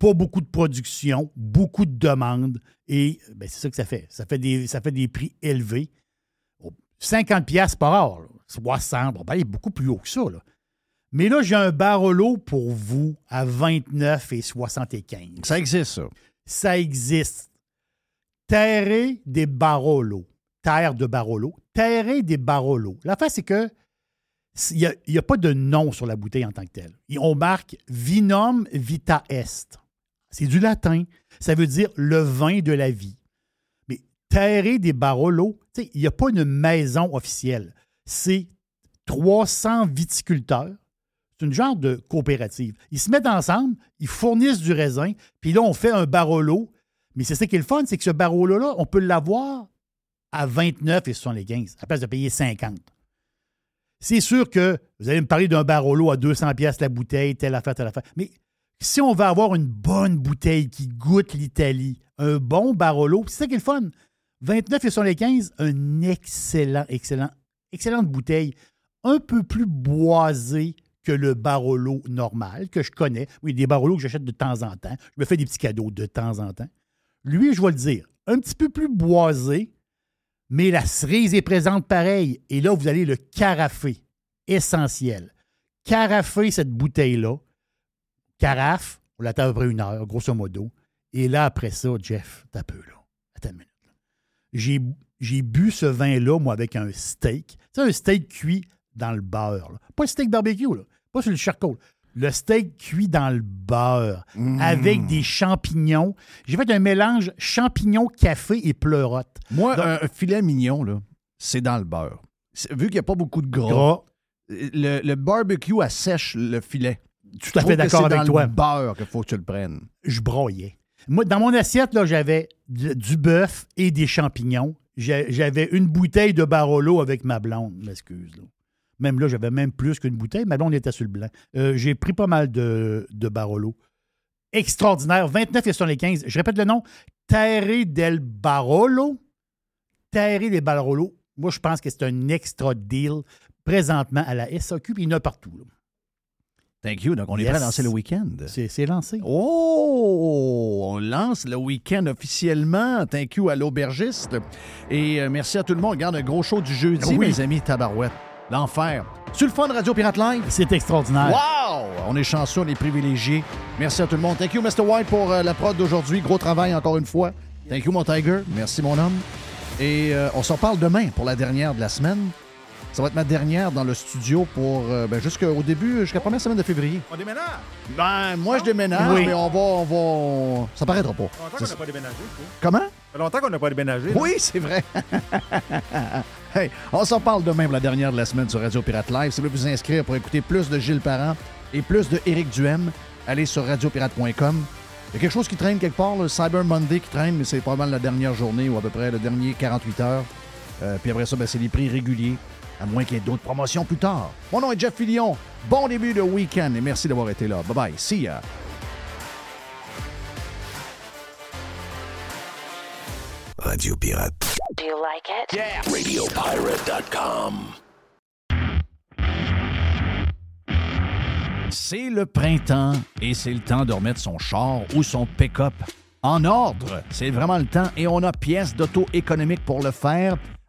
pas beaucoup de production, beaucoup de demandes, et ben, c'est ça que ça fait. Ça fait des, ça fait des prix élevés. Oh, 50 pièces par heure, là. 60, on va aller beaucoup plus haut que ça. là. Mais là, j'ai un Barolo pour vous à 29 et 75. Ça existe, ça. Ça existe. Terre des Barolo. Terre de Barolo. Terre des Barolo. L'affaire, c'est que il n'y a, pas de nom sur la bouteille en tant que telle. Et On marque Vinum Vita Est. C'est du latin. Ça veut dire le vin de la vie. Mais Terre des Barolo, tu sais, il n'y a pas une maison officielle. C'est 300 viticulteurs. C'est une genre de coopérative. Ils se mettent ensemble, ils fournissent du raisin, puis là, on fait un Barolo. Mais c'est ça qui est le fun, c'est que ce Barolo-là, on peut l'avoir à 29 et 75, à la place de payer 50. C'est sûr que vous allez me parler d'un Barolo à 200 pièces la bouteille, telle affaire, telle affaire. Mais si on veut avoir une bonne bouteille qui goûte l'Italie, un bon Barolo, c'est ça qui est le fun. 29 et 75, un excellent, excellent, excellente bouteille, un peu plus boisée que le Barolo normal que je connais. Oui, des Barolos que j'achète de temps en temps. Je me fais des petits cadeaux de temps en temps. Lui, je vais le dire, un petit peu plus boisé, mais la cerise est présente pareil. Et là, vous allez le carafer. Essentiel. Carafer cette bouteille-là. Carafe, on l'attend à peu près une heure, grosso modo. Et là, après ça, Jeff, t'as peu, là. Attends une minute. J'ai, j'ai bu ce vin-là, moi, avec un steak. C'est un steak cuit dans le beurre. là. Pas un steak barbecue, là. Pas sur le charcoal. Le steak cuit dans le beurre, avec des champignons. J'ai fait un mélange champignons, café et pleurote. Moi, Donc- un, filet mignon, là, c'est dans le beurre. Vu qu'il n'y a pas beaucoup de gras, Gras. Le, le barbecue assèche le filet. Tout à fait d'accord avec toi. le beurre qu'il faut que tu le prennes. je broyais. Moi, dans mon assiette, là, j'avais du, bœuf et des champignons. J'avais une bouteille de Barolo avec ma blonde, m'excuse. là. Même là, j'avais même plus qu'une bouteille. Ma blonde était sur le blanc. Euh, J'ai pris pas mal de, de Barolo. Extraordinaire. 29 et 75. Je répète le nom. Terre del Barolo. Terre del Barolo. Moi, je pense que c'est un extra deal présentement à la SAQ, puis il y en a partout. là. Thank you. Donc, on est prêt à lancer le week-end. C'est lancé. Oh! On lance le week-end officiellement. Thank you à l'aubergiste. Et euh, merci à tout le monde. Regarde un gros show du jeudi, Oui. mes amis Tabarouette. L'enfer. Sur le fun Radio Pirate Live. C'est extraordinaire. Wow! On est chanceux, on est privilégiés. Merci à tout le monde. Thank you, Mr. White, pour euh, la prod d'aujourd'hui. Gros travail encore une fois. Thank you, mon Tiger. Merci, mon homme. Et euh, on s'en parle demain pour la dernière de la semaine. Ça va être ma dernière dans le studio pour euh, ben, jusqu'au début, jusqu'à la première semaine de février. On déménage. Ben, moi, je déménage, Oui. mais on va, on va. Ça paraîtra pas. Ça fait longtemps qu'on n'a pas déménagé. Comment? Ça fait longtemps qu'on n'a pas déménagé. là. Oui, c'est vrai. hey, on s'en parle demain pour la dernière de la semaine sur Radio Pirate Live. Si vous voulez vous inscrire pour écouter plus de Gilles Parent et plus de Éric Duhem, allez sur radiopirate.com. Il y a quelque chose qui traîne quelque part, le Cyber Monday qui traîne, mais c'est pas mal la dernière journée ou à peu près le dernier 48 heures. Euh, puis après ça, ben, c'est les prix réguliers, à moins qu'il y ait d'autres promotions plus tard. Mon nom est Jeff Fillion. Bon début de week-end et merci d'avoir été là. Bye bye. See ya. Radio Pirate. Do you like it? Yeah. RadioPirate.com. C'est le printemps et c'est le temps de remettre son char ou son pick-up en ordre. C'est vraiment le temps et on a pièces d'auto économiques pour le faire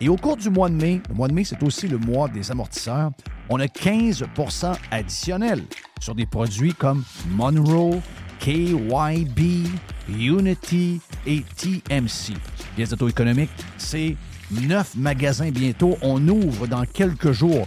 Et au cours du mois de mai, le mois de mai, c'est aussi le mois des amortisseurs, on a 15% additionnel sur des produits comme Monroe, KYB, Unity et TMC. Pièces d'auto-économique, c'est neuf magasins bientôt. On ouvre dans quelques jours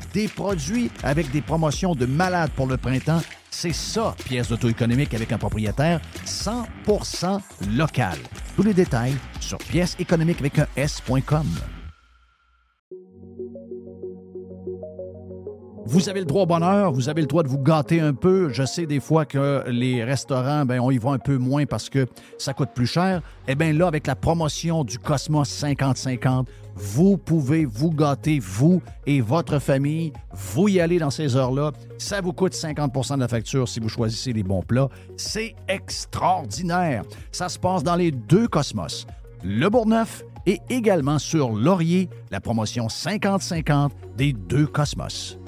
des produits avec des promotions de malades pour le printemps. C'est ça, pièce d'auto économique avec un propriétaire 100% local. Tous les détails sur pièce économique avec un S.com. Vous avez le droit au bonheur, vous avez le droit de vous gâter un peu. Je sais des fois que les restaurants, ben, on y va un peu moins parce que ça coûte plus cher. Eh bien là, avec la promotion du Cosmos 50-50, vous pouvez vous gâter, vous et votre famille. Vous y allez dans ces heures-là. Ça vous coûte 50 de la facture si vous choisissez les bons plats. C'est extraordinaire. Ça se passe dans les deux Cosmos. Le Bourgneuf et également sur Laurier, la promotion 50-50 des deux Cosmos.